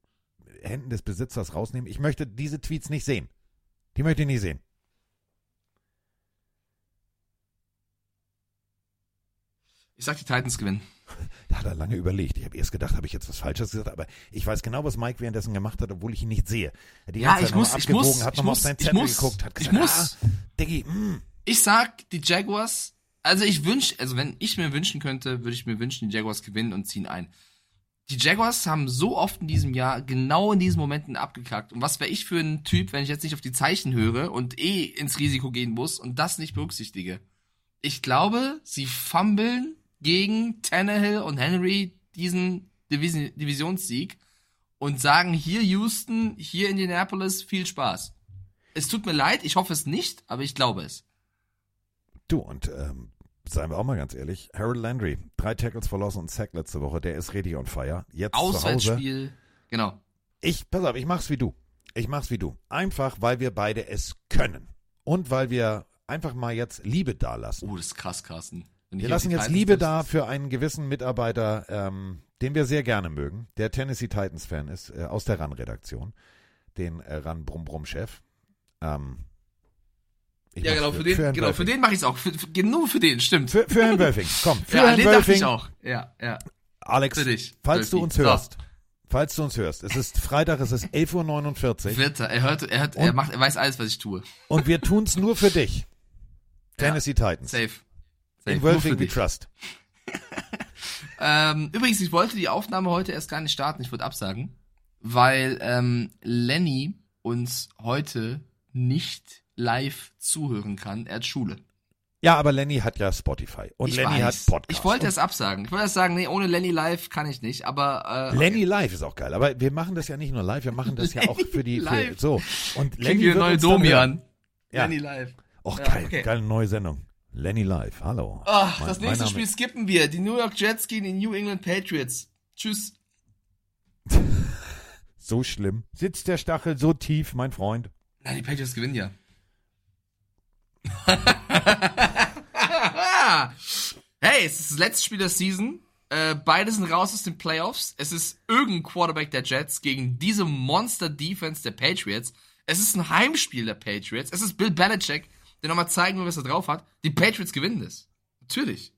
Händen des Besitzers rausnehmen? Ich möchte diese Tweets nicht sehen. Die möchte ich nicht sehen. Ich sag, die Titans gewinnen. [LAUGHS] Da hat er lange überlegt. Ich habe erst gedacht, habe ich jetzt was Falsches gesagt, aber ich weiß genau, was Mike währenddessen gemacht hat, obwohl ich ihn nicht sehe. Er hat Die Ja, ich muss, ich abgewogen, muss, hat ich nochmal auf seinen ich Zettel muss, geguckt, hat ich gesagt, muss. ah, Diggi, mm. Ich sag, die Jaguars, also ich wünsch, also wenn ich mir wünschen könnte, würde ich mir wünschen, die Jaguars gewinnen und ziehen ein. Die Jaguars haben so oft in diesem Jahr genau in diesen Momenten abgekackt. Und was wäre ich für ein Typ, wenn ich jetzt nicht auf die Zeichen höre und eh ins Risiko gehen muss und das nicht berücksichtige? Ich glaube, sie fummeln gegen Tannehill und Henry diesen Division Divisionssieg und sagen hier Houston, hier Indianapolis, viel Spaß. Es tut mir leid, ich hoffe es nicht, aber ich glaube es. Du, und ähm, seien wir auch mal ganz ehrlich, Harold Landry, drei Tackles verloren und Sack letzte Woche, der ist richtig on fire. Jetzt. Auswärtsspiel. Genau. Ich, pass auf, ich mach's wie du. Ich mach's wie du. Einfach, weil wir beide es können. Und weil wir einfach mal jetzt Liebe dalassen. Oh, das ist krass, Carsten. Wir lassen jetzt Titans Liebe da für einen gewissen Mitarbeiter, ähm, den wir sehr gerne mögen, der Tennessee Titans Fan ist, äh, aus der RAN-Redaktion, den äh, RAN-Brumm-Brumm-Chef. Ähm, ich Ja, genau, für den, Herrn genau, für Wölfing. den mache ich es auch. Für, für, nur für den, stimmt. Für, für Herrn Wölfing, komm, [LAUGHS] für ja, Herrn den dachte ich Wölfing. auch. Ja, ja. Alex, Für dich, falls du Wölfi. uns So. hörst, falls du uns hörst, es ist Freitag, es ist 11.49 Uhr Wird er, er hört, er hört, er Und- macht, er weiß alles, was ich tue. und wir tun's nur für dich. [LAUGHS] Tennessee Titans. Safe. Safe. In Wölfing für we trust. [LAUGHS] Ähm, übrigens, ich wollte die Aufnahme heute erst gar nicht starten, ich würde absagen, weil ähm, Lenny uns heute nicht live zuhören kann. Er hat Schule. Ja, aber Lenny hat ja Spotify und ich Lenny weiß. hat Podcast. Ich wollte es absagen. Ich wollte sagen, nee, ohne Lenny live kann ich nicht, aber äh, Lenny live ist auch geil, aber wir machen das ja nicht nur live, wir machen das ja [LAUGHS] auch für die für, so und Lenny wird neue. Domian. Ja. Lenny live. Och Ja, geil, okay. geile neue Sendung. Lenny live. Hallo. Ach, Mein- das nächste Spiel skippen wir. Die New York Jets gegen die New England Patriots. Tschüss. [LAUGHS] So schlimm. Sitzt der Stachel so tief, mein Freund? Nein, die Patriots gewinnen ja. [LAUGHS] hey, es ist das letzte Spiel der Season. Äh, beide sind raus aus den Playoffs. Es ist irgendein Quarterback der Jets gegen diese Monster-Defense der Patriots. Es ist ein Heimspiel der Patriots. Es ist Bill Belichick, der nochmal zeigen will, was er drauf hat. Die Patriots gewinnen das. Natürlich.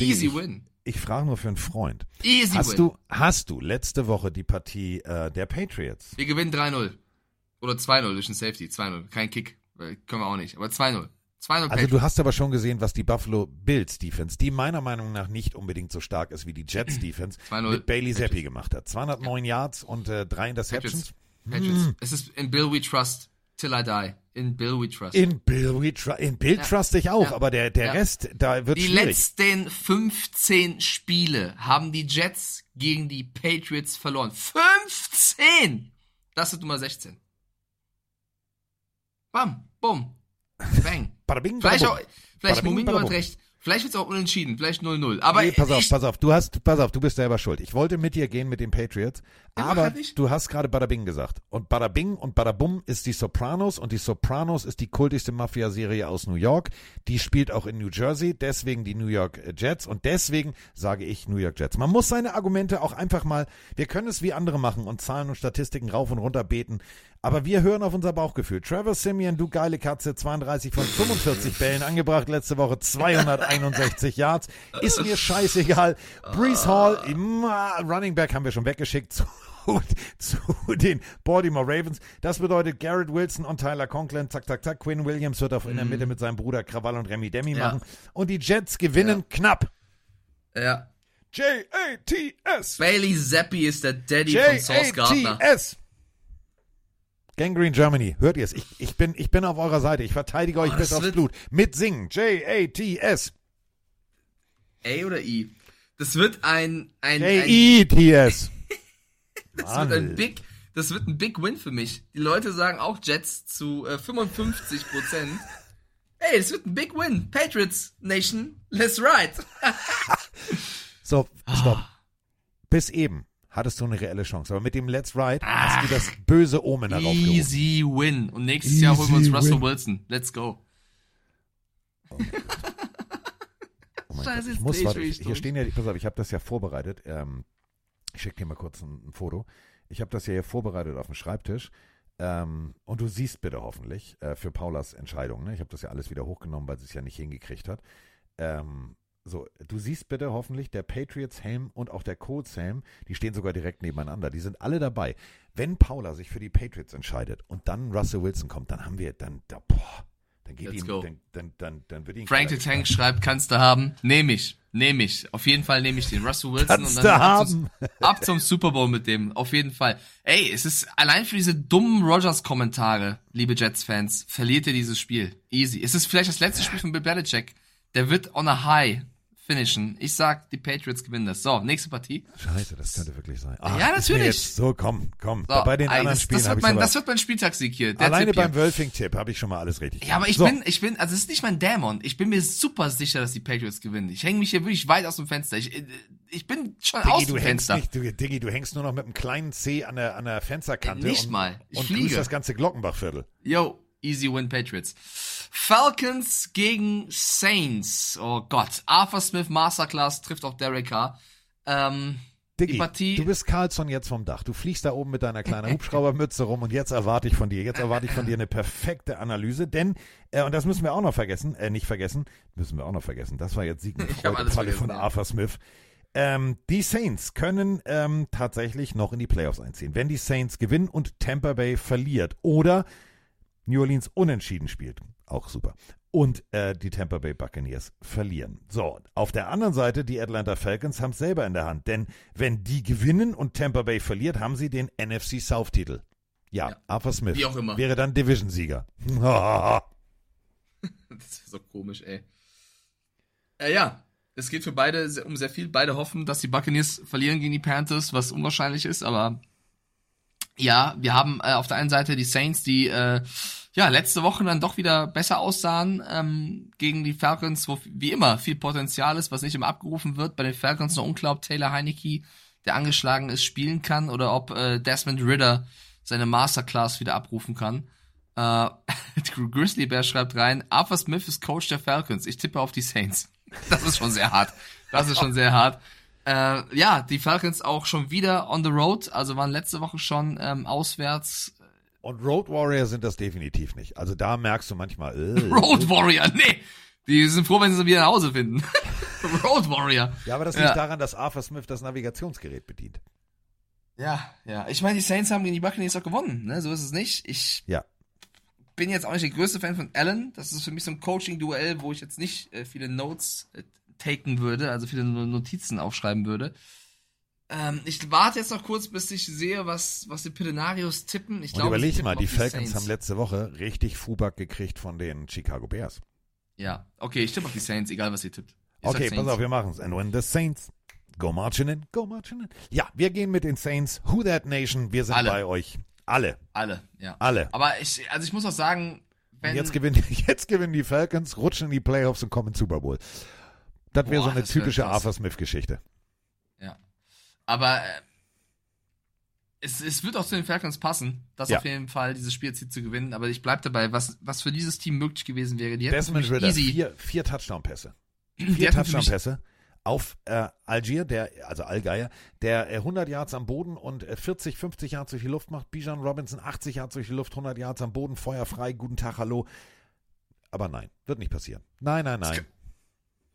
Easy Ich- win. Ich frage nur für einen Freund. Easy Hast win. du, hast du letzte Woche die Partie äh, der Patriots? Wir gewinnen 3-0. Oder 2-0 durch den Safety. 2-0. Kein Kick. Äh, Können wir auch nicht. Aber 2-0. 2-0 Also du hast aber schon gesehen, was die Buffalo Bills Defense, die meiner Meinung nach nicht unbedingt so stark ist wie die Jets [CLEARS THROAT] Defense, 2-0 mit Bailey. Zappi gemacht hat. 209 Yards und äh, drei Interceptions. Patriots. Patriots. Es ist in Bill We Trust. Till I die. In Bill We Trust. In Bill, we tru in Bill Ja. trust ich auch, Ja. aber der, der Ja. Rest, da wird die schwierig. letzten 15 Spiele haben die Jets gegen die Patriots verloren. 15! Das ist Nummer 16. Bam, bumm, bang. [LAUGHS] Bada bing, Vielleicht bada auch, bum. vielleicht Bada bing, Momino hat recht. Vielleicht wird's auch unentschieden, vielleicht 0-0. Aber nee, pass auf, pass auf, du hast, pass auf, du bist selber schuld. Ich wollte mit dir gehen mit den Patriots, Ja, aber halt du hast gerade Bada Bing gesagt. Und Bada Bing und Bada Bum ist die Sopranos und die Sopranos ist die kultigste Mafia-Serie aus New York. Die spielt auch in New Jersey, deswegen die New York äh, Jets und deswegen sage ich New York Jets. Man muss seine Argumente auch einfach mal, wir können es wie andere machen und Zahlen und Statistiken rauf und runter beten, aber wir hören auf unser Bauchgefühl. Trevor Simeon, du geile Katze, 32 von 45 Bällen angebracht, letzte Woche 261 Yards. Ist mir scheißegal. Brees Hall, immer, Running Back haben wir schon weggeschickt zu, [LAUGHS] zu den Baltimore Ravens. Das bedeutet Garrett Wilson und Tyler Conklin, zack, zack, zack. Quinn Williams wird auf in der Mitte mit seinem Bruder Krawall und Remy Demi Mhm. Ja. machen. Und die Jets gewinnen knapp. ja. J-A-T-S. Bailey Zappi ist der Daddy von Sauce Gardner. J-A-T-S. Gangrene Germany, hört ihr es? Ich, ich, bin, ich bin auf eurer Seite. Ich verteidige euch Oh, bis aufs Blut. Mit Singen. J-A-T-S. A oder I? Das wird ein, ein, ein J-E-T-S. [LAUGHS] Das wird ein Big, das wird ein Big Win für mich. Die Leute sagen auch Jets zu äh, 55 Prozent. [LAUGHS] Ey, das wird ein Big Win. Patriots Nation, let's ride. [LAUGHS] So, stopp. Ah. Bis eben hattest du eine reelle Chance. Aber mit dem Let's Ride hast du das böse Omen heraufgehoben. Easy Win. Und nächstes Jahr holen wir uns Easy Russell win. Wilson. Let's go. Oh mein Scheiße, Gott, ich jetzt muss, warte, ich, hier stehen ja, pass auf, ich habe das ja vorbereitet. Ähm, ich schicke dir mal kurz ein, ein Foto. Ich habe das ja hier vorbereitet auf dem Schreibtisch. Ähm, und du siehst bitte hoffentlich äh, für Paulas Entscheidung. Ne? Ich habe das ja alles wieder hochgenommen, weil sie es ja nicht hingekriegt hat. Ähm, so, du siehst bitte hoffentlich der Patriots Helm und auch der Colts Helm, die stehen sogar direkt nebeneinander. Die sind alle dabei. Wenn Paula sich für die Patriots entscheidet und dann Russell Wilson kommt, dann haben wir dann, da, boah, dann geht Let's ihm, go. dann, dann, dann, dann wird ihn Frank the Tank schreibt, kannst du haben. Nehme ich. Nehme ich. Auf jeden Fall nehme ich den. Russell Wilson Kannst und dann ab, zum, haben. [LAUGHS] ab zum Super Bowl mit dem. Auf jeden Fall. Ey, es ist allein für diese dummen Rogers-Kommentare, liebe Jets-Fans, verliert ihr dieses Spiel. Easy. Es ist vielleicht das letzte Spiel von Bill Belichick. Der wird on a high finishen. Ich sag, die Patriots gewinnen das. So, nächste Partie. Scheiße, das könnte wirklich sein. Ja, ist mir natürlich. Jetzt, so, komm, komm. So, bei den ey, anderen das, Spielen das, wird ich mein, aber, das wird mein Spieltagssieg hier. Alleine beim Wölfing-Tipp habe ich schon mal alles richtig. Ja, aber ich so, bin, ich bin, also es ist nicht mein Dämon. Ich bin mir super sicher, dass die Patriots gewinnen. Ich hänge mich hier wirklich weit aus dem Fenster. Ich, ich bin schon aus Diggi, dem du hängst Fenster. nicht, du, Diggi, du hängst nur noch mit einem kleinen C an der, an der Fensterkante. Nicht und, mal. Ich und fliege. grüßt das ganze Glockenbachviertel. Yo, easy win Patriots. Falcons gegen Saints. Oh Gott. Arthur Smith Masterclass trifft auf Derek Carr. Ähm, Diggi, die Partie. du bist Carlson jetzt vom Dach. Du fliegst da oben mit deiner kleinen [LAUGHS] Hubschraubermütze rum und jetzt erwarte ich von dir, jetzt erwarte ich von dir eine perfekte Analyse, denn, äh, und das müssen wir auch noch vergessen, äh, nicht vergessen, müssen wir auch noch vergessen, das war jetzt Sieg [LAUGHS] mit Falle von. Arthur Smith. Ähm, die Saints können ähm, tatsächlich noch in die Playoffs einziehen. Wenn die Saints gewinnen und Tampa Bay verliert oder New Orleans unentschieden spielt, auch super. Und äh, die Tampa Bay Buccaneers verlieren. So, auf der anderen Seite, die Atlanta Falcons haben es selber in der Hand. Denn wenn die gewinnen und Tampa Bay verliert, haben sie den NFC South-Titel. Ja, Ja. Arthur Smith Wie auch immer. wäre dann Division-Sieger. [LAUGHS] Das ist so komisch, ey. Äh, ja, es geht für beide um sehr viel. Beide hoffen, dass die Buccaneers verlieren gegen die Panthers, was unwahrscheinlich ist, aber ja, wir haben äh, auf der einen Seite die Saints, die äh, ja letzte Woche dann doch wieder besser aussahen ähm, gegen die Falcons, wo wie immer viel Potenzial ist, was nicht immer abgerufen wird. Bei den Falcons noch unklar, ob Taylor Heineke, der angeschlagen ist, spielen kann oder ob äh, Desmond Ritter seine Masterclass wieder abrufen kann. Äh, [LAUGHS] Grizzly Bear schreibt rein, Arthur Smith ist Coach der Falcons. Ich tippe auf die Saints. [LAUGHS] Das ist schon sehr hart. Das ist schon sehr hart. Äh, ja, die Falcons auch schon wieder on the road, also waren letzte Woche schon ähm, auswärts. und Road Warrior sind das definitiv nicht. Also da merkst du manchmal, äh, [LAUGHS] Road Warrior, nee! Die sind froh, wenn sie sie wieder nach Hause finden. [LAUGHS] Road Warrior. Ja, aber das liegt Ja. daran, dass Arthur Smith das Navigationsgerät bedient. Ja, ja. Ich meine, die Saints haben gegen die Buccaneers auch gewonnen, ne? So ist es nicht. Ich Ja. bin jetzt auch nicht der größte Fan von Allen. Das ist für mich so ein Coaching-Duell, wo ich jetzt nicht äh, viele Notes äh, taken würde, also viele Notizen aufschreiben würde. Ähm, ich warte jetzt noch kurz, bis ich sehe, was, was die Pillenarios tippen. Ich Und glaube, überleg sie mal, tippen die Falcons Saints. haben letzte Woche richtig Fuback gekriegt von den Chicago Bears. Ja, okay, ich tippe auf die Saints, egal was ihr tippt. Ich Okay, pass auf, wir machen's. And when the Saints go marching in, go marching in. Ja, wir gehen mit den Saints. Who that nation? Wir sind Alle. bei euch. Alle. Alle, ja. Alle. Aber ich, also ich muss auch sagen, wenn. Jetzt gewinnen, [LAUGHS] jetzt gewinnen die Falcons, rutschen in die Playoffs und kommen in Super Bowl. Das wäre so eine typische. Arthur Smith-Geschichte. Ja. Aber äh, es, es wird auch zu den Falcons passen, das Ja. auf jeden Fall, dieses Spiel jetzt hier zu gewinnen. Aber ich bleib dabei, was, was für dieses Team möglich gewesen wäre. Die Desmond Ritter, easy. vier, vier Touchdown-Pässe. [CLEARS THROAT] Vier Touchdown-Pässe auf äh, Algier, der, also Allgeier, der äh, 100 Yards am Boden und äh, 40, 50 Yards durch die Luft macht. Bijan Robinson 80 Yards durch die Luft, 100 Yards am Boden, feuerfrei, guten Tag, hallo. Aber nein, wird nicht passieren. Nein, nein, nein.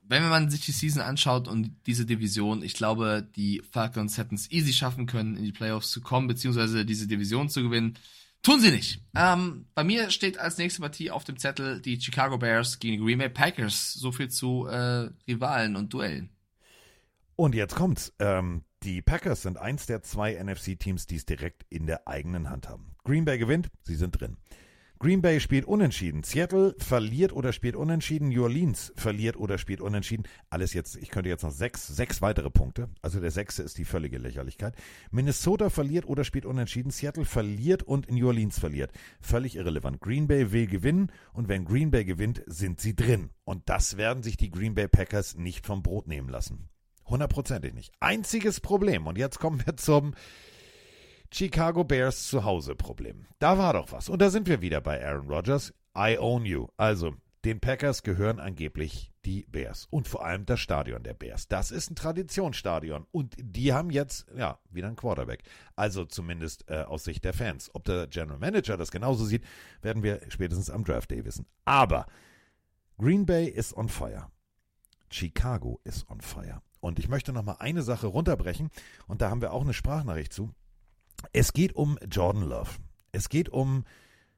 Wenn man sich die Season anschaut und diese Division, ich glaube, die Falcons hätten es easy schaffen können, in die Playoffs zu kommen, beziehungsweise diese Division zu gewinnen. Tun sie nicht. Ähm, bei mir steht als nächste Partie auf dem Zettel die Chicago Bears gegen die Green Bay Packers. So viel zu äh, Rivalen und Duellen. Und jetzt kommt's. Ähm, die Packers sind eins der zwei NFC-Teams, die es direkt in der eigenen Hand haben. Green Bay gewinnt, sie sind drin. Green Bay spielt unentschieden. Seattle verliert oder spielt unentschieden. New Orleans verliert oder spielt unentschieden. Alles jetzt, ich könnte jetzt noch sechs, sechs weitere Punkte. Also der sechste ist die völlige Lächerlichkeit. Minnesota verliert oder spielt unentschieden. Seattle verliert und New Orleans verliert. Völlig irrelevant. Green Bay will gewinnen und wenn Green Bay gewinnt, sind sie drin. Und das werden sich die Green Bay Packers nicht vom Brot nehmen lassen. Hundertprozentig nicht. Einziges Problem. Und jetzt kommen wir zum Chicago Bears Zuhause Problem. Da war doch was. Und da sind wir wieder bei Aaron Rodgers. I own you. Also, den Packers gehören angeblich die Bears. Und vor allem das Stadion der Bears. Das ist ein Traditionsstadion. Und die haben jetzt, ja, wieder einen Quarterback. Also zumindest äh, aus Sicht der Fans. Ob der General Manager das genauso sieht, werden wir spätestens am Draft Day wissen. Aber Green Bay ist on fire. Chicago ist on fire. Und ich möchte noch mal eine Sache runterbrechen. Und da haben wir auch eine Sprachnachricht zu. Es geht um Jordan Love. Es geht um,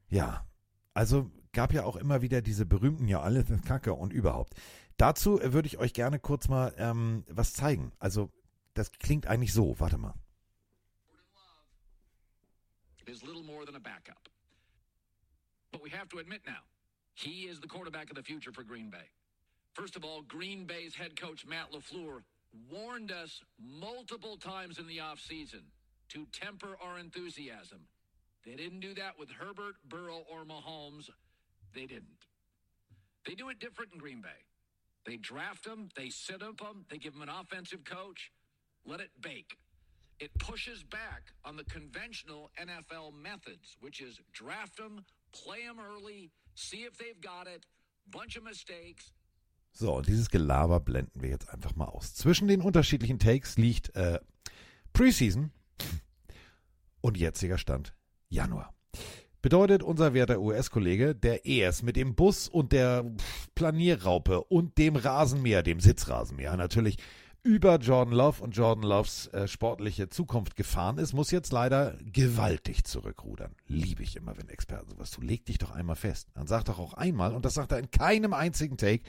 ja, also gab ja auch immer wieder diese berühmten, ja, alles ist Kacke und überhaupt. Dazu würde ich euch gerne kurz mal ähm, was zeigen. Also, das klingt eigentlich so. Warte mal. is little more than a backup. But we have to admit now, he is the quarterback of the future for Green Bay. First of all, Green Bay's head coach Matt LaFleur warned us multiple times in the offseason to temper our enthusiasm. They didn't do that with Herbert, Burrow, or Mahomes. They didn't. They do it different in Green Bay. They draft them, they sit up them, they give them an offensive coach, let it bake. It pushes back on the conventional NFL methods, which is draft them, play them early, see if they've got it, bunch of mistakes, So, und dieses Gelaber blenden wir jetzt einfach mal aus. Zwischen den unterschiedlichen Takes liegt äh, Preseason und jetziger Stand Januar. Bedeutet unser werter US-Kollege, der erst mit dem Bus und der Planierraupe und dem Rasenmäher, dem Sitzrasenmäher natürlich über Jordan Love und Jordan Loves äh, sportliche Zukunft gefahren ist, muss jetzt leider gewaltig zurückrudern. Liebe ich immer, wenn Experten sowas tun. Leg dich doch einmal fest. Dann sag doch auch einmal, und das sagt er in keinem einzigen Take,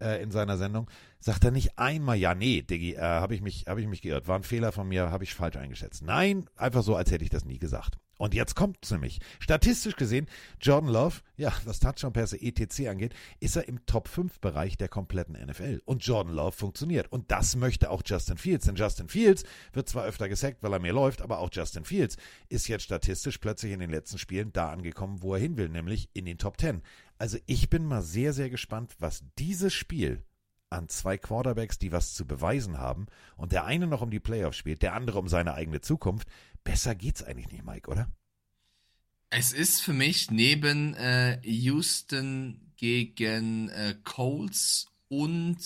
äh, in seiner Sendung, sagt er nicht einmal, ja, nee, Diggi, äh, habe ich, mich, hab ich mich geirrt, war ein Fehler von mir, habe ich falsch eingeschätzt. Nein, einfach so, als hätte ich das nie gesagt. Und jetzt kommt's nämlich. Statistisch gesehen, Jordan Love, ja, was Touchdown-Pässe etc. angeht, ist er im Top-5-Bereich der kompletten NFL. Und Jordan Love funktioniert. Und das möchte auch Justin Fields. Denn Justin Fields wird zwar öfter gesackt, weil er mehr läuft, aber auch Justin Fields ist jetzt statistisch plötzlich in den letzten Spielen da angekommen, wo er hin will, nämlich in den Top 10. Also ich bin mal sehr, sehr gespannt, was dieses Spiel an zwei Quarterbacks, die was zu beweisen haben und der eine noch um die Playoffs spielt, der andere um seine eigene Zukunft. Besser geht's eigentlich nicht, Mike, oder? Es ist für mich neben äh, Houston gegen äh, Colts und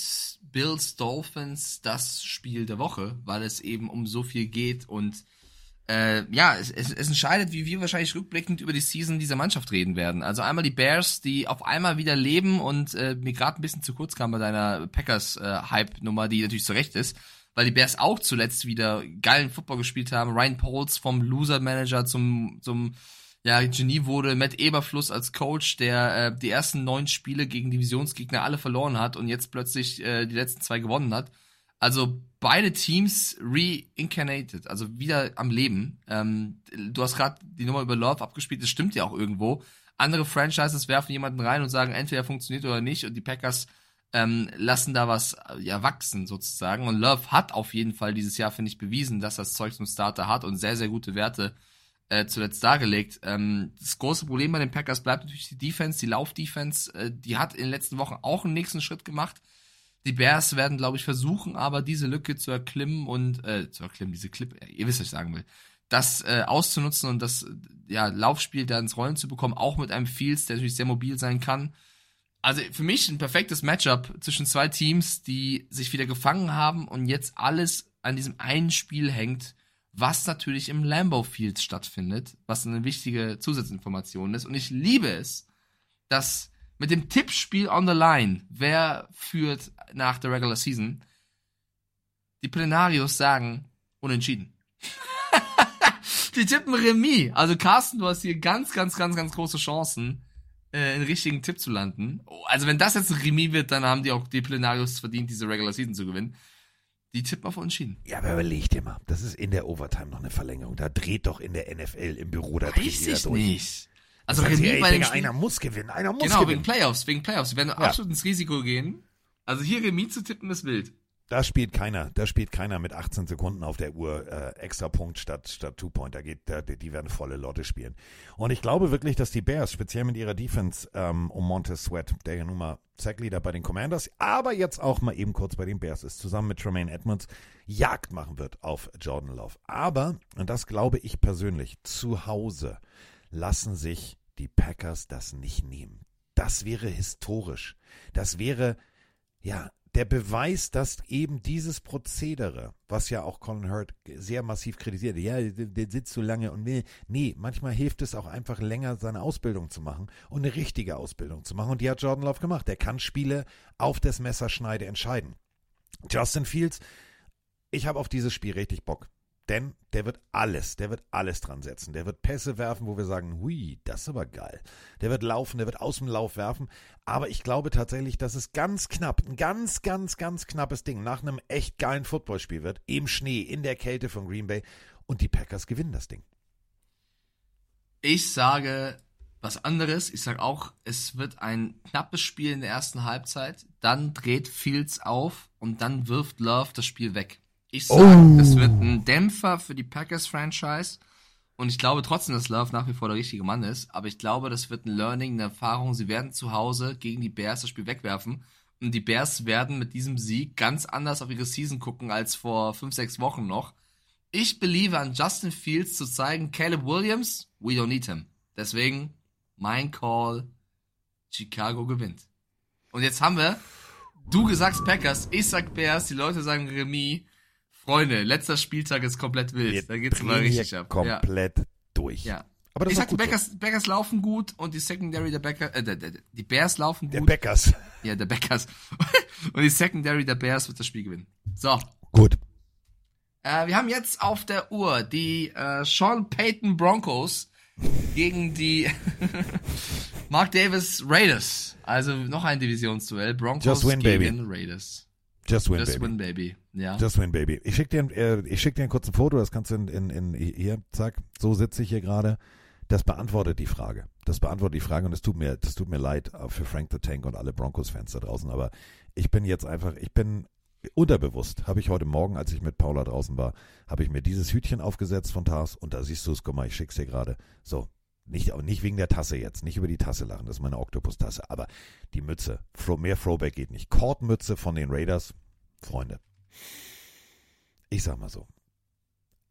Bills Dolphins das Spiel der Woche, weil es eben um so viel geht und äh, ja, es, es, es entscheidet, wie wir wahrscheinlich rückblickend über die Season dieser Mannschaft reden werden. Also einmal die Bears, die auf einmal wieder leben und äh, mir gerade ein bisschen zu kurz kam bei deiner Packers-Hype-Nummer, die natürlich zu Recht ist, weil die Bears auch zuletzt wieder geilen Football gespielt haben. Ryan Pauls vom Loser-Manager zum, zum Ja, Genie wurde Matt Eberfluss als Coach, der äh, die ersten neun Spiele gegen Divisionsgegner alle verloren hat und jetzt plötzlich äh, die letzten zwei gewonnen hat. Also beide Teams reincarnated, also wieder am Leben. Ähm, du hast gerade die Nummer über Love abgespielt, das stimmt ja auch irgendwo. Andere Franchises werfen jemanden rein und sagen, entweder funktioniert oder nicht und die Packers ähm, lassen da was ja wachsen sozusagen. Und Love hat auf jeden Fall dieses Jahr, finde ich, bewiesen, dass das Zeug zum Starter hat und sehr, sehr gute Werte äh, zuletzt dargelegt. Ähm, das große Problem bei den Packers bleibt natürlich die Defense, die Laufdefense. Äh, die hat in den letzten Wochen auch einen nächsten Schritt gemacht. Die Bears werden, glaube ich, versuchen, aber diese Lücke zu erklimmen und äh, zu erklimmen, diese Clip, ihr wisst, was ich sagen will, das äh, auszunutzen und das ja, Laufspiel da ins Rollen zu bekommen, auch mit einem Fields, der natürlich sehr mobil sein kann. Also für mich ein perfektes Matchup zwischen zwei Teams, die sich wieder gefangen haben und jetzt alles an diesem einen Spiel hängt, was natürlich im Lambeau Field stattfindet, was eine wichtige Zusatzinformation ist. Und ich liebe es, dass mit dem Tippspiel on the line, wer führt nach der Regular Season, die Plenarios sagen unentschieden. [LAUGHS] die tippen Remis. Also Carsten, du hast hier ganz, ganz, ganz, ganz große Chancen, äh, einen richtigen Tipp zu landen. Oh, also wenn das jetzt ein Remis wird, dann haben die auch die Plenarios verdient, diese Regular Season zu gewinnen. Die tippen auf Unentschieden. Ja, aber überleg dir mal, das ist in der Overtime noch eine Verlängerung. Da dreht doch in der NFL im Büro, da dreht Weiß jeder ich durch. nicht. Also Das heißt, Remis ey, bei Digga, Spiel, einer muss gewinnen, einer muss genau, wegen gewinnen. Playoffs, wegen Playoffs. Wir werden absolut ins Risiko gehen. Also hier Remis zu tippen ist wild. Da spielt keiner, da spielt keiner mit 18 Sekunden auf der Uhr äh, extra Punkt statt statt Two Point. Da geht, da, die werden volle Lotte spielen. Und ich glaube wirklich, dass die Bears speziell mit ihrer Defense ähm, um Montez Sweat, der ja nun mal Sackleader bei den Commanders, aber jetzt auch mal eben kurz bei den Bears ist, zusammen mit Tremaine Edmonds Jagd machen wird auf Jordan Love. Aber und das glaube ich persönlich, zu Hause lassen sich die Packers das nicht nehmen. Das wäre historisch. Das wäre ja, der Beweis, dass eben dieses Prozedere, was ja auch Colin Hurt sehr massiv kritisiert, ja, der, sitzt so lange und will, nee, manchmal hilft es auch einfach länger, seine Ausbildung zu machen und eine richtige Ausbildung zu machen. Und die hat Jordan Love gemacht. Der kann Spiele auf das Messerschneide entscheiden. Justin Fields, ich habe auf dieses Spiel richtig Bock. Denn der wird alles, der wird alles dran setzen. Der wird Pässe werfen, wo wir sagen, hui, das ist aber geil. Der wird laufen, der wird aus dem Lauf werfen. Aber ich glaube tatsächlich, dass es ganz knapp, ein ganz, ganz, ganz knappes Ding nach einem echt geilen Footballspiel wird. Im Schnee, in der Kälte von Green Bay. Und die Packers gewinnen das Ding. Ich sage was anderes. Ich sage auch, es wird ein knappes Spiel in der ersten Halbzeit. Dann dreht Fields auf und dann wirft Love das Spiel weg. Ich sage, Oh. es wird ein Dämpfer für die Packers-Franchise. Und ich glaube trotzdem, dass Love nach wie vor der richtige Mann ist. Aber ich glaube, das wird ein Learning, eine Erfahrung. Sie werden zu Hause gegen die Bears das Spiel wegwerfen. Und die Bears werden mit diesem Sieg ganz anders auf ihre Season gucken als vor fünf, sechs Wochen noch. Ich beliebe an Justin Fields zu zeigen, Caleb Williams, we don't need him. Deswegen mein Call, Chicago gewinnt. Und jetzt haben wir, du sagst Packers, ich sag Bears, die Leute sagen Remis. Freunde, letzter Spieltag ist komplett wild. Wir da geht's mal richtig ab. komplett durch. Ja. Aber das ich sag, die gut so. Backers, Backers laufen gut und die Secondary der Backers, äh, der, der, die Bears laufen gut. Der Packers. [LAUGHS] Ja, der Backers. [LAUGHS] und die Secondary der Bears wird das Spiel gewinnen. So. Gut. Äh, wir haben jetzt auf der Uhr die äh, Sean Payton Broncos gegen die [LAUGHS] Mark Davis Raiders. Also noch ein Divisionsduell. Broncos Just win, gegen baby. Raiders. Just win, Just baby. win, baby. Ja. Just win, baby. Ich schicke dir, äh, ich schick dir ein kurzes Foto, das kannst du in, in, in hier, zack, so sitze ich hier gerade. Das beantwortet die Frage. Das beantwortet die Frage und es tut mir, das tut mir leid äh, für Frank the Tank und alle Broncos-Fans da draußen, aber ich bin jetzt einfach, ich bin unterbewusst, habe ich heute Morgen, als ich mit Paula draußen war, habe ich mir dieses Hütchen aufgesetzt von Tars und da siehst du es, guck mal, ich schick's dir gerade. So. Nicht, nicht wegen der Tasse jetzt, nicht über die Tasse lachen, das ist meine Oktopus-Tasse, aber die Mütze, mehr Throwback geht nicht. Kordmütze von den Raiders, Freunde, ich sag mal so,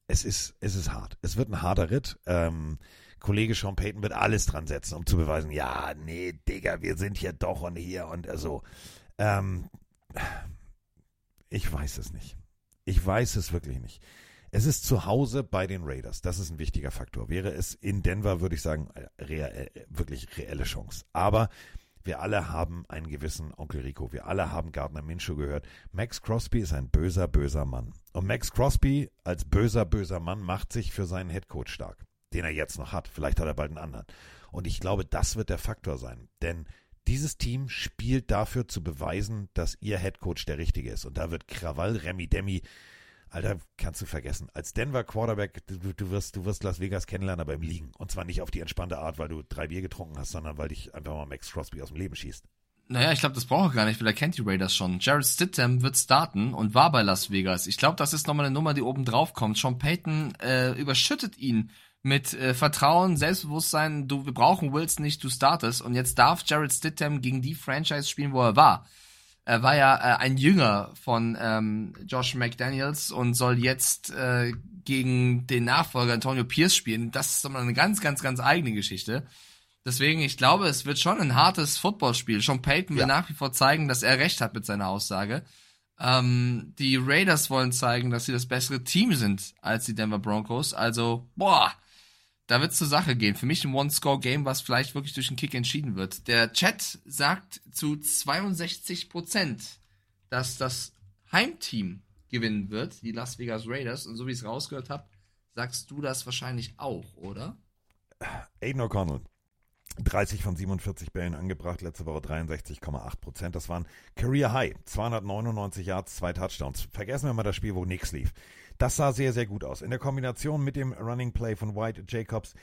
es ist, es ist hart. Es wird ein harter Ritt. Ähm, Kollege Sean Payton wird alles dran setzen, um zu beweisen, ja, nee, Digga, wir sind hier doch und hier und so. Ähm, ich weiß es nicht. Ich weiß es wirklich nicht. Es ist zu Hause bei den Raiders. Das ist ein wichtiger Faktor. Wäre es in Denver, würde ich sagen, real, wirklich reelle Chance. Aber wir alle haben einen gewissen Onkel Rico. Wir alle haben Gardner Minshew gehört. Max Crosby ist ein böser, böser Mann. Und Max Crosby als böser, böser Mann macht sich für seinen Headcoach stark. den er jetzt noch hat. Vielleicht hat er bald einen anderen. Und ich glaube, das wird der Faktor sein. Denn dieses Team spielt dafür zu beweisen, dass ihr Headcoach der richtige ist. Und da wird Krawall, Remi Demi, Alter, kannst du vergessen. Als Denver Quarterback, du, du, wirst, du wirst Las Vegas kennenlernen, aber im Liegen. Und zwar nicht auf die entspannte Art, weil du drei Bier getrunken hast, sondern weil dich einfach mal Max Crosby aus dem Leben schießt. Naja, ich glaube, das braucht er gar nicht, weil er kennt die Raiders schon. Jared Stidham wird starten und war bei Las Vegas. Ich glaube, das ist nochmal eine Nummer, die oben drauf kommt. Sean Payton äh, überschüttet ihn mit äh, Vertrauen, Selbstbewusstsein. Du, wir brauchen Wills nicht, du startest. Und jetzt darf Jared Stidham gegen die Franchise spielen, wo er war. Er war ja äh, ein Jünger von ähm, Josh McDaniels und soll jetzt äh, gegen den Nachfolger Antonio Pierce spielen. Das ist nochmal eine ganz, ganz, ganz eigene Geschichte. Deswegen, ich glaube, es wird schon ein hartes Footballspiel. Sean Payton will Ja. nach wie vor zeigen, dass er recht hat mit seiner Aussage. Ähm, die Raiders wollen zeigen, dass sie das bessere Team sind als die Denver Broncos. Also, boah, da wird's zur Sache gehen. Für mich ein One-Score-Game, was vielleicht wirklich durch den Kick entschieden wird. Der Chat sagt zu 62 Prozent, dass das Heimteam gewinnen wird, die Las Vegas Raiders. Und so wie ich es rausgehört habe, sagst du das wahrscheinlich auch, oder? Aiden O'Connell. 30 von 47 Bällen angebracht, letzte Woche 63,8 Prozent. Das waren Career High. 299 Yards, zwei Touchdowns. Vergessen wir mal das Spiel, wo nichts lief. Das sah sehr, sehr gut aus. In der Kombination mit dem Running Play von White Jacobs,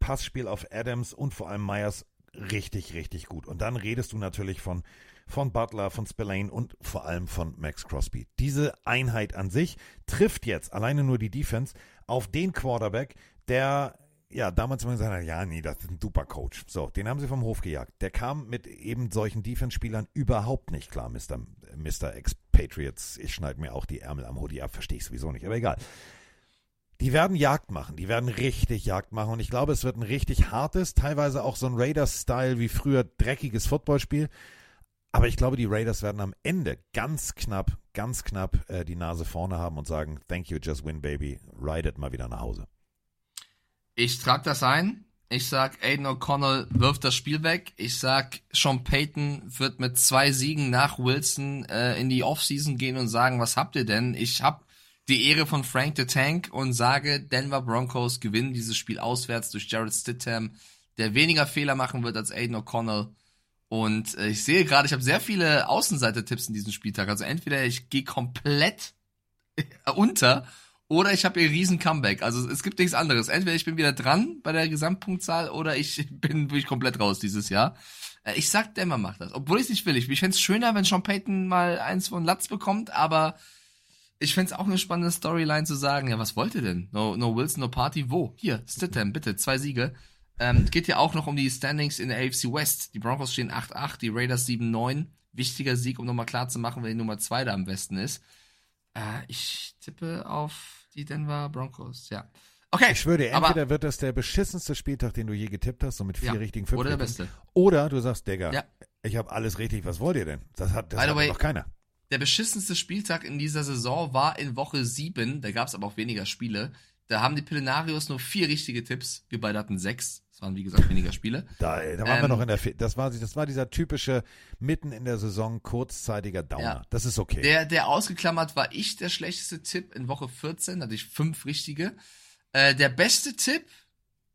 Passspiel auf Adams und vor allem Myers richtig, richtig gut. Und dann redest du natürlich von, von Butler, von Spillane und vor allem von Max Crosby. Diese Einheit an sich trifft jetzt alleine nur die Defense auf den Quarterback, der ja, damals immer gesagt hat, ja, nee, das ist ein super Coach. So, den haben sie vom Hof gejagt. Der kam mit eben solchen Defense-Spielern überhaupt nicht klar, Mr. Mr. Expatriates. Ich schneide mir auch die Ärmel am Hoodie ab, verstehe ich sowieso nicht, aber egal. Die werden Jagd machen, die werden richtig Jagd machen und ich glaube, es wird ein richtig hartes, teilweise auch so ein Raiders-Style wie früher dreckiges Footballspiel. Aber ich glaube, die Raiders werden am Ende ganz knapp, ganz knapp äh, die Nase vorne haben und sagen, thank you, just win, baby, ride it mal wieder nach Hause. Ich trage das ein. Ich sag, Aiden O'Connell wirft das Spiel weg. Ich sag, Sean Payton wird mit zwei Siegen nach Wilson äh, in die Offseason gehen und sagen, was habt ihr denn? Ich hab die Ehre von Frank the Tank und sage, Denver Broncos gewinnen dieses Spiel auswärts durch Jared Stidham, der weniger Fehler machen wird als Aiden O'Connell. Und äh, ich sehe gerade, ich habe sehr viele Außenseiter-Tipps in diesem Spieltag. Also entweder ich gehe komplett unter oder ich habe ihr riesen Comeback. Also es gibt nichts anderes. Entweder ich bin wieder dran bei der Gesamtpunktzahl oder ich [LAUGHS] bin wirklich komplett raus dieses Jahr. Äh, Ich sag, Denver macht das. Obwohl ich es nicht will. Ich, ich fände es schöner, wenn Sean Payton mal eins von Latz bekommt, aber ich fände es auch eine spannende Storyline zu sagen, ja, was wollt ihr denn? No, no Wilson, no Party, wo? Hier, Stidham, bitte, zwei Siege. Ähm, geht ja auch noch um die Standings in der AFC West. Die Broncos stehen 8-8, die Raiders 7-9. Wichtiger Sieg, um nochmal klar zu machen, wer die Nummer 2 da am besten ist. Äh, ich tippe auf die Denver Broncos, ja. Okay, Ich schwöre, aber entweder wird das der beschissenste Spieltag, den du je getippt hast, so mit vier Ja, richtigen, fünf oder der beste. Oder du sagst, Digga, Ja. ich habe alles richtig, was wollt ihr denn? Das hat, das By the hat way- noch keiner. der beschissenste Spieltag in dieser Saison war in Woche 7. Da gab es aber auch weniger Spiele. Da haben die Pillenarios nur vier richtige Tipps. Wir beide hatten sechs. Waren, wie gesagt, weniger Spiele. [LAUGHS] Da, da waren wir Ähm, noch in der, das war, das war dieser typische mitten in der Saison kurzzeitiger Downer. Ja. Das ist okay. Der, der ausgeklammert war ich der schlechteste Tipp in Woche 14. Da hatte ich fünf richtige. Äh, der beste Tipp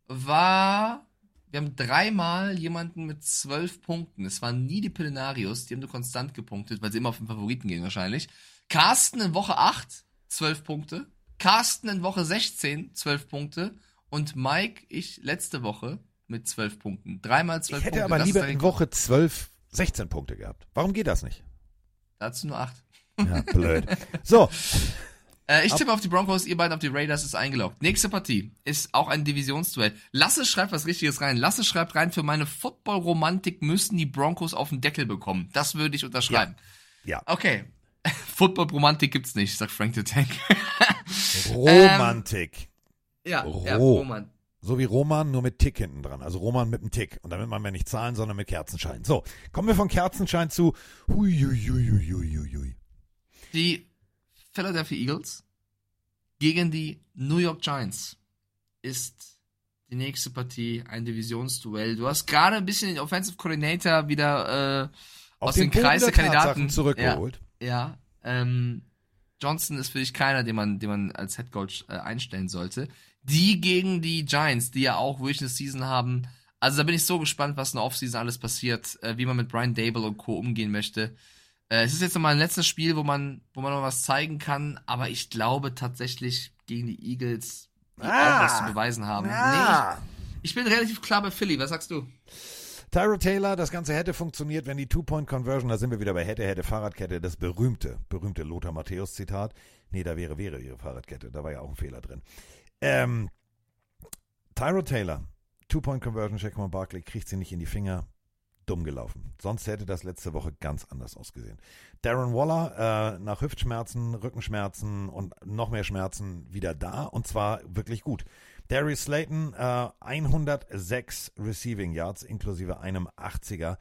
war, wir haben dreimal jemanden mit zwölf Punkten. Es waren nie die Pillenarios, die haben nur konstant gepunktet, weil sie immer auf den Favoriten gehen wahrscheinlich. Carsten in Woche 8, 12 Punkte. Carsten in Woche 16, 12 Punkte. Und Mike, ich letzte Woche mit 12 Punkten. Dreimal 12 ich hätte Punkte. aber lieber in. Woche 12, 16 Punkte gehabt. Warum geht das nicht? Dazu nur 8. Ja, blöd. so, [LAUGHS] Äh, ich tippe auf die Broncos, ihr beiden auf die Raiders, ist eingeloggt. Nächste Partie ist auch ein Divisionsduell. Lasse schreibt was Richtiges rein. Lasse schreibt rein, für meine Football-Romantik müssen die Broncos auf den Deckel bekommen. Das würde ich unterschreiben. ja, Okay. [LAUGHS] Football-Romantik gibt's nicht, sagt Frank the Tank. [LAUGHS] Romantik. Ja, Ro- ja, Roman. So wie Roman, nur mit Tick hinten dran. Also Roman mit einem Tick. Und damit man wir nicht zahlen, sondern mit Kerzenschein. So, kommen wir von Kerzenschein zu Huiuiuiuiuiui. Die Philadelphia Eagles gegen die New York Giants ist die nächste Partie ein Divisionsduell. Du hast gerade ein bisschen den Offensive Coordinator wieder äh, aus Boden Kreis der der Kandidaten zurückgeholt. Ja, ja ähm, Johnson ist für dich keiner, den man, den man als Head Coach äh, einstellen sollte. Die gegen die Giants, die ja auch wirklich eine Season haben. Also da bin ich so gespannt, was in der Offseason alles passiert, äh, wie man mit Brian Dable und Co. umgehen möchte. Äh, es ist jetzt nochmal ein letztes Spiel, wo man, wo man noch was zeigen kann, aber ich glaube tatsächlich gegen die Eagles, die Ah. auch was zu beweisen haben. Ah. Nee, ich, ich bin relativ klar bei Philly. Was sagst du? Tyro Taylor, das Ganze hätte funktioniert, wenn die Two-Point-Conversion, da sind wir wieder bei hätte, hätte, Fahrradkette, das berühmte, berühmte Lothar Matthäus-Zitat. Nee, da wäre, wäre ihre Fahrradkette, da war ja auch ein Fehler drin. Ähm, Tyro Taylor, Two-Point-Conversion, Jackman Barkley, kriegt sie nicht in die Finger, dumm gelaufen. Sonst hätte das letzte Woche ganz anders ausgesehen. Darren Waller, äh, nach Hüftschmerzen, Rückenschmerzen und noch mehr Schmerzen wieder da und zwar wirklich gut. Darius Slayton, äh, 106 Receiving Yards inklusive einem 80er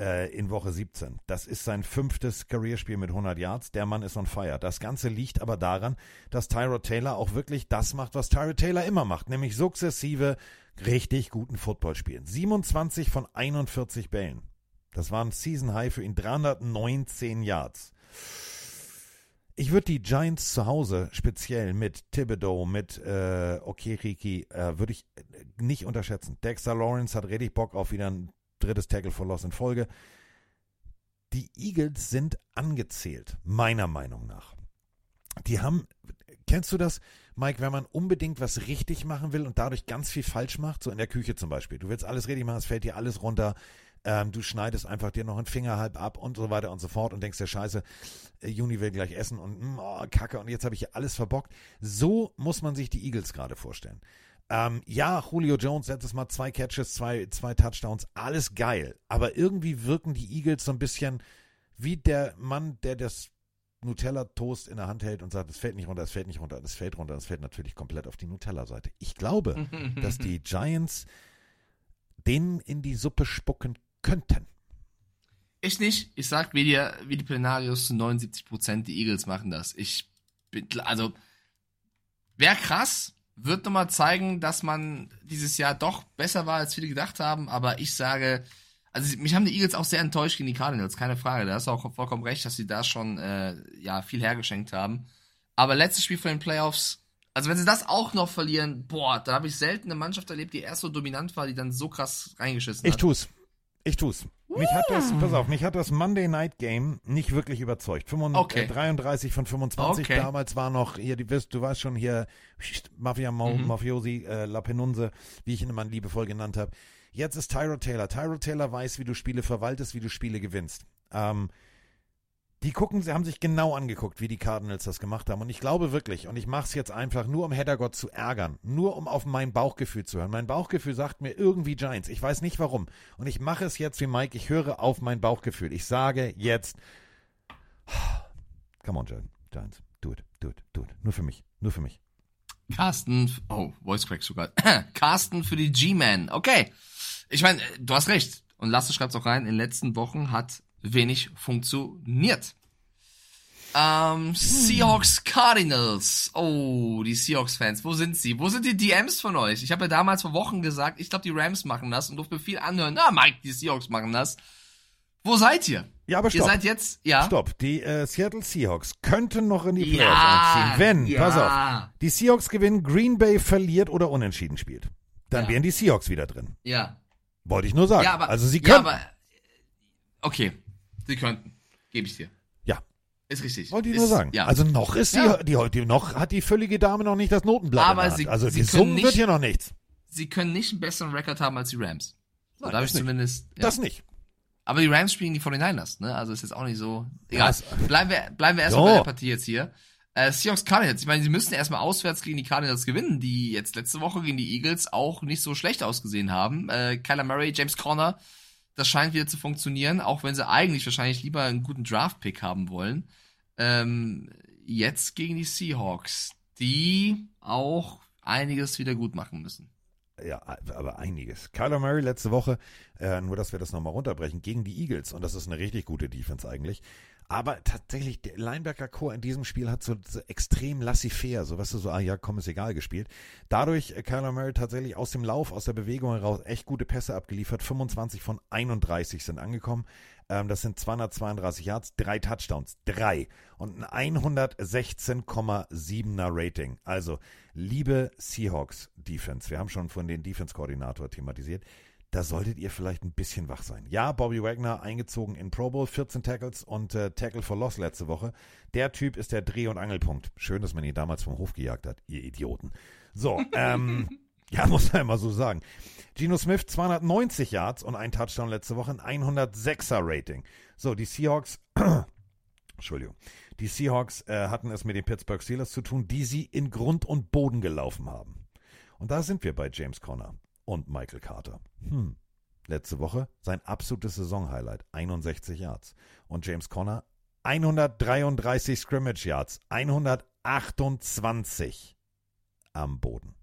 äh, in Woche 17. Das ist sein fünftes Karrierspiel mit 100 Yards. Der Mann ist on fire. Das Ganze liegt aber daran, dass Tyrod Taylor auch wirklich das macht, was Tyrod Taylor immer macht, nämlich sukzessive richtig guten Football spielen. 27 von 41 Bällen. Das war ein Season High für ihn, 319 Yards. Ich würde die Giants zu Hause speziell mit Thibodeau, mit äh, Okereke, äh, würde ich äh, nicht unterschätzen. Dexter Lawrence hat richtig Bock auf wieder ein drittes Tackle for Loss in Folge. Die Eagles sind angezählt, meiner Meinung nach. Die haben, kennst du das, Mike, wenn man unbedingt was richtig machen will und dadurch ganz viel falsch macht, so in der Küche zum Beispiel. Du willst alles richtig machen, es fällt dir alles runter, ähm, du schneidest einfach dir noch einen Finger halb ab und so weiter und so fort und denkst dir, scheiße, äh, Juni will gleich essen und mm, oh, kacke und jetzt habe ich hier alles verbockt. So muss man sich die Eagles gerade vorstellen. Ähm, ja, Julio Jones letztes Mal zwei Catches, zwei, zwei Touchdowns, alles geil. Aber irgendwie wirken die Eagles so ein bisschen wie der Mann, der das Nutella-Toast in der Hand hält und sagt, es fällt nicht runter, es fällt nicht runter, es fällt runter, es fällt natürlich komplett auf die Nutella-Seite. Ich glaube, [LAUGHS] dass die Giants denen in die Suppe spucken könnten. Ich nicht. Ich sag wie die, wie die Plenarius zu 79 Prozent, die Eagles machen das. Ich bin, also, wäre krass, wird nochmal zeigen, dass man dieses Jahr doch besser war, als viele gedacht haben, aber ich sage, also mich haben die Eagles auch sehr enttäuscht gegen die Cardinals, keine Frage. Da hast du auch vollkommen recht, dass sie da schon äh, ja viel hergeschenkt haben. Aber letztes Spiel von den Playoffs, also wenn sie das auch noch verlieren, boah, da habe ich selten eine Mannschaft erlebt, die erst so dominant war, die dann so krass reingeschissen Ich hat. tu's. Ich tu's. Mich hat das, pass auf, mich hat das Monday Night Game nicht wirklich überzeugt. 35, Okay. äh, 33 von 25. Okay. Damals war noch hier, die wirst, du weißt schon hier, Mafia Mo, Mhm. Mafiosi, äh, La Penunze, wie ich ihn immer liebevoll genannt habe. Jetzt ist Tyro Taylor. Tyro Taylor weiß, wie du Spiele verwaltest, wie du Spiele gewinnst. Ähm, die gucken, sie haben sich genau angeguckt, wie die Cardinals das gemacht haben. Und ich glaube wirklich, und ich mache es jetzt einfach nur, um Heddergott zu ärgern, nur um auf mein Bauchgefühl zu hören. Mein Bauchgefühl sagt mir irgendwie Giants. Ich weiß nicht warum. Und ich mache es jetzt wie Mike, ich höre auf mein Bauchgefühl. Ich sage jetzt, [SIGHS] come on, Giants. Do it, do it, do it. Nur für mich. Nur für mich. Carsten, oh, Voice Crack sogar. [CLEARS THROAT] Carsten für die G-Man. Okay. Ich meine, du hast recht. Und Lasse schreibt auch rein, in den letzten Wochen hat wenig funktioniert. Ähm, Seahawks Cardinals. Oh, die Seahawks-Fans. Wo sind sie? Wo sind die DMs von euch? Ich habe ja damals vor Wochen gesagt, ich glaube, die Rams machen das und durfte mir viel anhören. Na, Mike, die Seahawks machen das. Wo seid ihr? Ja, aber Ihr stopp. seid jetzt, ja. Stopp. Die äh, Seattle Seahawks könnten noch in die Ja, Playoffs einziehen. Wenn, ja. pass auf, die Seahawks gewinnen, Green Bay verliert oder unentschieden spielt. Dann Ja. wären die Seahawks wieder drin. Ja. Wollte ich nur sagen. Ja, aber, also sie ja, können. aber, okay. Sie könnten. Gebe ich dir. Ja. Ist richtig. Wollte ich ist, nur sagen. Ja. Also noch ist Ja. die, die, die, noch hat die völlige Dame noch nicht das Notenblatt Aber sie- Also sie gesungen können wird nicht- hier noch nichts. sie können nicht einen besseren Rekord haben als die Rams. So, Nein, da habe das ich nicht. zumindest. Ja. Das nicht. Aber die Rams spielen die 49ers, ne? Also ist jetzt auch nicht so. Egal. Das- Bleiben wir, bleiben wir erstmal So. bei der Partie jetzt hier. Äh, Seahawks Cardinals. Ich meine, sie müssen erstmal auswärts gegen die Cardinals gewinnen, die jetzt letzte Woche gegen die Eagles auch nicht so schlecht ausgesehen haben. Äh, Kyler Murray, James Conner, das scheint wieder zu funktionieren, auch wenn sie eigentlich wahrscheinlich lieber einen guten Draft-Pick haben wollen. Ähm, jetzt gegen die Seahawks, die auch einiges wieder gut machen müssen. Ja, aber einiges. Kyler Murray letzte Woche, äh, nur dass wir das nochmal runterbrechen, gegen die Eagles. Und das ist eine richtig gute Defense eigentlich. Aber tatsächlich, der Linebacker-Core in diesem Spiel hat so, so extrem laissez-faire, so weißt du, so, ah ja, komm, ist egal gespielt. Dadurch äh, Kyler Murray tatsächlich aus dem Lauf, aus der Bewegung heraus echt gute Pässe abgeliefert. 25 von 31 sind angekommen. Ähm, das sind 232 Yards, drei Touchdowns, drei. Und ein 116,7er Rating. Also, liebe Seahawks Defense, wir haben schon von den Defense-Koordinator thematisiert da solltet ihr vielleicht ein bisschen wach sein. Ja, Bobby Wagner eingezogen in Pro Bowl, 14 Tackles und äh, Tackle for Loss letzte Woche. Der Typ ist der Dreh- und Angelpunkt. Schön, dass man ihn damals vom Hof gejagt hat, ihr Idioten. So, [LAUGHS] ähm, ja, muss man immer so sagen. Geno Smith 290 Yards und ein Touchdown letzte Woche, ein 106er Rating. So, die Seahawks, [CLEARS THROAT] Entschuldigung, die Seahawks äh, hatten es mit den Pittsburgh Steelers zu tun, die sie in Grund und Boden gelaufen haben. Und da sind wir bei James Conner und Michael Carter. Hm. Letzte Woche sein absolutes Saisonhighlight, 61 Yards. Und James Conner 133 Scrimmage Yards, 128 am Boden.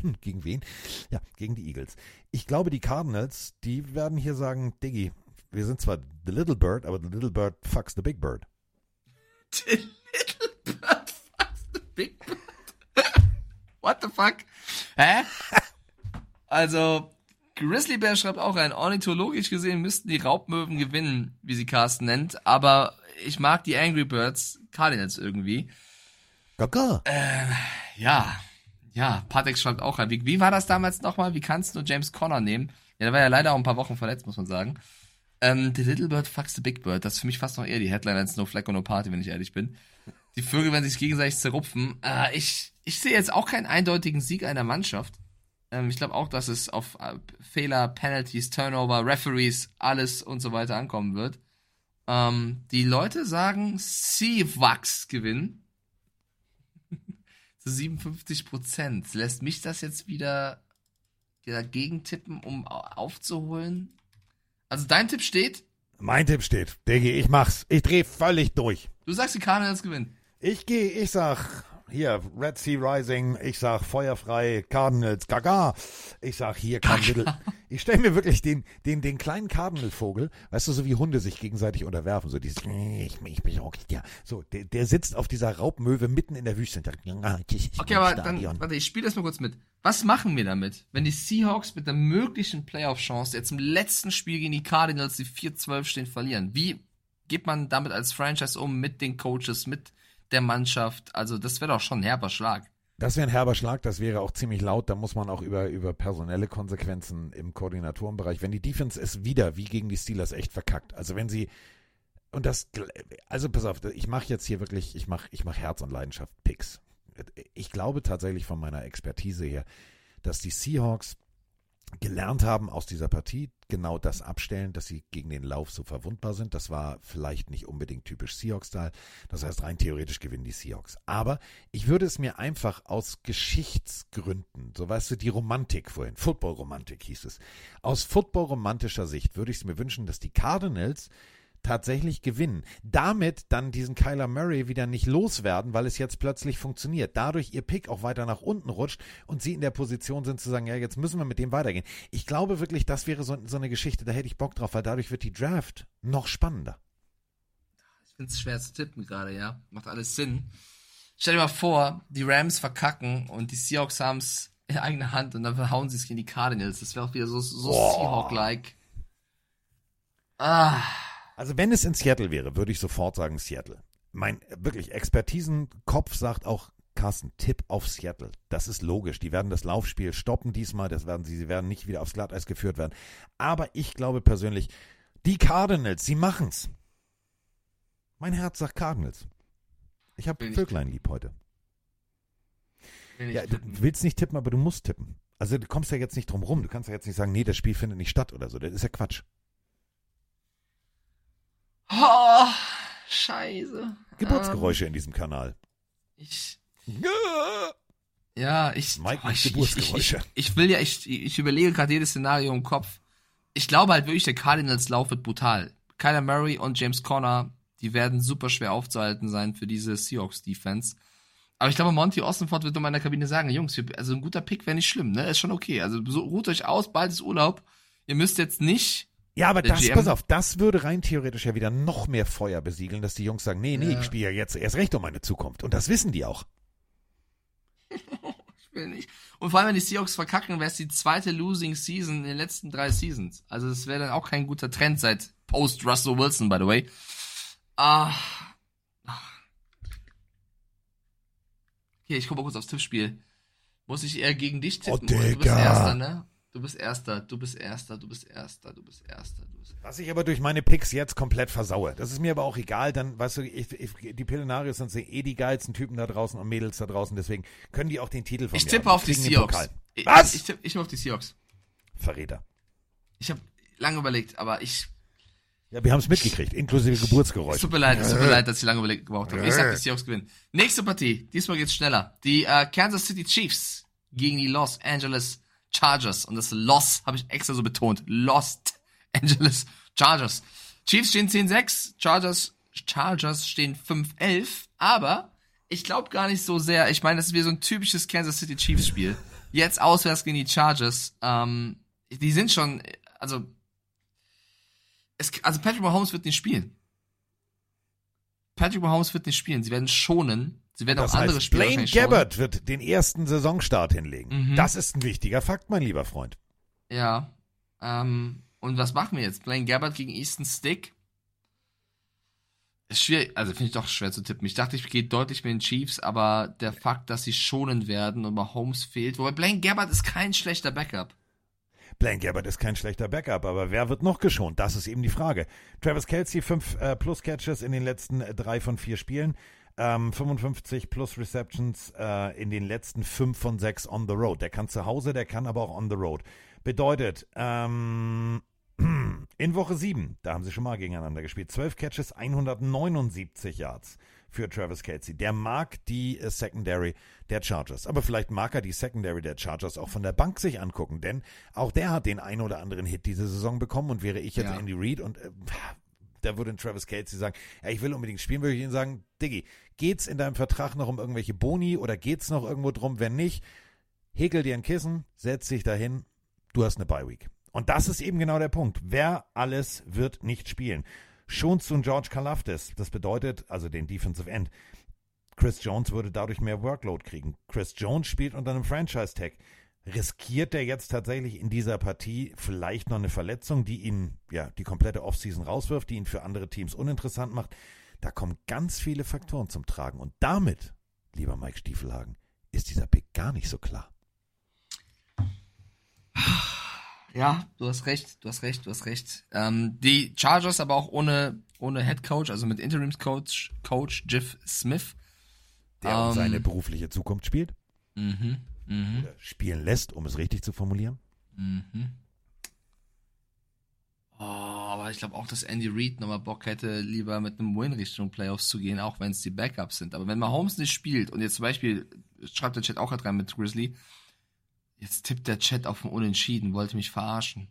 Hm, gegen wen? Ja, gegen die Eagles. Ich glaube, die Cardinals, die werden hier sagen, Diggy, wir sind zwar the little bird, aber the little bird fucks the big bird. The little bird fucks the big bird. [LAUGHS] What the fuck? Hä? [LAUGHS] Also, Grizzly Bear schreibt auch rein, ornithologisch gesehen müssten die Raubmöwen gewinnen, wie sie Carsten nennt, aber ich mag die Angry Birds Cardinals irgendwie. Gaga. Äh, ja, ja, Patek schreibt auch rein. Wie, wie war das damals nochmal? Wie kannst du James Conner nehmen? Ja, der war ja leider auch ein paar Wochen verletzt, muss man sagen. Ähm, the Little Bird fucks the Big Bird. Das ist für mich fast noch eher die Headline als No Flag or No Party, wenn ich ehrlich bin. Die Vögel werden sich gegenseitig zerrupfen. Äh, ich, ich sehe jetzt auch keinen eindeutigen Sieg einer Mannschaft. Ähm, ich glaube auch, dass es auf äh, Fehler, Penalties, Turnover, Referees, alles und so weiter ankommen wird. Ähm, die Leute sagen, Seahawks gewinnen. [LAUGHS] Zu 57 Prozent. Lässt mich das jetzt wieder dagegen tippen, um aufzuholen? Also dein Tipp steht? Mein Tipp steht. Diggi, ich mach's. Ich dreh völlig durch. Du sagst, die Cardinals gewinnen. Ich gehe, ich sag, hier, Red Sea Rising, ich sag feuerfrei, Cardinals, gaga. Ich sag hier kein Little. Ich stelle mir wirklich den, den, den kleinen Cardinal-Vogel, weißt du, so wie Hunde sich gegenseitig unterwerfen, so dieses, ich, ich bin auch, ja, so, der, der sitzt auf dieser Raubmöwe mitten in der Wüste. Okay, aber dann, warte, ich spiele das mal kurz mit. Was machen wir damit, wenn die Seahawks mit der möglichen Playoff-Chance jetzt im letzten Spiel gegen die Cardinals, die 4-12 stehen, verlieren? Wie geht man damit als Franchise um mit den Coaches, mit der Mannschaft. Also das wäre doch schon ein herber Schlag. Das wäre ein herber Schlag, das wäre auch ziemlich laut. Da muss man auch über, über personelle Konsequenzen im Koordinatorenbereich. Wenn die Defense es wieder, wie gegen die Steelers, echt verkackt. Also wenn sie, und das, also pass auf, ich mache jetzt hier wirklich, ich mache ich mach Herz und Leidenschaft Picks. Ich glaube tatsächlich von meiner Expertise her, dass die Seahawks gelernt haben aus dieser Partie, genau das abstellen, dass sie gegen den Lauf so verwundbar sind. Das war vielleicht nicht unbedingt typisch Seahawks-Style. Das heißt, rein theoretisch gewinnen die Seahawks. Aber ich würde es mir einfach aus Geschichtsgründen, so weißt du, die Romantik vorhin, Football-Romantik hieß es, aus Football-romantischer Sicht würde ich es mir wünschen, dass die Cardinals tatsächlich gewinnen. Damit dann diesen Kyler Murray wieder nicht loswerden, weil es jetzt plötzlich funktioniert. Dadurch ihr Pick auch weiter nach unten rutscht und sie in der Position sind zu sagen, ja, jetzt müssen wir mit dem weitergehen. Ich glaube wirklich, das wäre so, so eine Geschichte, da hätte ich Bock drauf, weil dadurch wird die Draft noch spannender. Ich finde es schwer zu tippen gerade, ja. Macht alles Sinn. Stell dir mal vor, die Rams verkacken und die Seahawks haben es in eigener Hand und dann verhauen sie es gegen die Cardinals. Das wäre auch wieder so, so Seahawk-like. Ah. Also wenn es in Seattle wäre, würde ich sofort sagen Seattle. Mein wirklich Expertisenkopf sagt auch Carsten, Tipp auf Seattle. Das ist logisch. Die werden das Laufspiel stoppen diesmal. Das werden sie, sie werden nicht wieder aufs Glatteis geführt werden. Aber ich glaube persönlich, die Cardinals, sie machen's. Mein Herz sagt Cardinals. Ich habe Vöglein lieb heute. Ja, du willst nicht tippen, aber du musst tippen. Also du kommst ja jetzt nicht drum rum. Du kannst ja jetzt nicht sagen, nee, das Spiel findet nicht statt oder so. Das ist ja Quatsch. Oh, scheiße. Geburtsgeräusche ähm, in diesem Kanal. Ich. Ja, ich. Mike oh, ich, Geburtsgeräusche. Ich, ich, ich, will ja, ich, ich überlege gerade jedes Szenario im Kopf. Ich glaube halt wirklich, der Cardinals Lauf wird brutal. Kyler Murray und James Conner, die werden super schwer aufzuhalten sein für diese Seahawks Defense. Aber ich glaube, Monty Ossenford wird in meiner Kabine sagen, Jungs, also ein guter Pick wäre nicht schlimm, ne? Ist schon okay. Also so, ruht euch aus, bald ist Urlaub. Ihr müsst jetzt nicht Ja, aber das, GM pass auf, das würde rein theoretisch ja wieder noch mehr Feuer besiegeln, dass die Jungs sagen, nee, nee, Ja. ich spiele ja jetzt erst recht um meine Zukunft. Und das wissen die auch. [LAUGHS] Ich will nicht. Und vor allem, wenn die Seahawks verkacken, wäre es die zweite Losing Season in den letzten drei Seasons. Also das wäre dann auch kein guter Trend seit Post Russell Wilson, by the way. Ah. Okay, ich gucke mal kurz aufs Tippspiel. Muss ich eher gegen dich tippen? Oh, oder? du bist Digga. Erster, ne? Du bist Erster, du bist Erster, du bist Erster, du bist Erster, du bist Was ich aber durch meine Picks jetzt komplett versaue. Das ist mir aber auch egal, dann, weißt du, ich, ich, die Pillenarios sind eh die geilsten Typen da draußen und Mädels da draußen, deswegen können die auch den Titel von Ich mir tippe auf die Seahawks. Pokal. Ich, Was? Ich, tippe, ich tippe auf die Seahawks. Verräter. Ich habe lange überlegt, aber ich. Ja, wir haben es mitgekriegt, inklusive Es Geburtsgeräusche. tut mir leid, es tut mir leid, dass ich lange überlegt gebraucht habe. Ich sag, die Seahawks gewinnen. Nächste Partie. Diesmal geht's schneller. Die äh, Kansas City Chiefs gegen die Los Angeles Chargers. Und das Los habe ich extra so betont. Lost Angeles Chargers. Chiefs stehen 10-6, Chargers, Chargers stehen 5-11. Aber ich glaube gar nicht so sehr. Ich meine, das ist wieder so ein typisches Kansas City Chiefs Spiel. Jetzt auswärts gegen die Chargers. Ähm, die sind schon, also es, also Patrick Mahomes wird nicht spielen. Patrick Mahomes wird nicht spielen. Sie werden schonen. Sie werden Das auch andere heißt, Spieler Blaine. Gabbert wird den ersten Saisonstart hinlegen. Mhm. Das ist ein wichtiger Fakt, mein lieber Freund. Ja. Ähm, und was machen wir jetzt? Blaine Gabbert gegen Easton Stick? Ist schwierig, also finde ich doch schwer zu tippen. Ich dachte, ich gehe deutlich mit den Chiefs, aber der Fakt, dass sie schonen werden und Mahomes fehlt, wobei Blaine Gabbert ist kein schlechter Backup. Blaine Gabbert ist kein schlechter Backup, aber wer wird noch geschont? Das ist eben die Frage. Travis Kelsey, 5 äh, plus Catches in den letzten äh, drei von vier Spielen. Ähm, 55 plus Receptions äh, in den letzten 5 von 6 on the road. Der kann zu Hause, der kann aber auch on the road. Bedeutet, ähm, [CLEARS THROAT] in Woche 7, da haben sie schon mal gegeneinander gespielt, 12 Catches, 179 Yards für Travis Kelsey. Der mag die äh, Secondary der Chargers. Aber vielleicht mag er die Secondary der Chargers auch von der Bank sich angucken, denn auch der hat den ein oder anderen Hit diese Saison bekommen und wäre ich jetzt Ja. Andy Reid und äh, da würde ein Travis Kelsey sagen, ja, ich will unbedingt spielen, würde ich ihnen sagen, Diggi, geht's in deinem Vertrag noch um irgendwelche Boni oder geht's noch irgendwo drum? Wenn nicht, häkel dir ein Kissen, setz dich dahin, du hast eine Bye Week. Und das ist eben genau der Punkt. Wer alles wird nicht spielen. Schonst du einen George Kalafdis, das bedeutet, also den Defensive End, Chris Jones würde dadurch mehr Workload kriegen. Chris Jones spielt unter einem Franchise-Tag. Riskiert er jetzt tatsächlich in dieser Partie vielleicht noch eine Verletzung, die ihn ja die komplette Offseason rauswirft, die ihn für andere Teams uninteressant macht? Da kommen ganz viele Faktoren zum Tragen. Und damit, lieber Mike Stiefelhagen, ist dieser Pick gar nicht so klar. Ja, du hast recht, du hast recht, du hast recht. Ähm, die Chargers aber auch ohne, ohne Head Coach, also mit Interimscoach, Coach Jeff Smith. Der um Ähm, seine berufliche Zukunft spielt, Mhm, mhm, oder spielen lässt, um es richtig zu formulieren. mhm. Oh, aber ich glaube auch, dass Andy Reid nochmal Bock hätte, lieber mit einem Win Richtung Playoffs zu gehen, auch wenn es die Backups sind. Aber wenn Mahomes nicht spielt und jetzt zum Beispiel, schreibt der Chat auch gerade rein mit Grizzly, jetzt tippt der Chat auf ein Unentschieden, wollte mich verarschen.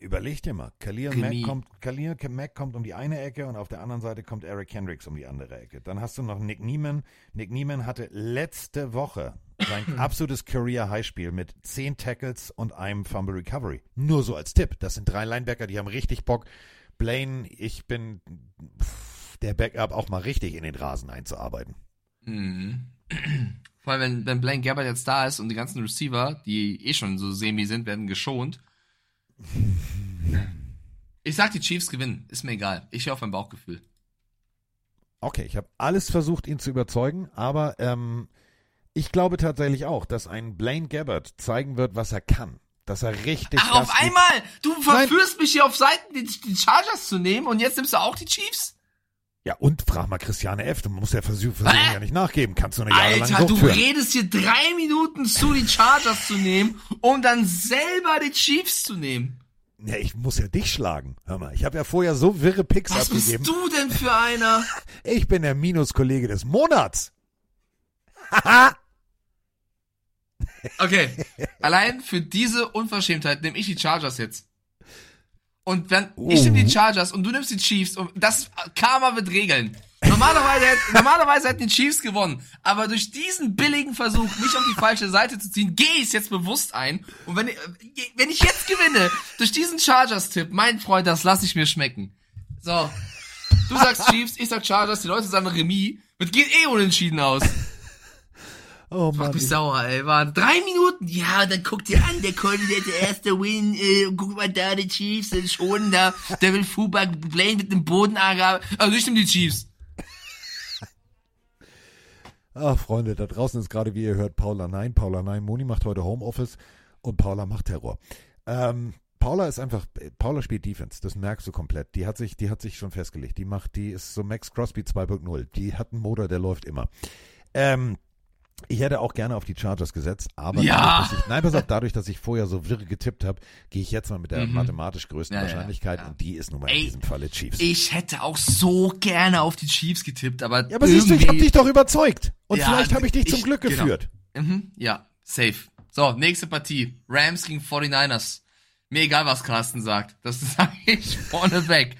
Überleg dir mal, Khalil Mack kommt, Khalil Mack kommt um die eine Ecke und auf der anderen Seite kommt Eric Kendricks um die andere Ecke. Dann hast du noch Nick Nieman. Nick Nieman hatte letzte Woche sein [LAUGHS] absolutes Career-High-Spiel mit 10 Tackles und einem Fumble Recovery. Nur so als Tipp. Das sind drei Linebacker, die haben richtig Bock. Blaine, ich bin pff, der Backup auch mal richtig in den Rasen einzuarbeiten. Mhm. [CLEARS THROAT] Vor allem, wenn, wenn Blaine Gabbert jetzt da ist und die ganzen Receiver, die eh schon so semi sind, werden geschont. [LAUGHS] Ich sag, die Chiefs gewinnen. Ist mir egal. Ich höre auf mein Bauchgefühl. Okay, ich habe alles versucht, ihn zu überzeugen, aber ähm, ich glaube tatsächlich auch, dass ein Blaine Gabbert zeigen wird, was er kann. Dass er richtig. Ach, auf einmal! Du verführst mich hier auf Seiten, die, die Chargers zu nehmen und jetzt nimmst du auch die Chiefs? Ja, und frag mal Christiane F. Du musst ja versuchen, versuchen Hä? ja nicht nachgeben. Kannst du eine jahrelange Alter, Sucht du führen. redest hier drei Minuten zu, die Chargers zu nehmen, um dann selber die Chiefs zu nehmen. Ja, ich muss ja dich schlagen. Hör mal, ich habe ja vorher so wirre Picks Was bist abgegeben. du denn für einer? [LAUGHS] Ich bin der Minuskollege des Monats. Haha. [LAUGHS] Okay, allein für diese Unverschämtheit nehme ich die Chargers jetzt. Und wenn ich nehme die Chargers und du nimmst die Chiefs und das Karma wird regeln. Normal Normalerweise, normalerweise hätten die Chiefs gewonnen. Aber durch diesen billigen Versuch, mich auf die falsche Seite zu ziehen, gehe ich es jetzt bewusst ein. Und wenn, ich- wenn ich jetzt gewinne, durch diesen Chargers-Tipp, mein Freund, das lasse ich mir schmecken. So. Du sagst Chiefs, ich sag Chargers, die Leute sagen Remis. Das geht eh unentschieden aus. Oh Macht Mann. mich sauer, ey. War drei Minuten. Ja, und dann guckt ihr an, der Colin, der der erste Win. Äh, guck mal da, die Chiefs sind schon da. Der will Fuba Blaine mit dem Bodenager. Also ich nehme die Chiefs. Ah, Freunde, da draußen ist gerade, wie ihr hört, Paula Nein. Paula Nein, Moni macht heute Homeoffice und Paula macht Terror. Ähm, Paula ist einfach, Paula spielt Defense, das merkst du komplett. Die hat sich, die hat sich schon festgelegt. Die macht, die ist so Max Crosby 2.0. Die hat einen Motor, der läuft immer. Ähm, ich hätte auch gerne auf die Chargers gesetzt, aber Ja. dadurch, dass ich, nein, pass auf, dadurch, dass ich vorher so wirr getippt habe, gehe ich jetzt mal mit der Mhm. mathematisch größten Ja, Wahrscheinlichkeit ja. und die ist nun mal in Ey, diesem Falle Chiefs. Ich hätte auch so gerne auf die Chiefs getippt, aber. ja, aber siehst du, ich habe dich doch überzeugt und vielleicht habe ich dich zum ich- Glück genau. geführt. Mhm, ja, safe. So, nächste Partie. Rams gegen 49ers. Mir egal, was Carsten sagt. Das [LAUGHS] sage ich vorneweg.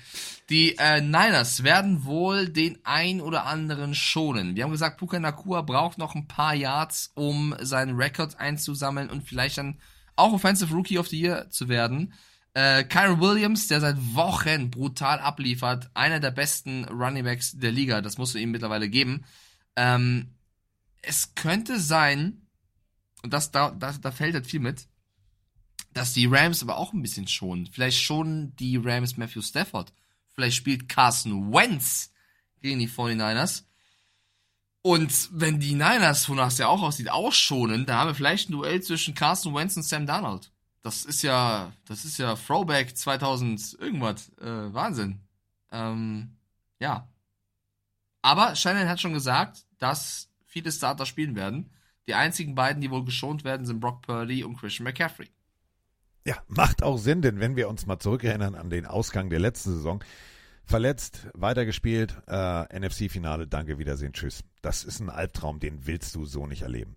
Die äh, Niners werden wohl den ein oder anderen schonen. Wir haben gesagt, Puka Nakua braucht noch ein paar Yards, um seinen Rekord einzusammeln und vielleicht dann auch Offensive Rookie of the Year zu werden. Äh, Kyron Williams, der seit Wochen brutal abliefert, einer der besten Running Backs der Liga, das musst du ihm mittlerweile geben. Ähm, es könnte sein, und das, da, da, da fällt halt viel mit, dass die Rams aber auch ein bisschen schonen. Vielleicht schonen die Rams Matthew Stafford. Vielleicht spielt Carson Wentz gegen die 49ers. Und wenn die Niners, wonach es ja auch aussieht, auch schonen, da haben wir vielleicht ein Duell zwischen Carson Wentz und Sam Darnold. Das ist ja, das ist ja Throwback 2000 irgendwas. Äh, Wahnsinn. Ähm, ja. Aber Shannon hat schon gesagt, dass viele Starter spielen werden. Die einzigen beiden, die wohl geschont werden, sind Brock Purdy und Christian McCaffrey. Ja, macht auch Sinn, denn wenn wir uns mal zurückerinnern an den Ausgang der letzten Saison, verletzt, weitergespielt, äh, NFC-Finale, danke, Wiedersehen, tschüss. Das ist ein Albtraum, den willst du so nicht erleben.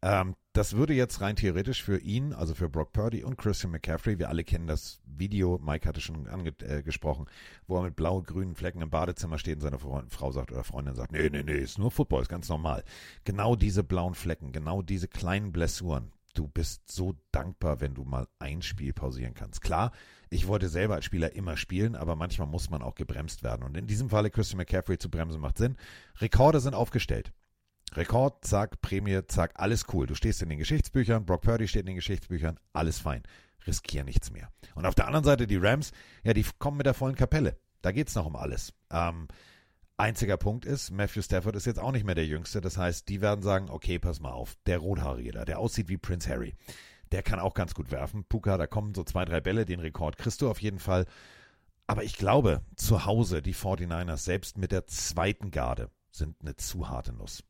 Ähm, das würde jetzt rein theoretisch für ihn, also für Brock Purdy und Christian McCaffrey, wir alle kennen das Video, Mike hatte schon angesprochen, wo er mit blau-grünen Flecken im Badezimmer steht und seine Frau, Frau sagt oder Freundin sagt, nee, nee, nee, ist nur Football, ist ganz normal. Genau diese blauen Flecken, genau diese kleinen Blessuren, du bist so dankbar, wenn du mal ein Spiel pausieren kannst. Klar, ich wollte selber als Spieler immer spielen, aber manchmal muss man auch gebremst werden. Und in diesem Falle Christian McCaffrey zu bremsen macht Sinn. Rekorde sind aufgestellt. Rekord, zack, Prämie, zack, alles cool. Du stehst in den Geschichtsbüchern, Brock Purdy steht in den Geschichtsbüchern, alles fein. Riskier nichts mehr. Und auf der anderen Seite die Rams, ja, die kommen mit der vollen Kapelle. Da geht's noch um alles. Ähm, einziger Punkt ist, Matthew Stafford ist jetzt auch nicht mehr der Jüngste. Das heißt, die werden sagen, okay, pass mal auf, der Rothaarige da, der aussieht wie Prince Harry, der kann auch ganz gut werfen. Puka, da kommen so zwei, drei Bälle, den Rekord kriegst du auf jeden Fall. Aber ich glaube, zu Hause, die 49ers, selbst mit der zweiten Garde, sind eine zu harte Nuss.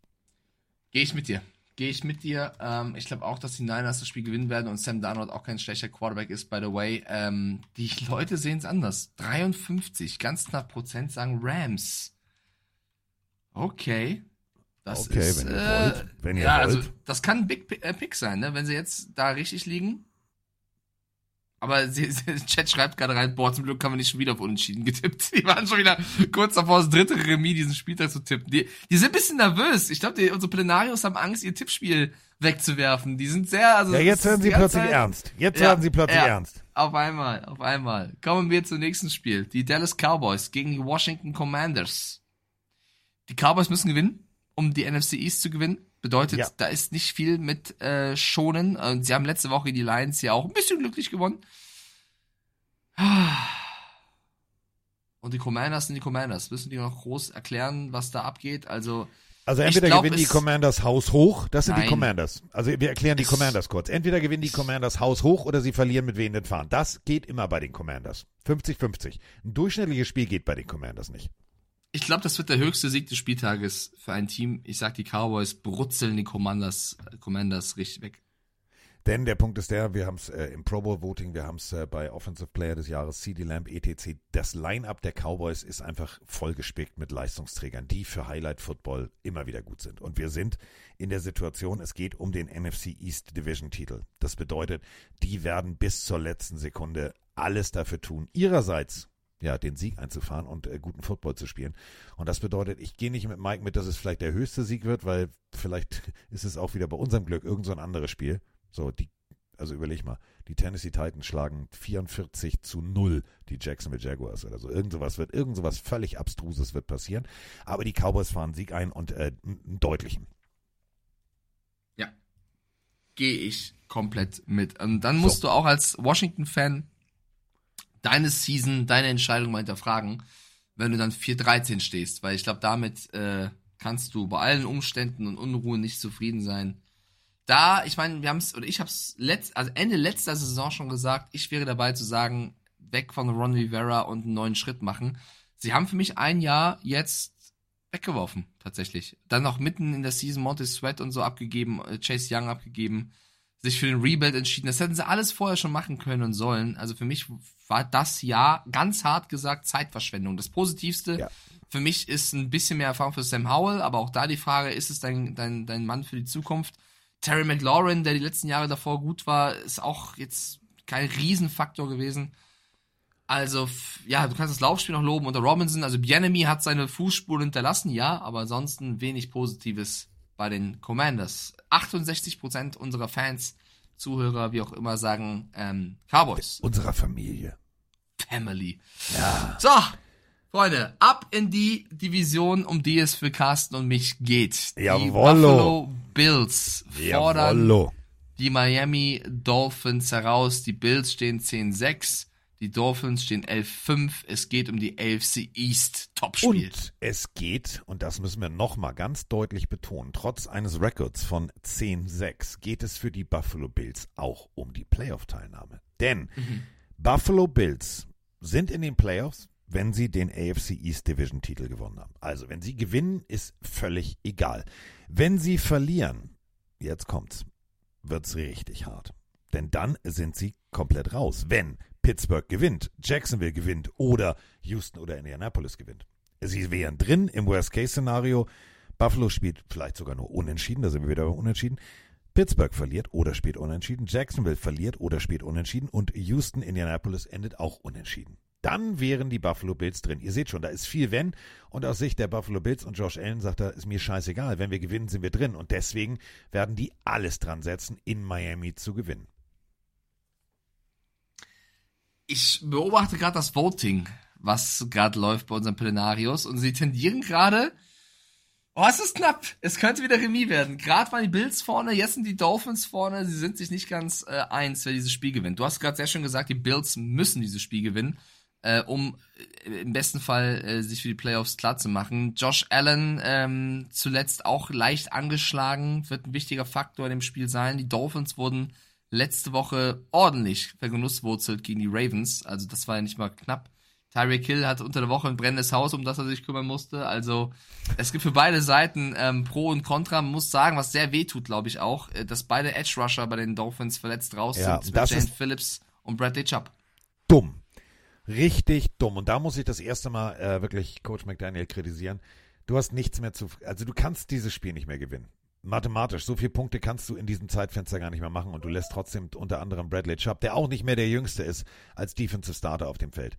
Gehe ich mit dir. Gehe ich mit dir. Ähm, ich glaube auch, dass die Niners das Spiel gewinnen werden und Sam Darnold auch kein schlechter Quarterback ist, by the way. Ähm, die Leute sehen es anders. 53, ganz knapp Prozent sagen Rams. Okay. Das Okay, ist, wenn ihr äh, wollt. Wenn ihr ja, wollt. also das kann ein Big äh, Pick sein, ne? wenn sie jetzt da richtig liegen. Aber [LAUGHS] sie, sie, Chat schreibt gerade rein, boah, zum Glück haben wir nicht schon wieder auf Unentschieden getippt. [LAUGHS] Die waren schon wieder kurz davor, das dritte Remis diesen Spieltag zu tippen. Die, die sind ein bisschen nervös. Ich glaube, unsere Plenarios haben Angst, ihr Tippspiel wegzuwerfen. Die sind sehr, also. Ja, jetzt werden ist sie plötzlich Zeit- ernst. Jetzt Ja, werden sie plötzlich ja. ernst. Auf einmal, auf einmal. Kommen wir zum nächsten Spiel. Die Dallas Cowboys gegen die Washington Commanders. Die Cowboys müssen gewinnen, um die NFC East zu gewinnen. Bedeutet, Ja. da ist nicht viel mit äh, schonen. Und sie haben letzte Woche die Lions ja auch ein bisschen glücklich gewonnen. Und die Commanders sind die Commanders. Müssen die noch groß erklären, was da abgeht? Also, Also entweder glaub, gewinnen die Commanders Haus hoch, das sind die Nein. Commanders. Also wir erklären die Commanders kurz. Entweder gewinnen die Commanders Haus hoch oder sie verlieren mit wehenden Fahren. Das geht immer bei den Commanders. 50-50. Ein durchschnittliches Spiel geht bei den Commanders nicht. Ich glaube, das wird der höchste Sieg des Spieltages für ein Team. Ich sag, die Cowboys brutzeln die Commanders, Commanders richtig weg. Denn der Punkt ist der, wir haben es äh, im Pro Bowl Voting, wir haben es äh, bei Offensive Player des Jahres, CD Lamb, etc. Das Line-Up der Cowboys ist einfach vollgespickt mit Leistungsträgern, die für Highlight Football immer wieder gut sind. Und wir sind in der Situation, es geht um den NFC East Division Titel. Das bedeutet, die werden bis zur letzten Sekunde alles dafür tun, ihrerseits ja, den Sieg einzufahren und äh, guten Football zu spielen. Und das bedeutet, ich gehe nicht mit Mike mit, dass es vielleicht der höchste Sieg wird, weil vielleicht [LAUGHS] ist es auch wieder bei unserem Glück irgend so ein anderes Spiel. So, die, also überleg mal, die Tennessee Titans schlagen 44 zu 0 die Jacksonville Jaguars oder so. Irgend sowas wird, irgend sowas völlig Abstruses wird passieren. Aber die Cowboys fahren Sieg ein und äh, einen deutlichen. Ja. Gehe ich komplett mit. Und dann musst so. du auch als Washington-Fan deine Season, deine Entscheidung mal hinterfragen, wenn du dann 4-13 stehst. Weil ich glaube, damit äh, kannst du bei allen Umständen und Unruhen nicht zufrieden sein. Da, ich meine, wir haben es, oder ich habe es letzt, also Ende letzter Saison schon gesagt, ich wäre dabei zu sagen, weg von Ron Rivera und einen neuen Schritt machen. Sie haben für mich ein Jahr jetzt weggeworfen, tatsächlich. Dann noch mitten in der Season Monty Sweat und so abgegeben, äh, Chase Young abgegeben, sich für den Rebuild entschieden. Das hätten sie alles vorher schon machen können und sollen. Also für mich war das Jahr ganz hart gesagt Zeitverschwendung. Das Positivste ja. für mich ist ein bisschen mehr Erfahrung für Sam Howell, aber auch da die Frage, ist es dein, dein, dein Mann für die Zukunft? Terry McLaurin, der die letzten Jahre davor gut war, ist auch jetzt kein Riesenfaktor gewesen. Also, ja, du kannst das Laufspiel noch loben unter Robinson. Also, Bienemy hat seine Fußspuren hinterlassen, ja, aber ansonsten wenig Positives bei den Commanders. 68% unserer Fans, Zuhörer, wie auch immer, sagen ähm, Cowboys. Unserer Familie. Family. Ja. So, Freunde, ab in die Division, um die es für Carsten und mich geht. Die Jawollo. Buffalo Bills fordern Jawollo. die Miami Dolphins heraus. Die Bills stehen 10-6. Die Dolphins stehen 11-5. Es geht um die AFC East Topspiel. Und es geht, und das müssen wir nochmal ganz deutlich betonen, trotz eines Records von 10-6 geht es für die Buffalo Bills auch um die Playoff-Teilnahme. Denn Mhm. Buffalo Bills sind in den Playoffs, wenn sie den AFC East Division Titel gewonnen haben. Also, wenn sie gewinnen, ist völlig egal. Wenn sie verlieren, jetzt kommt's, wird's richtig hart. Denn dann sind sie komplett raus. Wenn Pittsburgh gewinnt, Jacksonville gewinnt oder Houston oder Indianapolis gewinnt. Sie wären drin im Worst-Case-Szenario. Buffalo spielt vielleicht sogar nur unentschieden, da sind wir wieder bei unentschieden. Pittsburgh verliert oder spielt unentschieden. Jacksonville verliert oder spielt unentschieden. Und Houston, Indianapolis endet auch unentschieden. Dann wären die Buffalo Bills drin. Ihr seht schon, da ist viel Wenn. Und aus Sicht der Buffalo Bills und Josh Allen sagt er, ist mir scheißegal. Wenn wir gewinnen, sind wir drin. Und deswegen werden die alles dran setzen, in Miami zu gewinnen. Ich beobachte gerade das Voting, was gerade läuft bei unseren Plenarios. Und sie tendieren gerade. Oh, es ist knapp. Es könnte wieder Remis werden. Gerade waren die Bills vorne, jetzt sind die Dolphins vorne. Sie sind sich nicht ganz äh, eins, wer dieses Spiel gewinnt. Du hast gerade sehr schön gesagt, die Bills müssen dieses Spiel gewinnen, äh, um äh, im besten Fall äh, sich für die Playoffs klar zu machen. Josh Allen ähm, zuletzt auch leicht angeschlagen, wird ein wichtiger Faktor in dem Spiel sein. Die Dolphins wurden letzte Woche ordentlich vergenusswurzelt gegen die Ravens. Also das war ja nicht mal knapp. Tyreek Hill hatte unter der Woche ein brennendes Haus, um das er sich kümmern musste. Also es gibt für beide Seiten ähm, Pro und Contra. Man muss sagen, was sehr weh tut, glaube ich auch, äh, dass beide Edge Rusher bei den Dolphins verletzt raus Ja, sind. das Jane Phillips und Bradley Chubb. dumm. Richtig dumm. Und da muss ich das erste Mal äh, wirklich Coach McDaniel kritisieren. Du hast nichts mehr zu. Also du kannst dieses Spiel nicht mehr gewinnen. Mathematisch, so viele Punkte kannst du in diesem Zeitfenster gar nicht mehr machen und du lässt trotzdem unter anderem Bradley Chubb, der auch nicht mehr der Jüngste ist, als Defensive Starter auf dem Feld.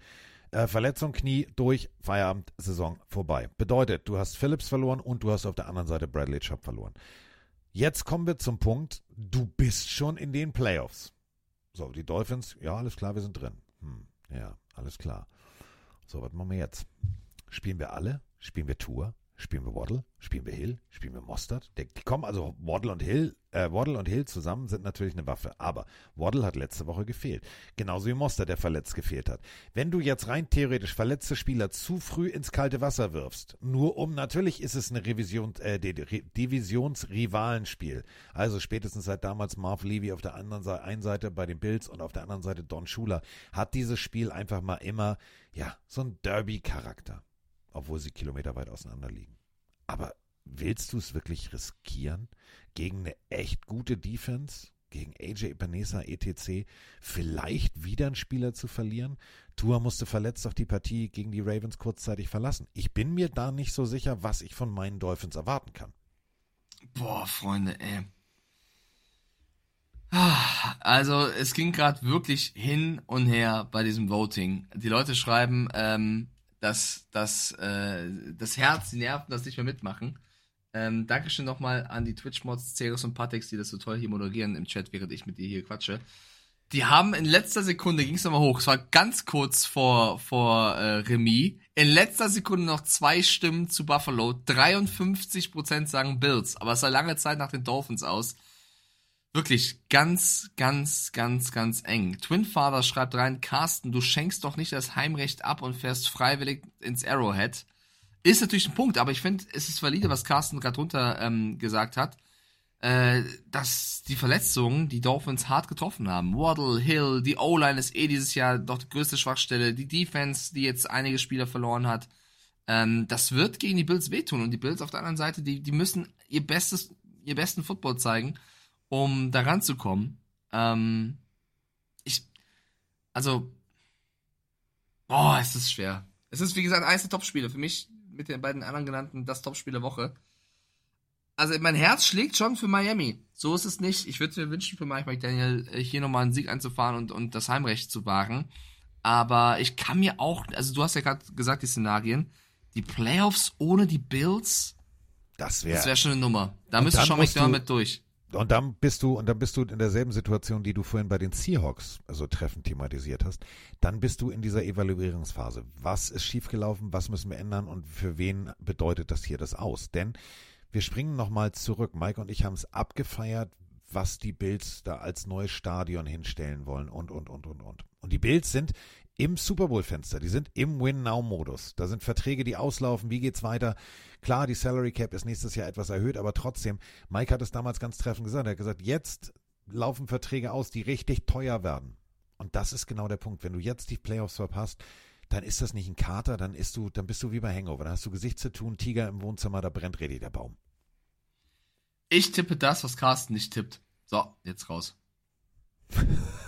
Äh, Verletzung, Knie, durch, Feierabend, Saison vorbei. Bedeutet, du hast Phillips verloren und du hast auf der anderen Seite Bradley Chubb verloren. Jetzt kommen wir zum Punkt, du bist schon in den Playoffs. So, die Dolphins, ja, alles klar, wir sind drin. Hm, ja, alles klar. So, was machen wir jetzt? Spielen wir alle? Spielen wir Tour? Spielen wir Waddle? Spielen wir Hill? Spielen wir Mostert? Die kommen also Waddle und Hill, äh, Waddle und Hill zusammen sind natürlich eine Waffe. Aber Waddle hat letzte Woche gefehlt. Genauso wie Mostert, der verletzt gefehlt hat. Wenn du jetzt rein theoretisch verletzte Spieler zu früh ins kalte Wasser wirfst, nur um, natürlich ist es eine Revision, äh, Divisionsrivalenspiel. Also spätestens seit damals Marv Levy auf der anderen Seite, einen Seite bei den Bills und auf der anderen Seite Don Schuler, hat dieses Spiel einfach mal immer, ja, so ein Derby-Charakter. Obwohl sie kilometerweit auseinander liegen. Aber willst du es wirklich riskieren? Gegen eine echt gute Defense? Gegen AJ Ibaneza, etc. Vielleicht wieder einen Spieler zu verlieren? Tua musste verletzt auch die Partie gegen die Ravens kurzzeitig verlassen. Ich bin mir da nicht so sicher, was ich von meinen Dolphins erwarten kann. Boah, Freunde, ey. Also es ging gerade wirklich hin und her bei diesem Voting. Die Leute schreiben, ähm, dass, dass äh, das Herz, die Nerven das nicht mehr mitmachen. Ähm, Dankeschön nochmal an die Twitch-Mods, Ceres und Patex, die das so toll hier moderieren im Chat, während ich mit dir hier quatsche. Die haben in letzter Sekunde, ging es nochmal hoch, es war ganz kurz vor, vor äh, Remis, in letzter Sekunde noch zwei Stimmen zu Buffalo, 53% sagen Bills, aber es sah lange Zeit nach den Dolphins aus. Wirklich ganz, ganz, ganz, ganz eng. Twin Father schreibt rein, Carsten, du schenkst doch nicht das Heimrecht ab und fährst freiwillig ins Arrowhead. Ist natürlich ein Punkt, aber ich finde, es ist valide, was Carsten gerade drunter ähm, gesagt hat, äh, dass die Verletzungen die Dolphins hart getroffen haben. Waddle, Hill, die O-Line ist eh dieses Jahr doch die größte Schwachstelle. Die Defense, die jetzt einige Spieler verloren hat. Ähm, das wird gegen die Bills wehtun. Und die Bills auf der anderen Seite, die, die müssen ihr bestes, ihr besten Football zeigen um da ranzukommen. Ähm, ich, also, boah, es ist schwer. Es ist, wie gesagt, eines der Topspiele. Für mich mit den beiden anderen genannten das Topspiel der Woche. Also, mein Herz schlägt schon für Miami. So ist es nicht. Ich würde mir wünschen, für Mike McDaniel äh, hier nochmal einen Sieg einzufahren und, und das Heimrecht zu wagen. Aber ich kann mir auch, also du hast ja gerade gesagt, die Szenarien, die Playoffs ohne die Bills, Das wäre das wäre schon eine Nummer. Da müsste schon musst du- McDermott durch. Und dann bist du, und dann bist du in derselben Situation, die du vorhin bei den Seahawks, also Treffen thematisiert hast. Dann bist du in dieser Evaluierungsphase. Was ist schiefgelaufen? Was müssen wir ändern? Und für wen bedeutet das hier das aus? Denn wir springen nochmal zurück. Mike und ich haben es abgefeiert, was die Bills da als neues Stadion hinstellen wollen und, und, und, und, und. Und die Bills sind im Super Bowl-Fenster. Die sind im Win-Now-Modus. Da sind Verträge, die auslaufen. Wie geht's weiter? Klar, die Salary Cap ist nächstes Jahr etwas erhöht, aber trotzdem, Mike hat es damals ganz treffend gesagt. Er hat gesagt, jetzt laufen Verträge aus, die richtig teuer werden. Und das ist genau der Punkt. Wenn du jetzt die Playoffs verpasst, dann ist das nicht ein Kater, dann du, dann bist du wie bei Hangover. Dann hast du Gesicht zu tun, Tiger im Wohnzimmer, da brennt richtig der Baum. Ich tippe das, was Carsten nicht tippt. So, jetzt raus. [LAUGHS]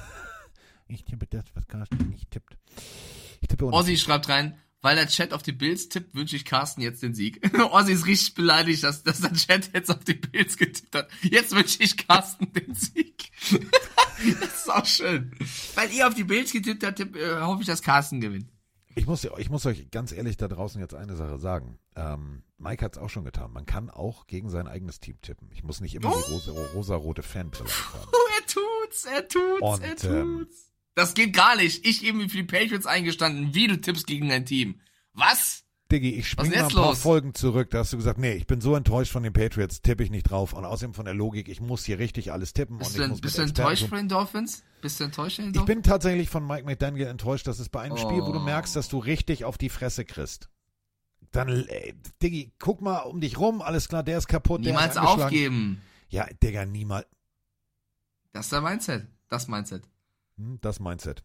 Ich tippe das, was Carsten nicht tippt. Ich tippe Ozzy schreibt rein, weil der Chat auf die Bills tippt, wünsche ich Carsten jetzt den Sieg. [LAUGHS] Ozzy ist richtig beleidigt, dass, dass der Chat jetzt auf die Bills getippt hat. Jetzt wünsche ich Carsten den Sieg. [LAUGHS] das ist auch schön. Weil ihr auf die Bills getippt habt, tipp, äh, hoffe ich, dass Carsten gewinnt. Ich muss, ich muss euch ganz ehrlich da draußen jetzt eine Sache sagen. Ähm, Mike hat es auch schon getan. Man kann auch gegen sein eigenes Team tippen. Ich muss nicht immer die rosa, rosa-rote Fanbrille haben. Oh, [LAUGHS] er tut's, er tut's, Und, er tut's. ähm, das geht gar nicht. Ich eben für die Patriots eingestanden, wie du tippst gegen dein Team. Was? Diggi, ich springe mal ein paar los? Folgen zurück. Da hast du gesagt, nee, ich bin so enttäuscht von den Patriots, tippe ich nicht drauf. Und außerdem von der Logik, ich muss hier richtig alles tippen. Bist und du, ich muss bist du enttäuscht von den Dolphins? Bist du enttäuscht von den Ich Dolphins? bin tatsächlich von Mike McDaniel enttäuscht. Das ist bei einem Spiel, wo du Oh. merkst, dass du richtig auf die Fresse kriegst. Dann, äh, Diggi, guck mal um dich rum, alles klar, der ist kaputt, Niemals der ist aufgeben. Ja, Digga, niemals. Das ist der Mindset. Das Mindset. Hm, Das Mindset.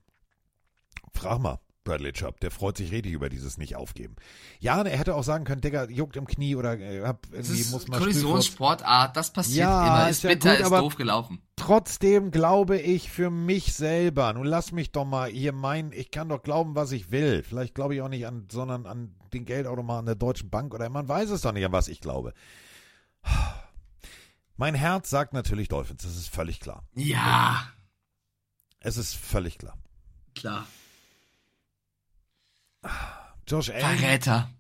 Frag mal, Bradley Chubb, der freut sich richtig über dieses Nicht-Aufgeben. Ja, er hätte auch sagen können, Digga, juckt im Knie oder äh, hab Das irgendwie, muss mal Kollisionssportart, das passiert Ja, immer. ist Ist ja bitter, gut, ist aber- doof gelaufen. Trotzdem glaube ich für mich selber, nun lass mich doch mal hier meinen, ich kann doch glauben, was ich will. Vielleicht glaube ich auch nicht an, sondern an den Geldautomaten der Deutschen Bank oder man weiß es doch nicht, an was ich glaube. Mein Herz sagt natürlich Dolphins, das ist völlig klar. Ja, Es ist völlig klar. klar. Josh Allen, Verräter.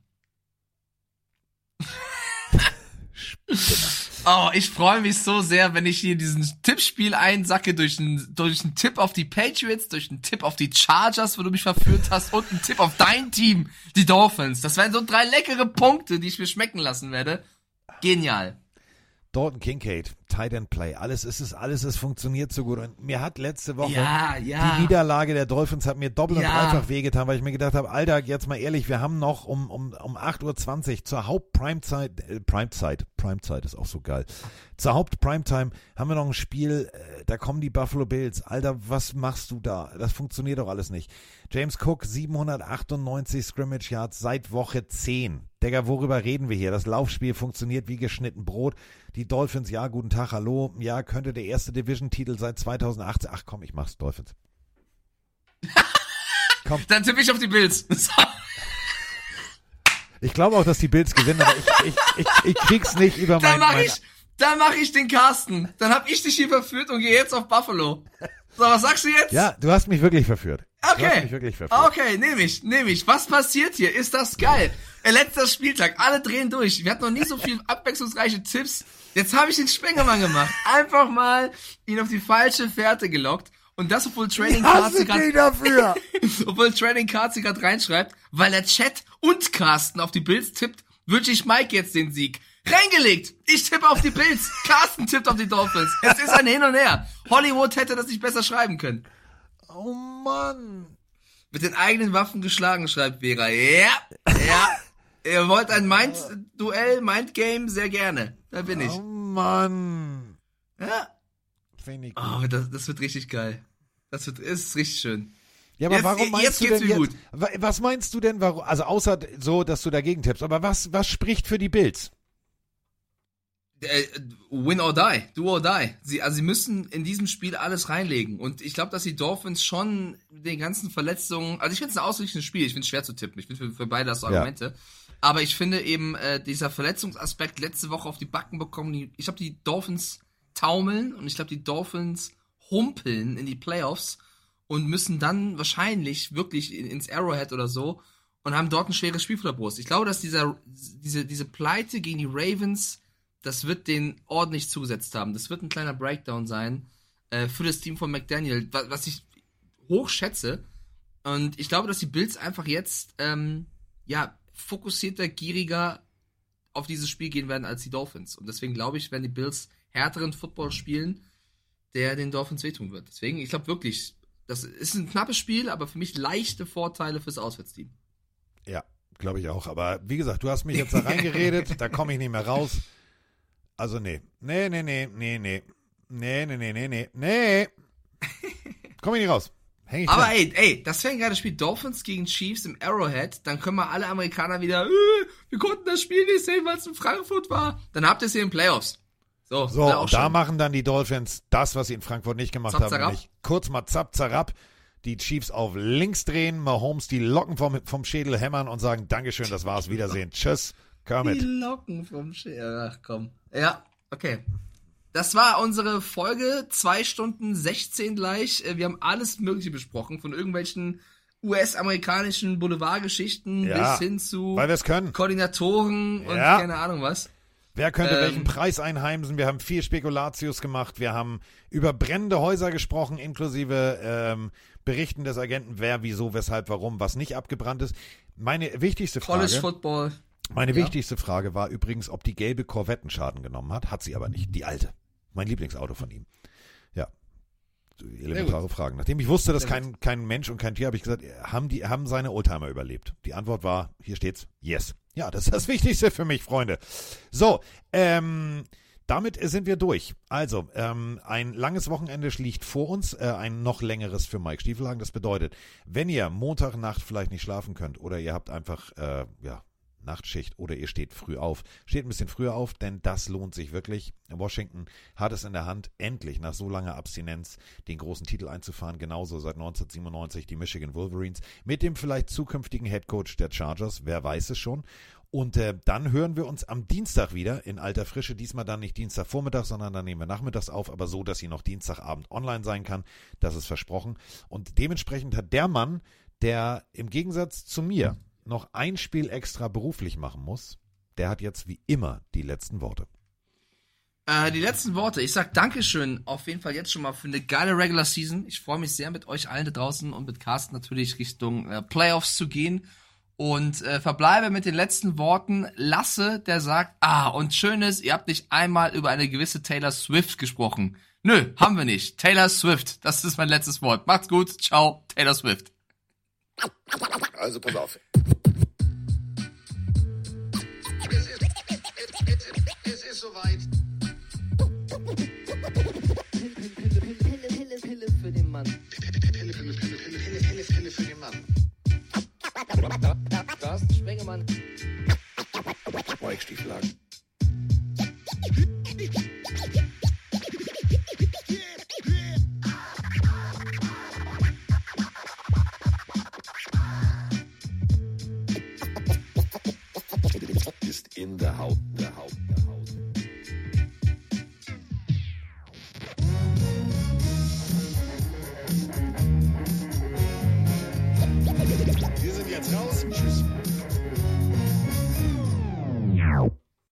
[LAUGHS] Oh, ich freue mich so sehr, wenn ich hier diesen Tippspiel einsacke durch einen, durch einen Tipp auf die Patriots, durch einen Tipp auf die Chargers, wo du mich verführt hast, und einen Tipp auf dein Team, die Dolphins. Das wären so drei leckere Punkte, die ich mir schmecken lassen werde. Genial. Dalton Kincaid, Tight End Play, alles ist es, alles ist funktioniert so gut. Und mir hat letzte Woche Ja, ja. die Niederlage der Dolphins hat mir doppelt und Ja. dreifach wehgetan, weil ich mir gedacht habe, Alter, jetzt mal ehrlich, wir haben noch um, um, um 8.20 Uhr zur Haupt-Primezeit, äh, Primezeit, Primezeit ist auch so geil. Zur Haupt-Primetime haben wir noch ein Spiel, äh, da kommen die Buffalo Bills. Alter, was machst du da? Das funktioniert doch alles nicht. James Cook, 798 Scrimmage Yards seit Woche 10. Digga, worüber reden wir hier? Das Laufspiel funktioniert wie geschnitten Brot. Die Dolphins, ja, guten Tag, hallo. Ja, könnte der erste Division-Titel seit 2018. Ach komm, ich mach's Dolphins. [LAUGHS] Dann tippe ich auf die Bills. [LAUGHS] Ich glaube auch, dass die Bills gewinnen, aber ich, ich, ich, ich krieg's nicht über Dann mein, mach mein ich, Dann mache ich den Carsten. Dann hab ich dich hier verführt und gehe jetzt auf Buffalo. So, was sagst du jetzt? Ja, du hast mich wirklich verführt. Du hast Okay. mich wirklich verführt. Okay, nehme ich, nehme ich. Was passiert hier? Ist das geil? Äh, Letzter Spieltag, alle drehen durch. Wir hatten noch nie so viel [LAUGHS] abwechslungsreiche Tipps. Jetzt habe ich den Spengemann gemacht. Einfach mal ihn auf die falsche Fährte gelockt. Und das, obwohl Training Cards dafür. [LAUGHS] obwohl Training Cards sie gerade reinschreibt, weil der Chat und Carsten auf die Bills tippt, wünsche ich Mike jetzt den Sieg. Reingelegt! Ich tippe auf die Bills. [LAUGHS] Carsten tippt auf die Dolphins. Es ist ein Hin und Her. Hollywood hätte das nicht besser schreiben können. Oh Mann. Mit den eigenen Waffen geschlagen, schreibt Vera. Ja, ja. [LAUGHS] Ihr wollt ein Mind-Duell, Mind-Game? Sehr gerne. Da bin ich. Oh Mann. Ja. Gut. Oh, das, das wird richtig geil. Das wird, ist richtig schön. Ja, aber Jetzt- warum meinst du denn jetzt, gut. wa- was meinst du denn, warum, also außer so, dass du dagegen tippst, aber was, was spricht für die Bills? Äh, win or die, do or die. Sie, also sie müssen in diesem Spiel alles reinlegen. Und ich glaube, dass die Dolphins schon den ganzen Verletzungen, also ich finde es ein ausgeglichenes Spiel, ich finde es schwer zu tippen. Ich finde für, für beide das Argumente. Aber ich finde eben, äh, dieser Verletzungsaspekt letzte Woche auf die Backen bekommen, die, ich glaube, die Dolphins taumeln und ich glaube, die Dolphins humpeln in die Playoffs und müssen dann wahrscheinlich wirklich in, ins Arrowhead oder so und haben dort ein schweres Spiel vor der Brust. Ich glaube, dass dieser, diese, diese Pleite gegen die Ravens, das wird den ordentlich zugesetzt haben. Das wird ein kleiner Breakdown sein äh, für das Team von McDaniel, wa- was ich hoch schätze. Und ich glaube, dass die Bills einfach jetzt ähm, ja fokussierter, gieriger auf dieses Spiel gehen werden als die Dolphins. Und deswegen glaube ich, werden die Bills härteren Football spielen, der den Dolphins wehtun wird. Deswegen, ich glaube wirklich, das ist ein knappes Spiel, aber für mich leichte Vorteile fürs Auswärtsteam. Ja, glaube ich auch. Aber wie gesagt, du hast mich jetzt da reingeredet, [LAUGHS] da komme ich nicht mehr raus. Also nee. Nee, nee, nee, nee, nee. Nee, nee, nee, nee, nee. Nee. Komm ich nicht raus. Häng ich Aber ey, ey, das wäre ein geiles Spiel. Dolphins gegen Chiefs im Arrowhead. Dann können wir alle Amerikaner wieder, äh, wir konnten das Spiel nicht sehen, weil es in Frankfurt war. Dann habt ihr es hier in den Playoffs. So, So, da schön. machen dann die Dolphins das, was sie in Frankfurt nicht gemacht Zap, haben. zarab. Nämlich kurz mal zapp, zarab, die Chiefs auf links drehen, Mahomes die Locken vom, vom Schädel hämmern und sagen, Dankeschön, das war's, Wiedersehen. Tschüss, Die Kermit. Locken vom Scher. Ach komm. Ja, okay. Das war unsere Folge, zwei Stunden 16 gleich. Äh, Wir haben alles Mögliche besprochen, von irgendwelchen US-amerikanischen Boulevardgeschichten Ja, bis hin zu. Koordinatoren und Ja. keine Ahnung was. Wer könnte Ähm, welchen Preis einheimsen? Wir haben viel Spekulatius gemacht. Wir haben über brennende Häuser gesprochen, inklusive ähm, Berichten des Agenten, wer, wieso, weshalb, warum, was nicht abgebrannt ist. Meine wichtigste College Frage, Football. meine Ja. wichtigste Frage war übrigens, ob die gelbe Corvette einen Schaden genommen hat. Hat sie aber nicht. Die alte. Mein Lieblingsauto von ihm. Ja. Elementare Fragen. Nachdem ich wusste, dass kein, kein Mensch und kein Tier, habe ich gesagt, haben die, haben seine Oldtimer überlebt? Die Antwort war, hier steht's, yes. Ja, das ist das [LAUGHS] Wichtigste für mich, Freunde. So, ähm, damit sind wir durch. Also, ähm, ein langes Wochenende liegt vor uns, äh, ein noch längeres für Mike Stiefelhagen. Das bedeutet, wenn ihr Montagnacht vielleicht nicht schlafen könnt oder ihr habt einfach, äh, ja, Nachtschicht oder ihr steht früh auf. Steht ein bisschen früher auf, denn das lohnt sich wirklich. Washington hat es in der Hand, endlich nach so langer Abstinenz den großen Titel einzufahren. Genauso seit 1997 die Michigan Wolverines mit dem vielleicht zukünftigen Head Coach der Chargers. Wer weiß es schon. Und äh, dann hören wir uns am Dienstag wieder in alter Frische. Diesmal dann nicht Dienstagvormittag, sondern dann nehmen wir nachmittags auf, aber so, dass sie noch Dienstagabend online sein kann. Das ist versprochen. Und dementsprechend hat der Mann, der im Gegensatz zu mir noch ein Spiel extra beruflich machen muss, der hat jetzt wie immer die letzten Worte. Äh, die letzten Worte. Ich sag Dankeschön auf jeden Fall jetzt schon mal für eine geile Regular Season. Ich freue mich sehr mit euch allen da draußen und mit Carsten natürlich Richtung äh, Playoffs zu gehen. Und äh, verbleibe mit den letzten Worten. Lasse, der sagt, ah, und schön ist, ihr habt nicht einmal über eine gewisse Taylor Swift gesprochen. Nö, haben wir nicht. Taylor Swift, das ist mein letztes Wort. Macht's gut, ciao, Taylor Swift. Also pass auf. Ist soweit. Pille, Pille für den Mann. Pille, Pille, Pille, Pille, Pille, Pille, Pille für den Mann. Carsten Spengemann. Mike jetzt raus. Tschüss.